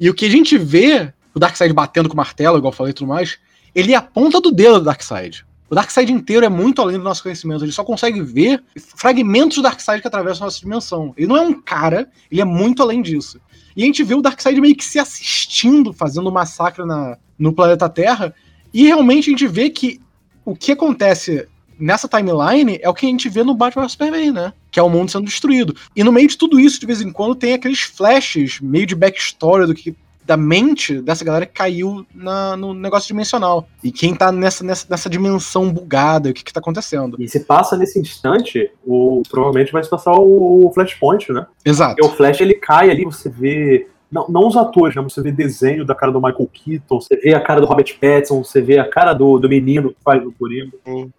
Speaker 1: E o que a gente vê, o Darkseid batendo com o martelo, igual eu falei e tudo mais, ele é a ponta do dedo do Darkseid. O Darkseid inteiro é muito além do nosso conhecimento. Ele só consegue ver fragmentos do Darkseid que atravessam a nossa dimensão. Ele não é um cara, ele é muito além disso. E a gente vê o Darkseid meio que se assistindo, fazendo massacre na, no planeta Terra. E realmente a gente vê que o que acontece nessa timeline é o que a gente vê no Batman Superman, né? Que é o mundo sendo destruído. E no meio de tudo isso, de vez em quando, tem aqueles flashes meio de backstory do que da mente dessa galera que caiu na- no negócio dimensional. E quem tá nessa, nessa, nessa dimensão bugada, o que que tá acontecendo.
Speaker 2: E se passa nesse instante, o, provavelmente vai se passar o, o Flashpoint, né?
Speaker 1: Exato.
Speaker 2: Porque o Flash ele cai ali, você vê. Não, não os atores, né? Você vê desenho da cara do Michael Keaton, você vê a cara do Robert Pattinson, você vê a cara do, do menino que faz o Coringa.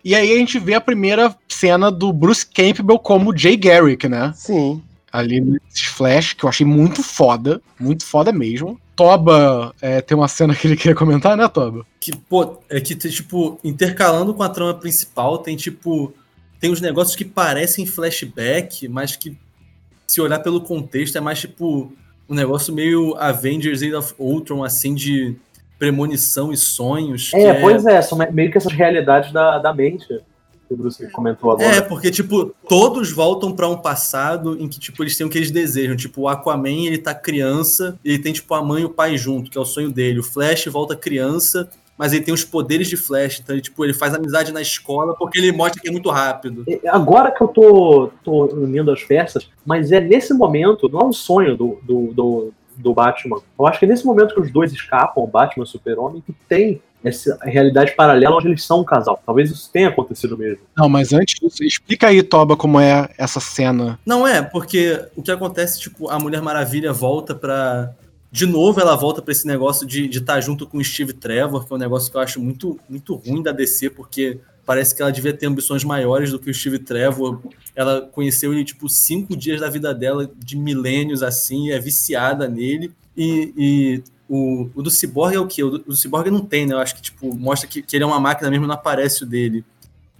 Speaker 1: E aí a gente vê a primeira cena do Bruce Campbell como Jay Garrick, né?
Speaker 3: Sim.
Speaker 1: Ali nesses flash, que eu achei muito foda, muito foda mesmo. Toba é, tem uma cena que ele queria comentar, né, Toba?
Speaker 5: Que, pô, é que, tipo, intercalando com a trama principal, tem, tipo, tem uns negócios que parecem flashback, mas que, se olhar pelo contexto, é mais, tipo, um negócio meio Avengers Age of Ultron, assim, de premonição e sonhos.
Speaker 2: É, pois é, são meio que essas realidades da, da mente que o Bruce comentou agora.
Speaker 5: É, porque, tipo, todos voltam pra um passado em que, tipo, eles têm o que eles desejam. Tipo, o Aquaman, ele tá criança, ele tem, tipo, a mãe e o pai junto, que é o sonho dele. O Flash volta criança, mas ele tem os poderes de Flash. Então, ele, tipo, ele faz amizade na escola porque ele mostra que é muito rápido.
Speaker 2: É, Agora que eu tô, tô unindo as peças, mas é nesse momento, não é um sonho do, do, do, do Batman. Eu acho que é nesse momento que os dois escapam, o Batman e o Super-Homem, que tem essa realidade paralela onde eles são um casal. Talvez isso tenha acontecido mesmo.
Speaker 1: Não, mas antes disso, explica aí, Toba, como é essa cena.
Speaker 5: Não é, porque o que acontece, tipo, a Mulher Maravilha volta pra. De novo, ela volta pra esse negócio de estar junto com o Steve Trevor, que é um negócio que eu acho muito, muito ruim da DC, porque parece que ela devia ter ambições maiores do que o Steve Trevor. Ela conheceu ele, tipo, cinco dias da vida dela, de milênios assim, é viciada nele. E, e o, o do Cyborg é o quê? O do, o do Cyborg não tem, né? Eu acho que, tipo, mostra que, que ele é uma máquina mesmo, não aparece o dele.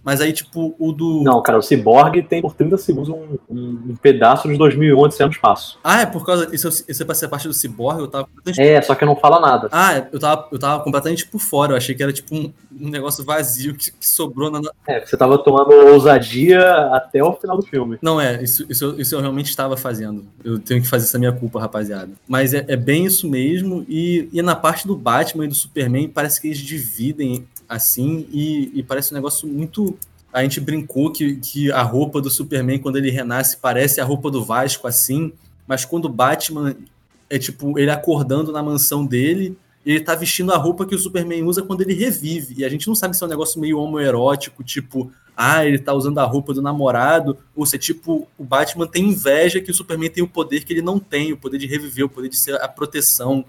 Speaker 5: Mas aí, tipo, o do.
Speaker 2: Não, cara, o Cyborg tem por 30 segundos um, um, pedaço de 2001 Odisseia no espaço.
Speaker 5: Ah, é por causa. Isso, isso é pra ser parte do Cyborg? Eu tava.
Speaker 2: É, só que não fala nada.
Speaker 5: Ah, eu tava, eu tava completamente por fora. Eu achei que era tipo um, um negócio vazio que, que sobrou na.
Speaker 2: É, você tava tomando ousadia até o final do filme.
Speaker 5: Não, é, isso, isso, eu- isso eu realmente estava fazendo. Eu tenho que fazer essa minha culpa, rapaziada. Mas é, é bem isso mesmo. E, e na parte do Batman e do Superman, parece que eles dividem assim, e, e parece um negócio muito. A gente brincou que, que a roupa do Superman, quando ele renasce, parece a roupa do Vasco, assim, mas quando o Batman é tipo ele acordando na mansão dele, ele tá vestindo a roupa que o Superman usa quando ele revive. E a gente não sabe se é um negócio meio homoerótico, tipo, ah, ele tá usando a roupa do namorado, ou se é tipo, o Batman tem inveja que o Superman tem o poder que ele não tem, o poder de reviver, o poder de ser a proteção.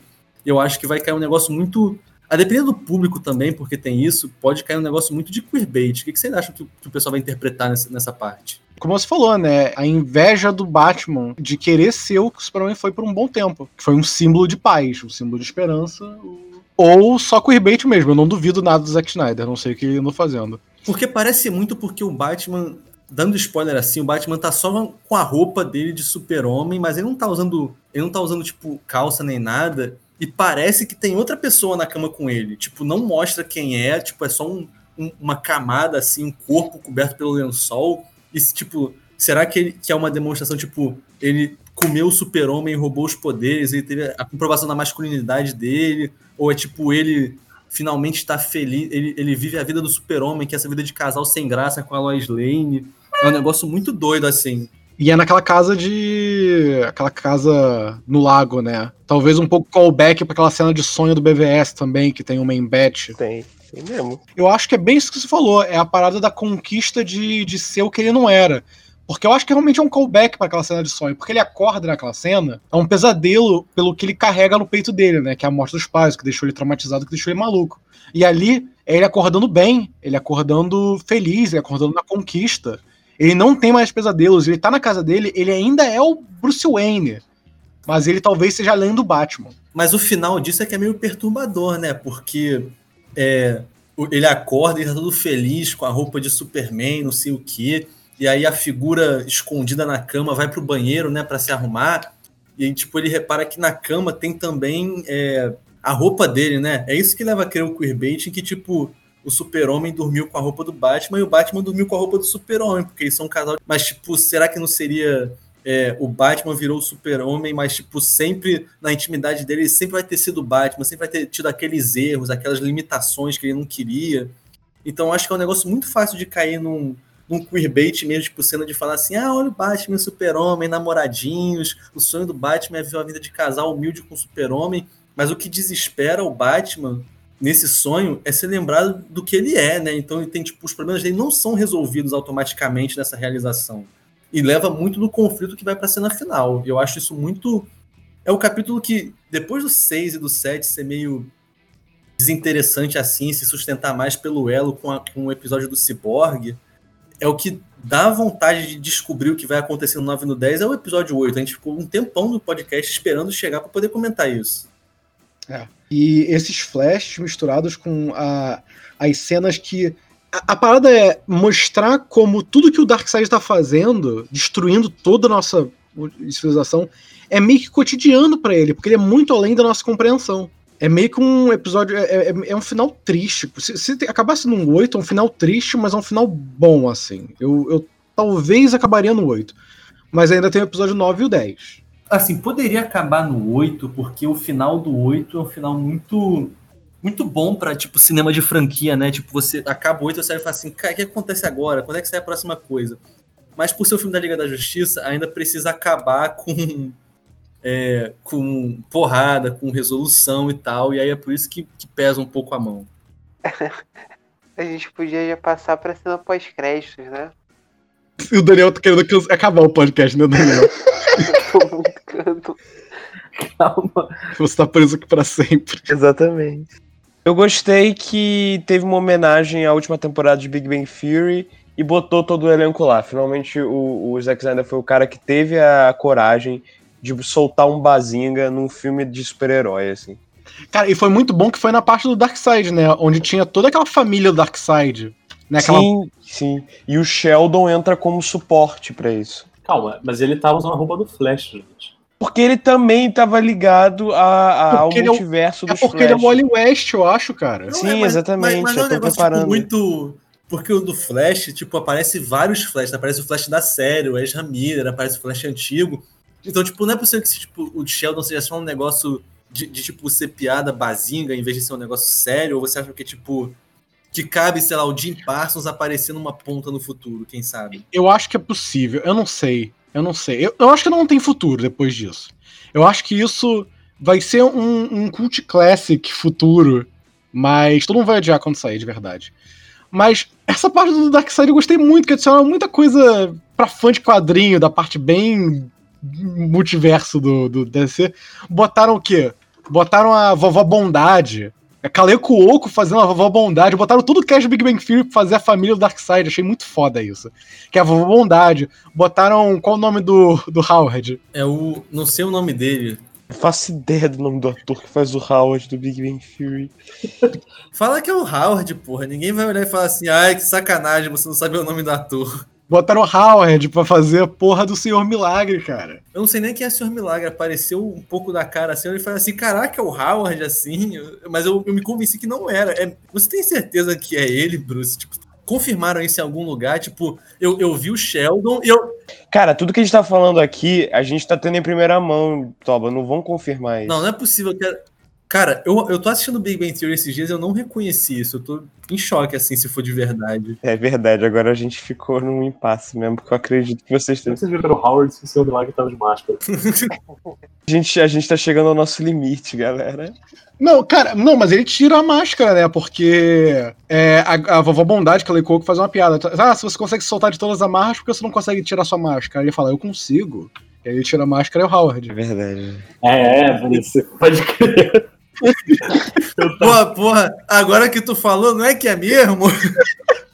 Speaker 5: Eu acho que vai cair um negócio muito. A depender do público também, porque tem isso, pode cair um negócio muito de queerbait. O que, que vocês acham que, que o pessoal vai interpretar nessa, nessa parte?
Speaker 1: Como você falou, né? A inveja do Batman de querer ser o que o Superman foi por um bom tempo. Que foi um símbolo de paz, um símbolo de esperança. Ou só queerbait mesmo. Eu não duvido nada do Zack Snyder. Não sei o que ele andou fazendo.
Speaker 5: Porque parece muito porque o Batman, dando spoiler assim, o Batman tá só com a roupa dele de super-homem, mas ele não tá usando. Ele não tá usando, tipo, calça nem nada. E parece que tem outra pessoa na cama com ele. Tipo, não mostra quem é, tipo, é só um, um, uma camada, assim, um corpo coberto pelo lençol. E, tipo, será que, ele, que é uma demonstração, tipo, ele comeu o super-homem, roubou os poderes, ele teve a comprovação da masculinidade dele? Ou é, tipo, ele finalmente está feliz, ele, ele vive a vida do super-homem, que é essa vida de casal sem graça com a Lois Lane. É um negócio muito doido, assim.
Speaker 1: E é naquela casa de. aquela casa no lago, né? Talvez um pouco callback para aquela cena de sonho do BVS também, que tem uma embete.
Speaker 3: Tem, tem mesmo.
Speaker 1: Eu acho que é bem isso que você falou, é a parada da conquista de, de ser o que ele não era. Porque eu acho que realmente é um callback para aquela cena de sonho. Porque ele acorda naquela cena, é um pesadelo pelo que ele carrega no peito dele, né? Que é a morte dos pais, que deixou ele traumatizado, que deixou ele maluco. E ali é ele acordando bem, ele acordando feliz, ele acordando na conquista. Ele não tem mais pesadelos, ele tá na casa dele, ele ainda é o Bruce Wayne. Mas ele talvez seja além do Batman.
Speaker 5: Mas o final disso é que é meio perturbador, né? Porque é, ele acorda e tá todo feliz com a roupa de Superman, não sei o quê e aí a figura escondida na cama vai pro banheiro, né, para se arrumar, e tipo, ele repara que na cama tem também é, a roupa dele, né? É isso que leva a crer o queerbait, em que, tipo, o super-homem dormiu com a roupa do Batman e o Batman dormiu com a roupa do super-homem, porque eles são um casal. Mas, tipo, será que não seria é, o Batman virou o super-homem, mas, tipo, sempre na intimidade dele, ele sempre vai ter sido o Batman, sempre vai ter tido aqueles erros, aquelas limitações que ele não queria. Então, acho que é um negócio muito fácil de cair num, num queerbait mesmo, tipo, cena de falar assim: ah, olha o Batman super-homem, namoradinhos, o sonho do Batman é ver uma vida de casal humilde com super-homem, mas o que desespera o Batman nesse sonho é ser lembrado do que ele é, né? Então ele tem, tipo, os problemas dele não são resolvidos automaticamente nessa realização. E leva muito do conflito que vai pra cena final. Eu acho isso muito. É o capítulo que, depois do 6 e do 7 ser meio desinteressante assim, se sustentar mais pelo elo com, a, com o episódio do Cyborg, é o que dá vontade de descobrir o que vai acontecer no 9 e no 10 é o episódio 8. A gente ficou um tempão no podcast esperando chegar para poder comentar isso.
Speaker 1: É. E esses flashes misturados com a, as cenas que. A, a, parada é mostrar como tudo que o Darkseid está fazendo, destruindo toda a nossa civilização, é meio que cotidiano para ele, porque ele é muito além da nossa compreensão é meio que um episódio. É, é, é um final triste. Se, se acabasse num 8, é um final triste, mas é um final bom, assim. Eu, eu talvez acabaria no 8. Mas ainda tem o episódio 9 e o 10.
Speaker 5: Assim, poderia acabar no 8, porque o final do 8 é um final muito. Muito bom pra, tipo, cinema de franquia, né? Tipo, você acaba o 8 e você vai falar assim, cara, o que acontece agora? Quando é que sai a próxima coisa? Mas por ser o filme da Liga da Justiça, ainda precisa acabar com é, com porrada, com resolução e tal, e aí é por isso que, que pesa um pouco a mão.
Speaker 4: a gente podia já passar pra cena pós-créditos, né?
Speaker 1: E o Daniel tá querendo acabar o podcast, né, Daniel? Tô Calma. Você tá preso aqui pra sempre.
Speaker 3: Exatamente. Eu gostei que teve uma homenagem à última temporada de Big Bang Theory e botou todo o elenco lá. Finalmente o, o Zack Snyder foi o cara que teve a coragem de soltar um bazinga num filme de super-herói, assim.
Speaker 1: Cara, e foi muito bom que foi na parte do Darkseid, né? Onde tinha toda aquela família do Darkseid. Né? Aquela...
Speaker 3: Sim, sim. E o Sheldon entra como suporte para isso.
Speaker 2: Calma, mas ele tava usando a roupa do Flash, gente.
Speaker 3: Porque ele também estava ligado a, a ao é multiverso
Speaker 1: é, do É porque Flash. ele é o Wally West, eu acho, cara.
Speaker 3: Não, Sim, é, mas, exatamente. Mas, mas eu é um tipo, preparando. Tipo,
Speaker 5: muito. Porque o do Flash, tipo, aparece vários Flash. Aparece o Flash da série, o Ezra Miller, aparece o Flash antigo. Então, tipo, não é possível que tipo, o Sheldon seja só um negócio de, de, tipo, ser piada bazinga em vez de ser um negócio sério, ou você acha que, tipo, que cabe, sei lá, o Jim Parsons aparecer numa ponta no futuro, quem sabe?
Speaker 1: Eu acho que é possível, eu não sei. Eu não sei. Eu, eu acho que não tem futuro depois disso. Eu acho que isso vai ser um, um cult classic futuro, mas todo mundo vai odiar quando sair, de verdade. Mas essa parte do Dark Side eu gostei muito, que adiciona muita coisa pra fã de quadrinho, da parte bem multiverso do, do DC. Botaram o quê? Botaram a vovó Bondade. É Caleco Oco fazendo a vovó Bondade. Botaram tudo que é de Big Bang Theory pra fazer a família do Darkseid. Achei muito foda isso. Que é a vovó Bondade. Botaram. Qual o nome do, do Howard?
Speaker 5: É o. Não sei o nome dele.
Speaker 3: Eu faço ideia do nome do ator que faz o Howard do Big Bang Theory.
Speaker 5: Fala que é o Howard, porra. Ninguém vai olhar e falar assim, ai, que sacanagem, você não sabe o nome do ator.
Speaker 1: Botaram o Howard pra fazer a porra do Senhor Milagre, cara.
Speaker 5: Eu não sei nem quem é o Senhor Milagre. Apareceu um pouco da cara assim. Eu falei assim: caraca, é o Howard assim. Mas eu, eu me convenci que não era. É, você tem certeza que é ele, Bruce? Tipo, confirmaram isso em algum lugar? Tipo, eu, eu vi o Sheldon e eu.
Speaker 3: Cara, tudo que a gente tá falando aqui, a gente tá tendo em primeira mão, Toba. Não vão confirmar isso.
Speaker 5: Não, não é possível que. Cara, eu, eu tô assistindo Big Bang Theory esses dias eu não reconheci isso. Eu tô em choque, assim, se for de verdade.
Speaker 3: É verdade, agora a gente ficou num impasse mesmo, porque eu acredito que vocês têm.
Speaker 2: Vocês viram o Howard se o seu milagre tava de máscara.
Speaker 3: A gente, a gente tá chegando ao nosso limite, galera.
Speaker 1: Não, cara, não, mas ele tira a máscara, né? Porque é, a, a vovó Bondade, que ela que faz uma piada. Ah, se você consegue soltar de todas as amarras, por que você não consegue tirar sua máscara? Aí ele fala, eu consigo. E aí ele tira a máscara e é o Howard.
Speaker 3: É verdade.
Speaker 2: É, é, você pode crer.
Speaker 5: Porra, porra, agora que tu falou, não é que é mesmo?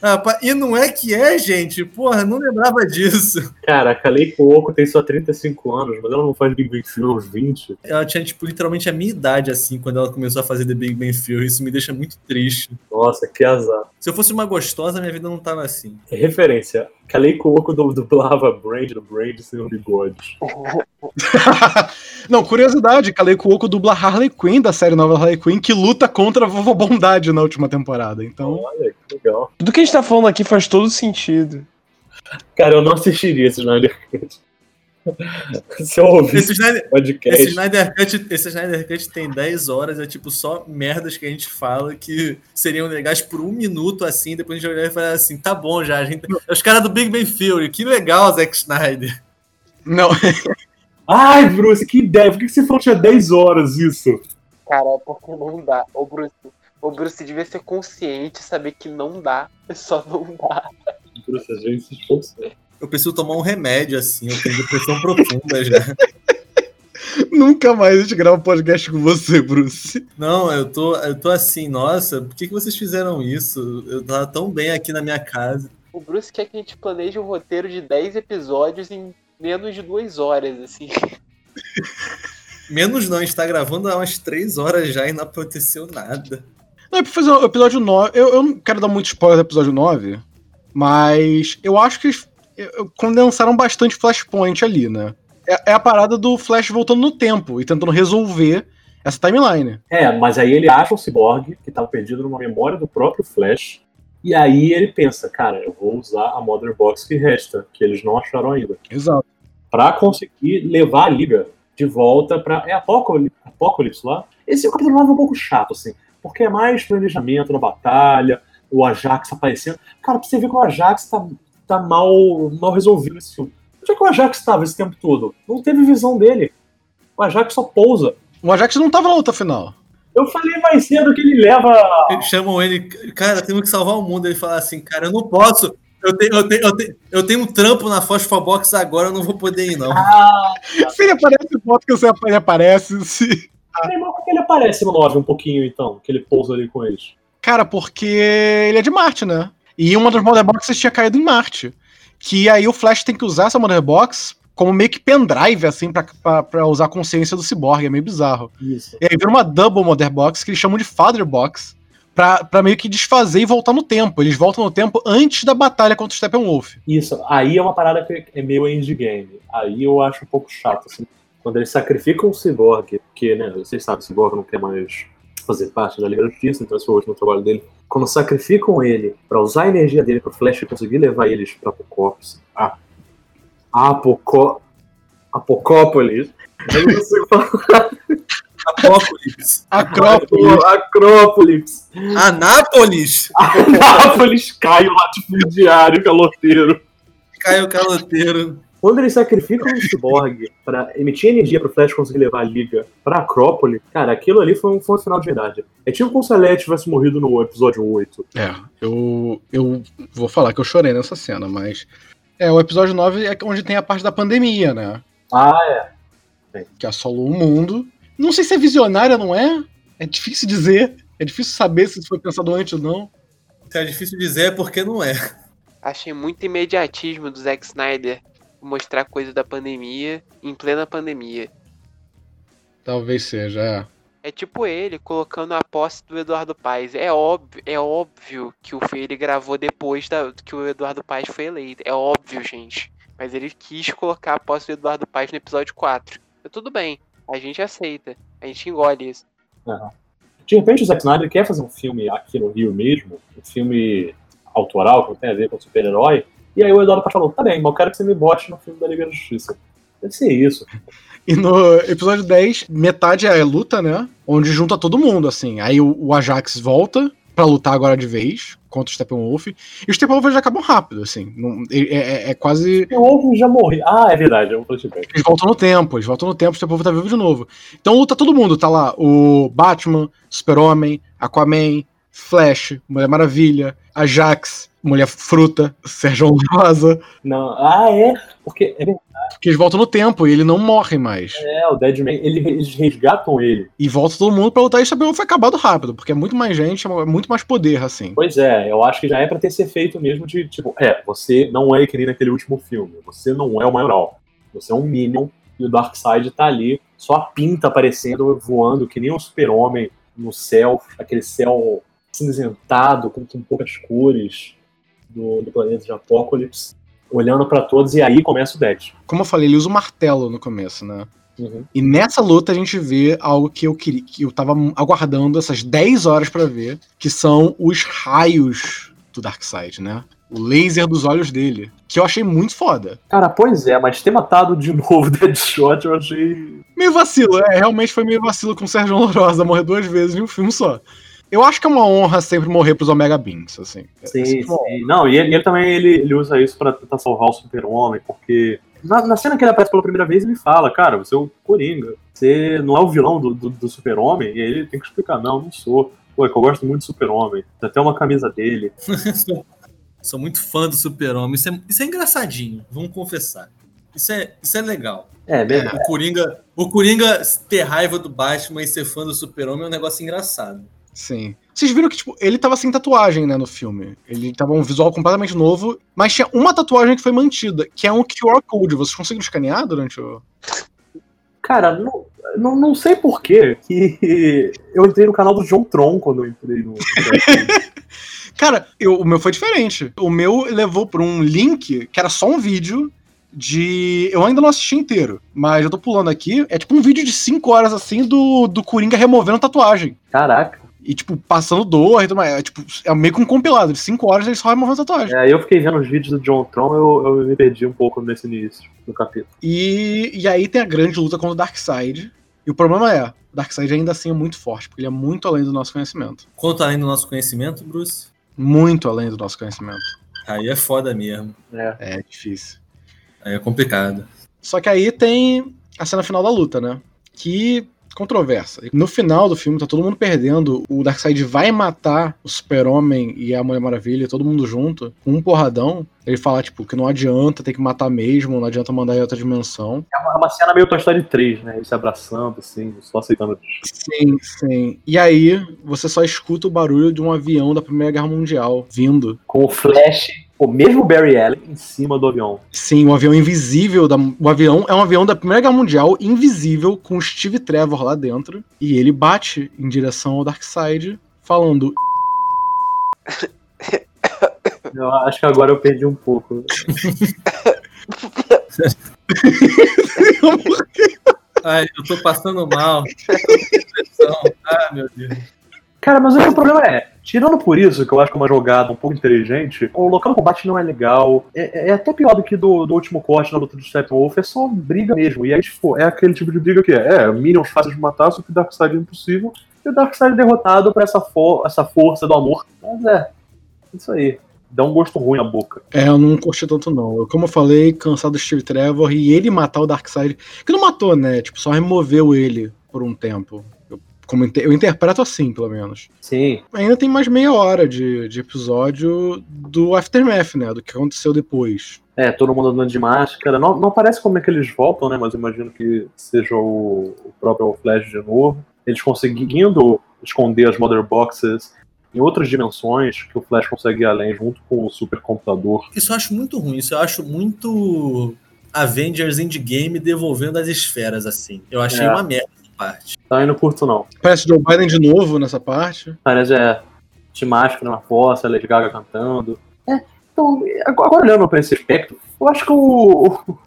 Speaker 5: Ah, e não é que é, gente. Porra, não lembrava disso.
Speaker 2: Cara, a Kalei Cuoco tem só 35 anos, mas ela não faz Big Bang Theory aos 20.
Speaker 5: Ela tinha, tipo, literalmente a minha idade, assim, quando ela começou a fazer The Big Bang Theory. Isso me deixa muito triste.
Speaker 2: Nossa, que azar.
Speaker 5: Se eu fosse uma gostosa, minha vida não tava assim.
Speaker 2: Referência. Kalei Cuoco dublava Brand do Brand sem o bigode.
Speaker 1: não, curiosidade, Kalei Cuoco dubla Harley Quinn da série nova Harley Quinn, que luta contra a Vovó Bondade na última temporada. Então...
Speaker 2: Olha, que legal.
Speaker 3: Tudo que a gente tá falando aqui faz todo sentido.
Speaker 2: Cara, eu não assistiria esse Snyder Cut. Se eu ouvir
Speaker 5: esse Snyder,
Speaker 2: podcast.
Speaker 5: Esse Snyder, Cut, esse Snyder Cut tem 10 horas, é tipo só merdas que a gente fala que seriam legais por um minuto assim, depois a gente olhar e falar assim: tá bom já, a gente. É os caras do Big Bang Theory, que legal, Zack Snyder.
Speaker 1: Não.
Speaker 2: Ai, Bruce, que ideia, por que você falou que tinha 10 horas isso?
Speaker 4: Cara, é porque não dá. Ô, Bruce, o Bruce devia ser consciente, saber que não dá, só não dá.
Speaker 2: Bruce, a gente se esforçou.
Speaker 5: Eu preciso tomar um remédio, assim, eu tenho depressão profunda já.
Speaker 1: Nunca mais a gente grava um podcast com você, Bruce.
Speaker 5: Não, eu tô, eu tô assim, nossa, por que, que vocês fizeram isso? Eu tava tão bem aqui na minha casa.
Speaker 4: O Bruce quer que a gente planeje um roteiro de 10 episódios em menos de duas horas, assim.
Speaker 5: Menos não, a gente tá gravando há umas 3 horas já e não aconteceu nada.
Speaker 1: Não, é pra fazer o episódio 9. Eu, eu não quero dar muito spoiler do episódio 9, mas eu acho que eles condensaram bastante Flashpoint ali, né? É, é, a parada do Flash voltando no tempo e tentando resolver essa timeline.
Speaker 2: É, mas aí ele acha o Cyborg, que tava perdido numa memória do próprio Flash, e aí ele pensa, cara, eu vou usar a Mother Box que resta, que eles não acharam ainda.
Speaker 1: Exato.
Speaker 2: Pra conseguir levar a Liga de volta pra. É Apocalipse, Apocalipse lá? Esse é o capítulo 9 é um pouco chato, assim, porque é mais planejamento na batalha, o Ajax aparecendo. Cara, pra você ver que o Ajax tá, tá mal, mal resolvido esse filme. Onde é que o Ajax estava esse tempo todo? Não teve visão dele. O Ajax só pousa.
Speaker 1: O Ajax não tava na luta final.
Speaker 2: Eu falei mais cedo que ele leva.
Speaker 5: Eles chamam ele, cara, temos que salvar o mundo. Ele fala assim, cara, eu não posso. Eu tenho, eu tenho, eu tenho, eu tenho um trampo na Box agora, eu não vou poder ir, não.
Speaker 2: Ah,
Speaker 1: se ele aparece, bota que você aparece. Se...
Speaker 2: Ah. Por que ele aparece no 9 um pouquinho, então? Que ele pousa ali com eles?
Speaker 1: Cara, porque ele é de Marte, né? E uma das Mother Boxes tinha caído em Marte. Que aí o Flash tem que usar essa Mother Box como meio que pendrive, assim, pra, pra, pra usar a consciência do Cyborg. É meio bizarro.
Speaker 2: Isso.
Speaker 1: E aí vira uma Double Mother Box, que eles chamam de Father Box, pra, pra meio que desfazer e voltar no tempo. Eles voltam no tempo antes da batalha contra o Steppenwolf.
Speaker 2: Isso. Aí é uma parada que é meio endgame. Aí eu acho um pouco chato, assim. Quando eles sacrificam o Cyborg, porque, né, vocês sabem, o Cyborg não quer mais fazer parte da Liga da Justiça, então esse foi o último trabalho dele. Quando sacrificam ele para usar a energia dele pro Flash conseguir levar eles pra Apocópolis. Ah. Apocó... Apocópolis. Eu não consigo falar.
Speaker 5: Apocalipse.
Speaker 1: Acrópolis.
Speaker 2: Acrópolis.
Speaker 5: Anápolis.
Speaker 2: Anápolis cai o latifundiário caloteiro.
Speaker 5: Caiu o caloteiro.
Speaker 2: Quando eles sacrificam um cyborg pra emitir energia pro Flash conseguir levar a liga pra Acrópole, cara, aquilo ali foi um, foi um final de verdade. É tipo como se a Leia tivesse morrido no episódio 8.
Speaker 1: É, eu, eu vou falar que eu chorei nessa cena, mas. É, o episódio 9 é onde tem a parte da pandemia, né?
Speaker 2: Ah, é.
Speaker 1: Que assolou o mundo. Não sei se é visionária, não é? É difícil dizer. É difícil saber se isso foi pensado antes ou não.
Speaker 5: Se é difícil dizer é porque não é.
Speaker 4: Achei muito imediatismo do Zack Snyder mostrar coisa da pandemia em plena pandemia.
Speaker 1: Talvez seja, é.
Speaker 4: É tipo ele colocando a posse do Eduardo Paes. É óbvio, é óbvio que o ele gravou depois da, que o Eduardo Paes foi eleito. É óbvio, gente. Mas ele quis colocar a posse do Eduardo Paes no episódio 4. Então, tudo bem, a gente aceita. A gente engole isso.
Speaker 2: Aham. De repente o Zack Snyder quer fazer um filme aqui no Rio mesmo, um filme autoral, que não tem a ver com super-herói, e aí o Eduardo Paes falou, tá bem, mas eu quero que você me bote no filme da Liga da Justiça. Deve ser isso.
Speaker 1: E no episódio 10, metade é a luta, né? Onde junta todo mundo, assim. Aí o, o Ajax volta pra lutar agora de vez contra o Steppenwolf. E os Steppenwolf já acabam rápido, assim. Não- é, é- é quase.
Speaker 2: O Wolf já morreu. Ah, é verdade, flashback.
Speaker 1: Eles voltam no tempo, eles voltam no tempo, o Steppenwolf tá vivo de novo. Então luta todo mundo, tá lá o Batman, Super-Homem, Aquaman, Flash, Mulher Maravilha, Ajax, Mulher Fruta, Sérgio Rosa,
Speaker 2: Não, ah, é? Porque é,
Speaker 1: porque eles voltam no tempo e ele não morre mais.
Speaker 2: é, o Deadman, ele, eles resgatam ele.
Speaker 1: E volta todo mundo pra lutar e o Steppenwolf foi acabado rápido, porque é muito mais gente, é muito mais poder, assim.
Speaker 2: Pois é, eu acho que já é pra ter ser feito mesmo de, tipo, é, você não é que nem naquele último filme, você não é o maioral, você é um Minion e o Darkseid tá ali, só a pinta aparecendo, voando, que nem um super-homem no céu, aquele céu cinzentado, com, com poucas cores do, do planeta de Apocalipse, olhando pra todos, e aí começa o Dead.
Speaker 1: Como eu falei, ele usa o martelo no começo, né?
Speaker 2: Uhum.
Speaker 1: E nessa luta a gente vê algo que eu queria, que eu tava aguardando essas 10 horas pra ver, que são os raios do Darkseid, né? O laser dos olhos dele, que eu achei muito foda.
Speaker 2: Cara, pois é, mas ter matado de novo o Deadshot eu achei.
Speaker 1: Meio vacilo, é, realmente foi meio vacilo com o Sérgio Lourosa morrer duas vezes em um filme só. Eu acho que é uma honra sempre morrer pros Omega Beams, assim. É
Speaker 2: Sim,
Speaker 1: uma
Speaker 2: sim. Não, e ele, ele também ele, ele usa isso pra tentar salvar o super-homem, porque na, na cena que ele aparece pela primeira vez, ele fala, cara, você é o Coringa, você não é o vilão do, do, do super-homem, e aí ele tem que explicar, não, não sou. Pô, é que eu gosto muito do super-homem, tem até uma camisa dele.
Speaker 5: sou, sou muito fã do Super-Homem. Isso é, isso é engraçadinho, vamos confessar. Isso é, isso é legal.
Speaker 2: É, mesmo.
Speaker 5: O Coringa, o Coringa ter raiva do Batman e ser fã do Super-Homem é um negócio engraçado.
Speaker 1: Sim. Vocês viram que, tipo, ele tava sem tatuagem, né, no filme. Ele tava um visual completamente novo, mas tinha uma tatuagem que foi mantida, que é um QR Code. Vocês conseguiram escanear durante o.
Speaker 2: Cara, não, não, não sei porquê que eu entrei no canal do John Tron quando eu entrei no.
Speaker 1: Cara, eu- o meu foi diferente. O meu levou por um link que era só um vídeo de. Eu ainda não assisti inteiro, mas eu tô pulando aqui. É tipo um vídeo de 5 horas assim do, do Coringa removendo tatuagem.
Speaker 2: Caraca.
Speaker 1: E, tipo, passando dor e tudo mais. É, tipo, é meio que um compilado. De 5 horas ele só removendo tatuagem.
Speaker 2: É, eu fiquei vendo os vídeos do John Tron, eu, eu me perdi um pouco nesse início do capítulo.
Speaker 1: E, e aí tem a grande luta contra o Darkseid. E o problema é, o Darkseid ainda assim é muito forte, porque ele é muito além do nosso conhecimento.
Speaker 5: Quanto além do nosso conhecimento, Bruce,
Speaker 1: Muito além do nosso conhecimento.
Speaker 5: aí é foda mesmo.
Speaker 2: É.
Speaker 1: É difícil.
Speaker 5: Aí é complicado.
Speaker 1: Só que aí tem a cena final da luta, né? Que controversa. No final do filme, tá todo mundo perdendo. O Darkseid vai matar o Super-Homem e a Mulher Maravilha, todo mundo junto, com um porradão. Ele fala, tipo, que não adianta, tem que matar mesmo, não adianta mandar em outra dimensão.
Speaker 2: É uma, é uma cena meio Toy Story 3, né? Eles se abraçando, assim, só aceitando.
Speaker 1: Sim, sim. E aí, você só escuta o barulho de um avião da Primeira Guerra Mundial vindo.
Speaker 2: Com o Flash, o mesmo Barry Allen, em cima do avião.
Speaker 1: Sim, o avião invisível. Da, o avião é um avião da Primeira Guerra Mundial, invisível, com o Steve Trevor lá dentro. E ele bate em direção ao Darkseid, falando:
Speaker 2: Eu acho que agora eu perdi um pouco.
Speaker 5: Ai, eu tô passando mal. Ah, meu Deus.
Speaker 2: Cara, mas o problema é, tirando por isso, que eu acho que é uma jogada um pouco inteligente, o local do combate não é legal. É, é até pior do que do, do último corte na luta do Steppenwolf, é só briga mesmo. E aí, tipo, é aquele tipo de briga que é, é Minions fácil de matar, só que Darkseid é impossível. E o Darkseid é derrotado por essa, essa força do amor. Mas é, isso aí. Dá um gosto ruim na boca.
Speaker 1: É, eu não curti tanto não. Eu, como eu falei, cansado do Steve Trevor e ele matar o Darkseid. Que não matou, né? Tipo, só removeu ele por um tempo. Eu, como, eu interpreto assim, pelo menos.
Speaker 2: Sim.
Speaker 1: Ainda tem mais meia hora de, de episódio do Aftermath, né? Do que aconteceu depois.
Speaker 2: É, todo mundo andando de máscara. Não, não parece como é que eles voltam, né? Mas eu imagino que seja o, o próprio Flash de novo. Eles conseguindo esconder as Mother Boxes em outras dimensões que o Flash consegue ir além junto com o supercomputador.
Speaker 5: Isso eu acho muito ruim, isso eu acho muito Avengers Endgame devolvendo as esferas, assim. Eu achei
Speaker 2: É.
Speaker 5: uma merda parte.
Speaker 2: Tá, não curto não.
Speaker 1: Parece Joe Biden de novo nessa parte.
Speaker 2: Parece é de máscara na fossa, Lady Gaga cantando. É, então, agora olhando pra esse aspecto, eu acho que o, o,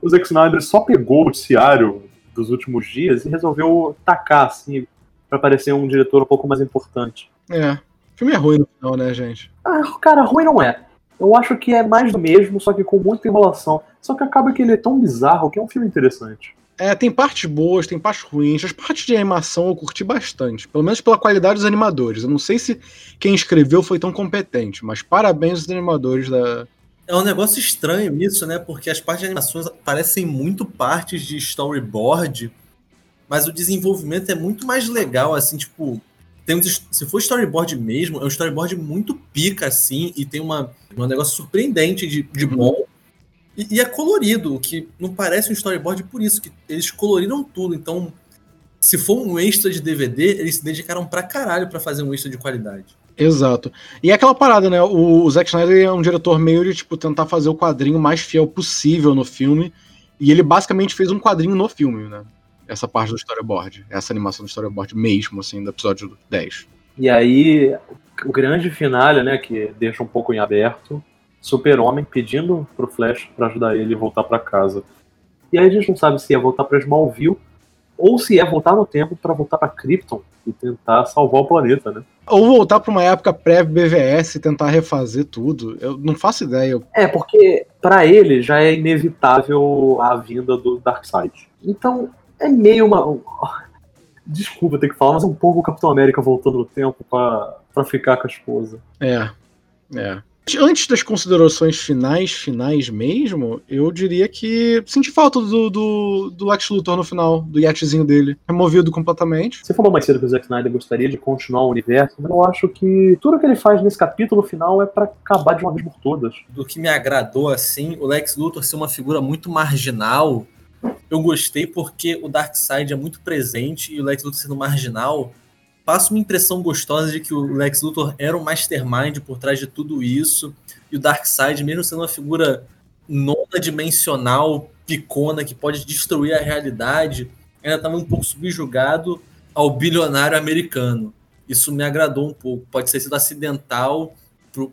Speaker 2: o Zack Snyder só pegou o noticiário dos últimos dias e resolveu tacar, assim, pra parecer um diretor um pouco mais importante.
Speaker 1: É. O filme é ruim no final, né, gente?
Speaker 2: Ah, cara, ruim não é. Eu acho que é mais do mesmo, só que com muita enrolação. Só que acaba que ele é tão bizarro que é um filme interessante.
Speaker 1: É, tem partes boas, tem partes ruins. As partes de animação eu curti bastante. Pelo menos pela qualidade dos animadores. Eu não sei se quem escreveu foi tão competente, mas parabéns aos animadores da.
Speaker 5: É um negócio estranho isso, né? Porque as partes de animações parecem muito partes de storyboard, mas o desenvolvimento é muito mais legal, assim, tipo. Tem um, se for storyboard mesmo, é um storyboard muito pica, assim, e tem uma, um negócio surpreendente de, de bom. E, e é colorido, o que não parece um storyboard por isso, que eles coloriram tudo. Então, se for um extra de DVD, eles se dedicaram pra caralho pra fazer um extra de qualidade.
Speaker 1: Exato. E é aquela parada, né? O, o Zack Snyder é um diretor meio de, tipo, tentar fazer o quadrinho mais fiel possível no filme. E ele basicamente fez um quadrinho no filme, né? Essa parte do storyboard. Essa animação do storyboard mesmo, assim, do episódio 10.
Speaker 2: E aí, o grande finale, né, que deixa um pouco em aberto, Super-Homem pedindo pro Flash pra ajudar ele a voltar pra casa. E aí a gente não sabe se é voltar pra Smallville ou se é voltar no tempo pra voltar pra Krypton e tentar salvar o planeta, né?
Speaker 1: Ou voltar pra uma época pré-BVS e tentar refazer tudo. Eu não faço ideia.
Speaker 2: É, porque pra ele já é inevitável a vinda do Darkseid. Então, é meio uma. Desculpa ter que falar, mas é um pouco o Capitão América voltando no tempo pra ficar com a esposa.
Speaker 1: É. É. Antes das considerações finais, finais mesmo, eu diria que senti falta do, do, do Lex Luthor no final, do yatezinho dele. Removido completamente.
Speaker 2: Você falou mais cedo que o Zack Snyder gostaria de continuar o universo, mas eu acho que tudo que ele faz nesse capítulo final é pra acabar de uma vez por todas.
Speaker 5: do que me agradou assim, o Lex Luthor ser uma figura muito marginal. Eu gostei porque o Darkseid é muito presente e o Lex Luthor sendo marginal passa uma impressão gostosa de que o Lex Luthor era um mastermind por trás de tudo isso e o Darkseid, mesmo sendo uma figura nona dimensional, picona que pode destruir a realidade, ainda estava um pouco subjugado ao bilionário americano. Isso me agradou um pouco. Pode ter sido acidental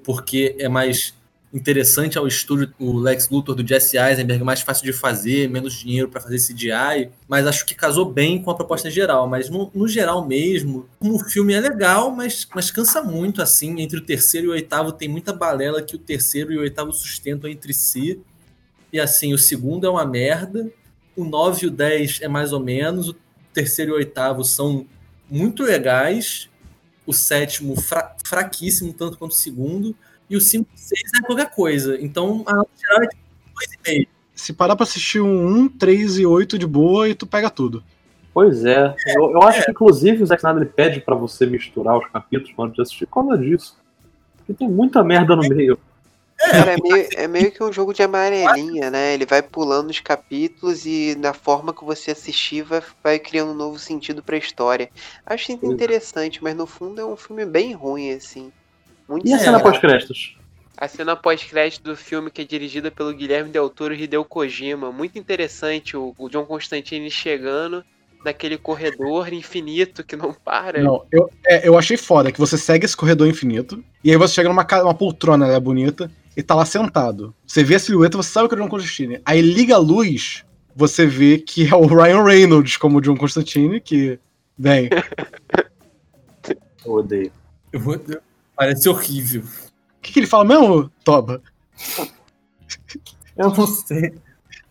Speaker 5: porque é mais interessante ao estúdio o Lex Luthor do Jesse Eisenberg, mais fácil de fazer, menos dinheiro para fazer CGI, mas acho que casou bem com a proposta geral. Mas no, no geral mesmo, o filme é legal, mas, mas cansa muito assim. Entre o terceiro e o oitavo tem muita balela que o terceiro e o oitavo sustentam entre si. E assim, o segundo é uma merda, o 9 e o 10 é mais ou menos, o terceiro e o oitavo são muito legais, o sétimo fra fraquíssimo, tanto quanto o segundo, e o 5 e 6 é qualquer coisa. Então, a nota geral é tipo 2,5.
Speaker 1: Se parar pra assistir um 1, 3 e 8 de boa e tu pega tudo.
Speaker 2: Pois é. Eu, eu acho que, inclusive, o Zack Snyder ele pede pra você misturar os capítulos hora de assistir por causa disso. Porque tem muita merda no meio.
Speaker 4: Cara, é meio, é meio que um jogo de amarelinha, né? Ele vai pulando os capítulos e na forma que você assistir vai, vai criando um novo sentido pra história. Acho isso interessante, mas no fundo é um filme bem ruim, assim. Muito
Speaker 2: E a cena pós-créditos?
Speaker 4: A cena pós-crédito do filme que é dirigida pelo Guilherme Del Toro e Hideo Kojima. Muito interessante o, o John Constantine chegando naquele corredor infinito que não para.
Speaker 1: Não, eu, é, eu achei foda que você segue esse corredor infinito e aí você chega numa uma poltrona né, bonita e tá lá sentado. Você vê a silhueta, você sabe que é o John Constantine. Aí liga a luz, você vê que é o Ryan Reynolds como o John Constantine, que, bem,
Speaker 2: Eu odeio.
Speaker 5: Eu vou- Parece horrível.
Speaker 1: O que, que ele fala mesmo, Toba?
Speaker 5: Eu não sei.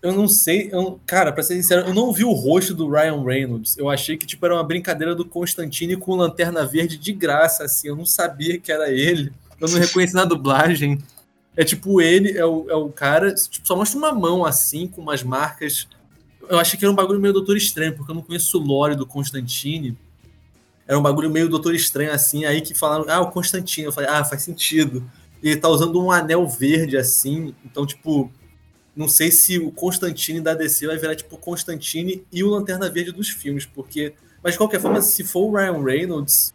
Speaker 5: Eu não sei. eu- cara, pra ser sincero, eu não vi o rosto do Ryan Reynolds. Eu achei que tipo, era uma brincadeira do Constantine com lanterna verde de graça, assim. Eu não sabia que era ele. Eu não reconheci na dublagem. É tipo ele, é o, é o cara. Tipo, só mostra uma mão assim, com umas marcas. Eu achei que era um bagulho meio Doutor Estranho, porque eu não conheço o lore do Constantine. Era um bagulho meio Doutor Estranho, assim. Aí que falaram, ah, o Constantine. Eu falei, ah, faz sentido. Ele tá usando um anel verde, assim. Então, tipo, não sei se o Constantine da DC vai virar tipo Constantine e o Lanterna Verde dos filmes, porque. Mas de qualquer forma, se for o Ryan Reynolds,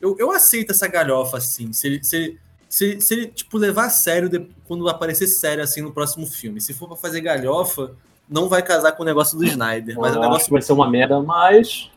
Speaker 5: eu, eu aceito essa galhofa, assim. Se ele, se, ele- se, se ele tipo, levar a sério de- quando aparecer sério assim no próximo filme. Se for pra fazer galhofa, não vai casar com o negócio do Snyder. Mas
Speaker 2: eu
Speaker 5: o
Speaker 2: acho
Speaker 5: negócio
Speaker 2: que vai ser uma merda, mas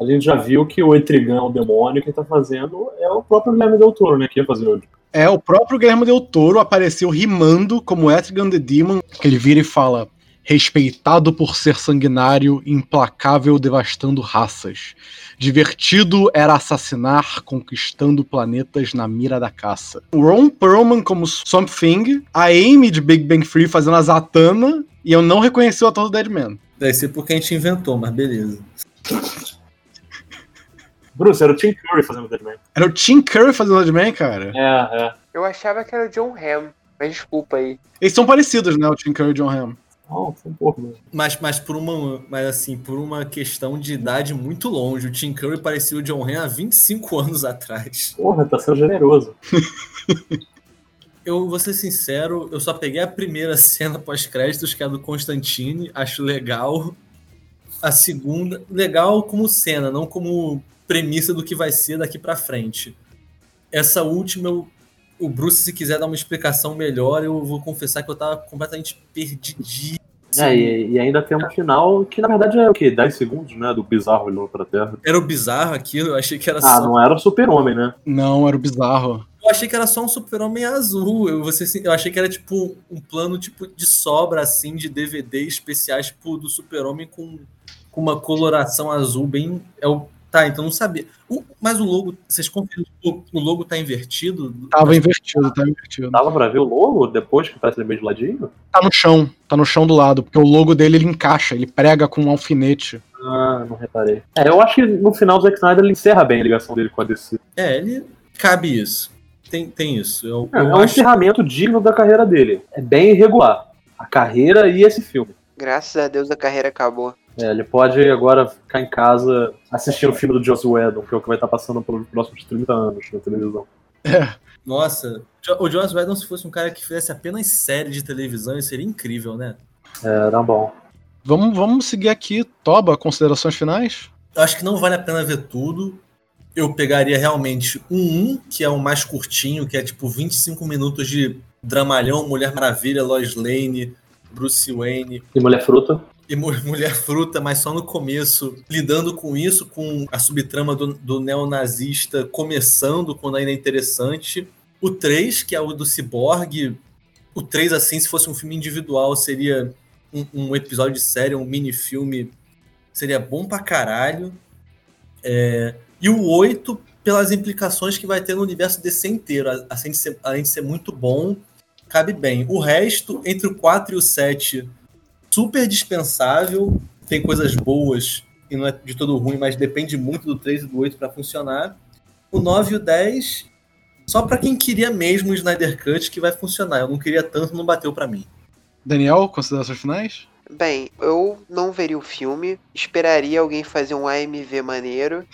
Speaker 2: a gente já viu que o Etrigan, o demônio, que tá fazendo é o próprio Guilherme Del Toro, né? Que ia fazer o
Speaker 1: É, o próprio Guilherme Del Toro apareceu rimando como Etrigan the Demon, que ele vira e fala: respeitado por ser sanguinário, implacável, devastando raças. Divertido era assassinar, conquistando planetas na mira da caça. O Ron Perlman como Swamp Thing, a Amy de Big Bang Free fazendo a Zatanna, e eu não reconheci o ator do Deadman.
Speaker 5: deve ser porque a gente inventou, mas beleza.
Speaker 2: Bruce, era o Tim Curry fazendo o Deadman.
Speaker 1: Era o Tim Curry fazendo o Deadman, cara.
Speaker 2: É, é.
Speaker 4: Eu achava que era o John Hamm, mas desculpa aí.
Speaker 1: Eles são parecidos, né? O Tim Curry e o John Hamm.
Speaker 2: Não, foi um pouco mesmo.
Speaker 5: Mas, mas por uma, mas assim, por uma questão de idade muito longe. O Tim Curry parecia o John Hamm há 25 anos atrás.
Speaker 2: Porra, tá sendo generoso.
Speaker 5: Eu vou ser sincero, eu só peguei a primeira cena pós-créditos, que é a do Constantine, acho legal. A segunda, legal como cena, não como premissa do que vai ser daqui pra frente. Essa última, eu- o Bruce, se quiser dar uma explicação melhor, eu vou confessar que eu tava completamente perdidinho.
Speaker 2: É, e, e ainda tem um final que na verdade é o quê? 10 segundos, né? Do bizarro olhou pra Terra.
Speaker 5: Era o bizarro aquilo, eu achei que era
Speaker 2: Ah,
Speaker 5: só.
Speaker 2: não era o super-homem, né?
Speaker 1: Não, era o bizarro.
Speaker 5: Eu achei que era só um super-homem azul. Eu, sin- eu achei que era tipo um plano tipo de sobra assim de DVD especiais tipo, do super-homem com, com uma coloração azul bem. É o, tá, então não sabia. O- mas o logo, vocês confiram que o, o logo tá invertido?
Speaker 1: Tava invertido, tava invertido.
Speaker 2: Dava pra ver o logo depois que parece meio de ladinho?
Speaker 1: Tá no chão, tá no chão do lado, porque o logo dele ele encaixa, ele prega com um alfinete.
Speaker 2: Ah, não reparei. É, eu acho que no final o Zack Snyder ele encerra bem a ligação dele com a DC.
Speaker 5: É, ele cabe isso. Tem, tem isso. Eu,
Speaker 2: É,
Speaker 5: eu
Speaker 2: é um
Speaker 5: acho.
Speaker 2: encerramento digno da carreira dele. É bem irregular. A carreira e esse filme.
Speaker 4: Graças a Deus a carreira acabou.
Speaker 2: É, ele pode agora ficar em casa assistindo o filme do Joss Whedon, que é o que vai estar passando pelos próximos 30 anos na televisão.
Speaker 5: Nossa, Jo- o Joss Whedon, se fosse um cara que fizesse apenas série de televisão, isso seria incrível, né?
Speaker 2: É, tá bom.
Speaker 1: Vamos, vamos seguir aqui. Toba, considerações finais?
Speaker 5: Eu acho que não vale a pena ver tudo. Eu pegaria realmente um 1, que é o mais curtinho, que é tipo 25 minutos de dramalhão, Mulher Maravilha, Lois Lane, Bruce Wayne
Speaker 2: E Mulher Fruta?
Speaker 5: E Mu- Mulher Fruta, mas só no começo, lidando com isso, com a subtrama do, do neonazista começando, quando ainda é interessante. O 3, que é o do Cyborg. O 3, assim, se fosse um filme individual, seria um, um episódio de série, um mini-filme. Seria bom pra caralho. É, E o 8, pelas implicações que vai ter no universo DC inteiro. Além de ser, além de ser muito bom, cabe bem. O resto, entre o 4 e o 7, super dispensável. Tem coisas boas e não é de todo ruim, mas depende muito do 3 e do 8 para funcionar. O 9 e o 10, só para quem queria mesmo o Snyder Cut que vai funcionar. Eu não queria tanto, não bateu para mim.
Speaker 1: Daniel, considerações finais?
Speaker 4: Bem, eu não veria o filme, esperaria alguém fazer um AMV maneiro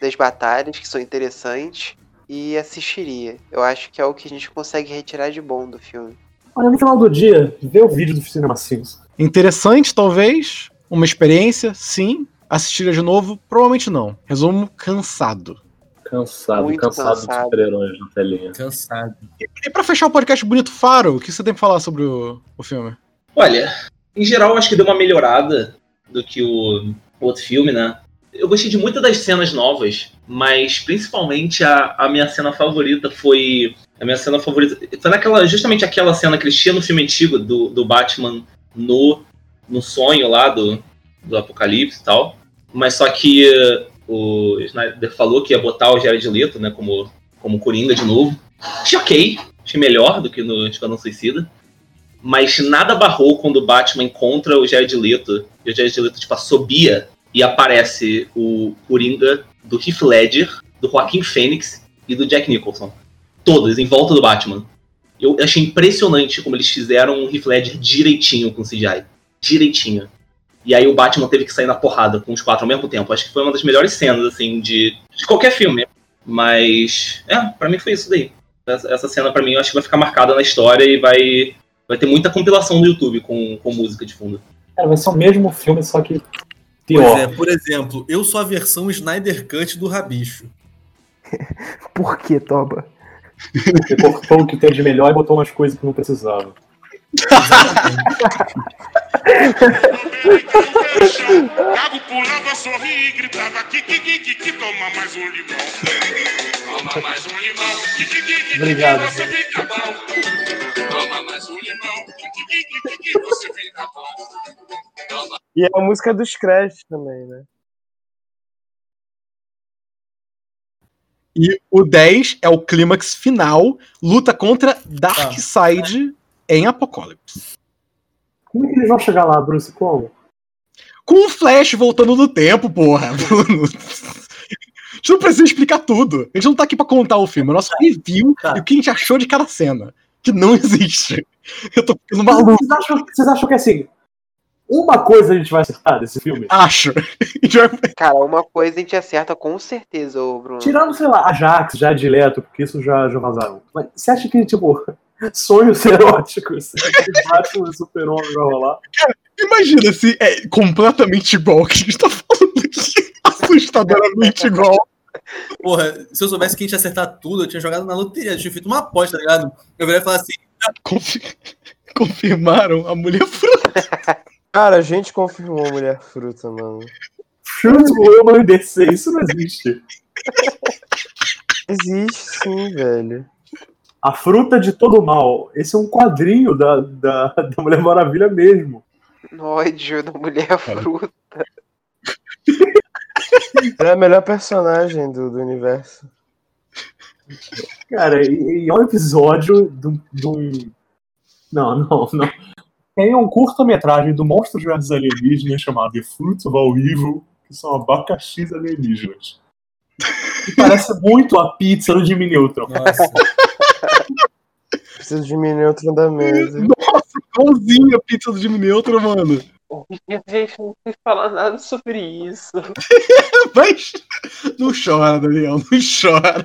Speaker 4: das batalhas, que são interessantes, e assistiria. Eu acho que é o que a gente consegue retirar de bom do filme.
Speaker 2: Olha, no final do dia, vê o vídeo do Cinema Sins.
Speaker 1: Interessante, talvez. Uma experiência, sim. Assistiria de novo? Provavelmente não. Resumo, cansado.
Speaker 2: Cansado,
Speaker 4: Muito
Speaker 2: cansado,
Speaker 4: cansado.
Speaker 2: super-heróis na telinha.
Speaker 5: Cansado.
Speaker 1: E pra fechar o podcast bonito, Faro, o que você tem pra falar sobre o, o filme?
Speaker 6: Olha, em geral, acho que deu uma melhorada do que o outro filme, né? Eu gostei de muitas das cenas novas, mas principalmente a, a minha cena favorita foi. A minha cena favorita. Foi naquela. Justamente aquela cena que eles tinham no filme antigo do, do Batman no, no sonho lá do, do Apocalipse e tal. Mas só que eh, o Snyder falou que ia botar o Jared Leto, né, como, como Coringa de novo. Achei ok, achei melhor do que no Esquadrão Suicida. Mas nada barrou quando o Batman encontra o Jared Leto, e o Jared Leto, tipo, assobia, e aparece o Coringa do Heath Ledger, do Joaquim Phoenix e do Jack Nicholson. Todos em volta do Batman. Eu achei impressionante como eles fizeram o Heath Ledger direitinho com o CGI. Direitinho. E aí o Batman teve que sair na porrada com os quatro ao mesmo tempo. Acho que foi uma das melhores cenas, assim, de, de qualquer filme. Mas, é, pra mim foi isso daí. Essa, essa cena, pra mim, eu acho que vai ficar marcada na história e vai, vai ter muita compilação no YouTube com, com música de fundo.
Speaker 2: Cara, vai ser o mesmo filme, só que
Speaker 5: Pois
Speaker 2: pior.
Speaker 5: é, por exemplo, eu sou a versão Snyder Cut do Rabicho.
Speaker 7: Por que, Toba?
Speaker 2: Cortou o que tem de melhor e botou umas coisas que não precisava.
Speaker 8: Pulava, sorria e gritava: que toma mais um limão. Toma mais um limão.
Speaker 2: Obrigado.
Speaker 8: você fica bom. Toma mais um limão. Que você fica bom.
Speaker 3: E a música dos créditos também, né?
Speaker 1: E o 10 é o clímax final, luta contra Darkseid em Apocalipse.
Speaker 2: Como é que eles vão chegar lá, Bruce? Como?
Speaker 1: Com o Flash voltando no tempo, porra. Bruno. A gente não precisa explicar tudo. A gente não tá aqui pra contar o filme. O nosso review
Speaker 5: Tá.
Speaker 1: e o que a gente achou de cada cena. Que não existe. Eu tô ficando maluco.
Speaker 2: Vocês acham, vocês acham que assim, uma coisa a gente vai acertar desse filme?
Speaker 1: Acho. A gente vai-
Speaker 4: Cara, uma coisa a gente acerta com certeza, ô Bruno.
Speaker 2: Tirando, sei lá, Ajax, já direto, porque isso já, já vazaram. Mas você acha que, tipo, sonhos eróticos, Batman e Super-Homem vai rolar?
Speaker 1: Imagina se é completamente igual o que a gente tá falando aqui. Assustadoramente igual.
Speaker 5: Porra, se eu soubesse que a gente ia acertar tudo, eu tinha jogado na loteria, eu tinha feito uma aposta, tá ligado? Eu viria falar assim,
Speaker 1: Confi- Confirmaram a mulher fruta.
Speaker 3: Cara, a gente confirmou a mulher fruta, mano.
Speaker 2: O nome DC, isso não existe.
Speaker 3: Existe sim, velho.
Speaker 2: A fruta de todo mal. Esse é um quadrinho da, da, da Mulher Maravilha mesmo.
Speaker 4: Ódio da mulher fruta.
Speaker 3: Ela é a melhor personagem do, do universo.
Speaker 2: Cara, e, e é um episódio do, do. Não, não, não. Tem um curta-metragem do Monstros Verdes Alienígenas chamado The Fruits of All Evil, que são abacaxis alienígenas. Que parece muito a pizza do Jimmy Neutron.
Speaker 5: nossa,
Speaker 3: Preciso diminuir o trem da mesa.
Speaker 1: Igualzinho a pizza do Jimmy Neutron, mano.
Speaker 4: Gente, não tem falar nada sobre isso.
Speaker 1: Mas não chora, Daniel, não chora.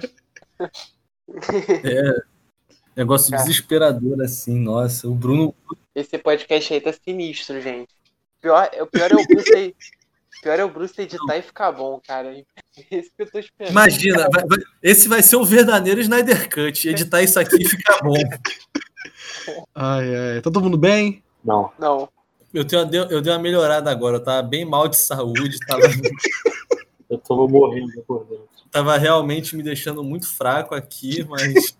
Speaker 5: Negócio
Speaker 4: Cara.
Speaker 5: desesperador assim, nossa. O Bruno,
Speaker 4: Esse podcast aí tá sinistro, gente. Pior, o pior é o Bruce aí. Pior é o Bruce editar e ficar bom, cara. Esse que eu tô esperando.
Speaker 5: imagina, vai- vai- esse vai ser o verdadeiro Snyder Cut, editar isso aqui e ficar bom.
Speaker 1: Ai, ai. Tá todo mundo bem?
Speaker 2: Não.
Speaker 4: Não.
Speaker 5: Eu, tenho, eu dei uma melhorada agora, eu tava bem mal de saúde, tava,
Speaker 2: Eu tô morrendo por dentro.
Speaker 5: tava realmente me deixando muito fraco aqui, mas.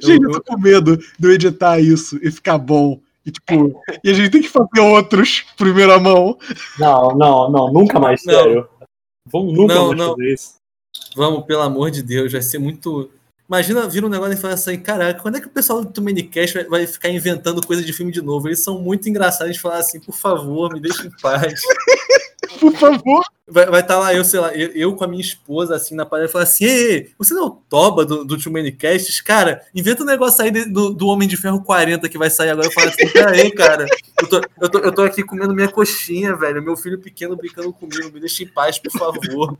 Speaker 1: Gente, eu tô com medo de eu editar isso e ficar bom. E, tipo, e a gente tem que fazer outros, primeira mão.
Speaker 2: Não, não, não, nunca mais,
Speaker 5: Não.
Speaker 2: sério. Vamos nunca
Speaker 5: Não,
Speaker 2: mais
Speaker 5: não.
Speaker 2: fazer isso.
Speaker 5: Vamos, pelo amor de Deus, vai ser muito. Imagina vir um negócio e falar assim, caraca, quando é que o pessoal do Tumanicast vai, vai ficar inventando coisa de filme de novo? Eles são muito engraçados de falar assim, por favor, me deixe em paz.
Speaker 1: Por favor.
Speaker 5: Vai estar tá lá, eu, sei lá, eu, eu com a minha esposa, assim, na parede, falar assim, ei, você não é o Toba do, do Too Many Casts? Cara, inventa um negócio aí do, do Homem de Ferro 40 que vai sair agora. Eu falo assim, peraí, cara, eu tô, eu, tô, eu tô aqui comendo minha coxinha, velho, meu filho pequeno brincando comigo, me deixa em paz, por favor.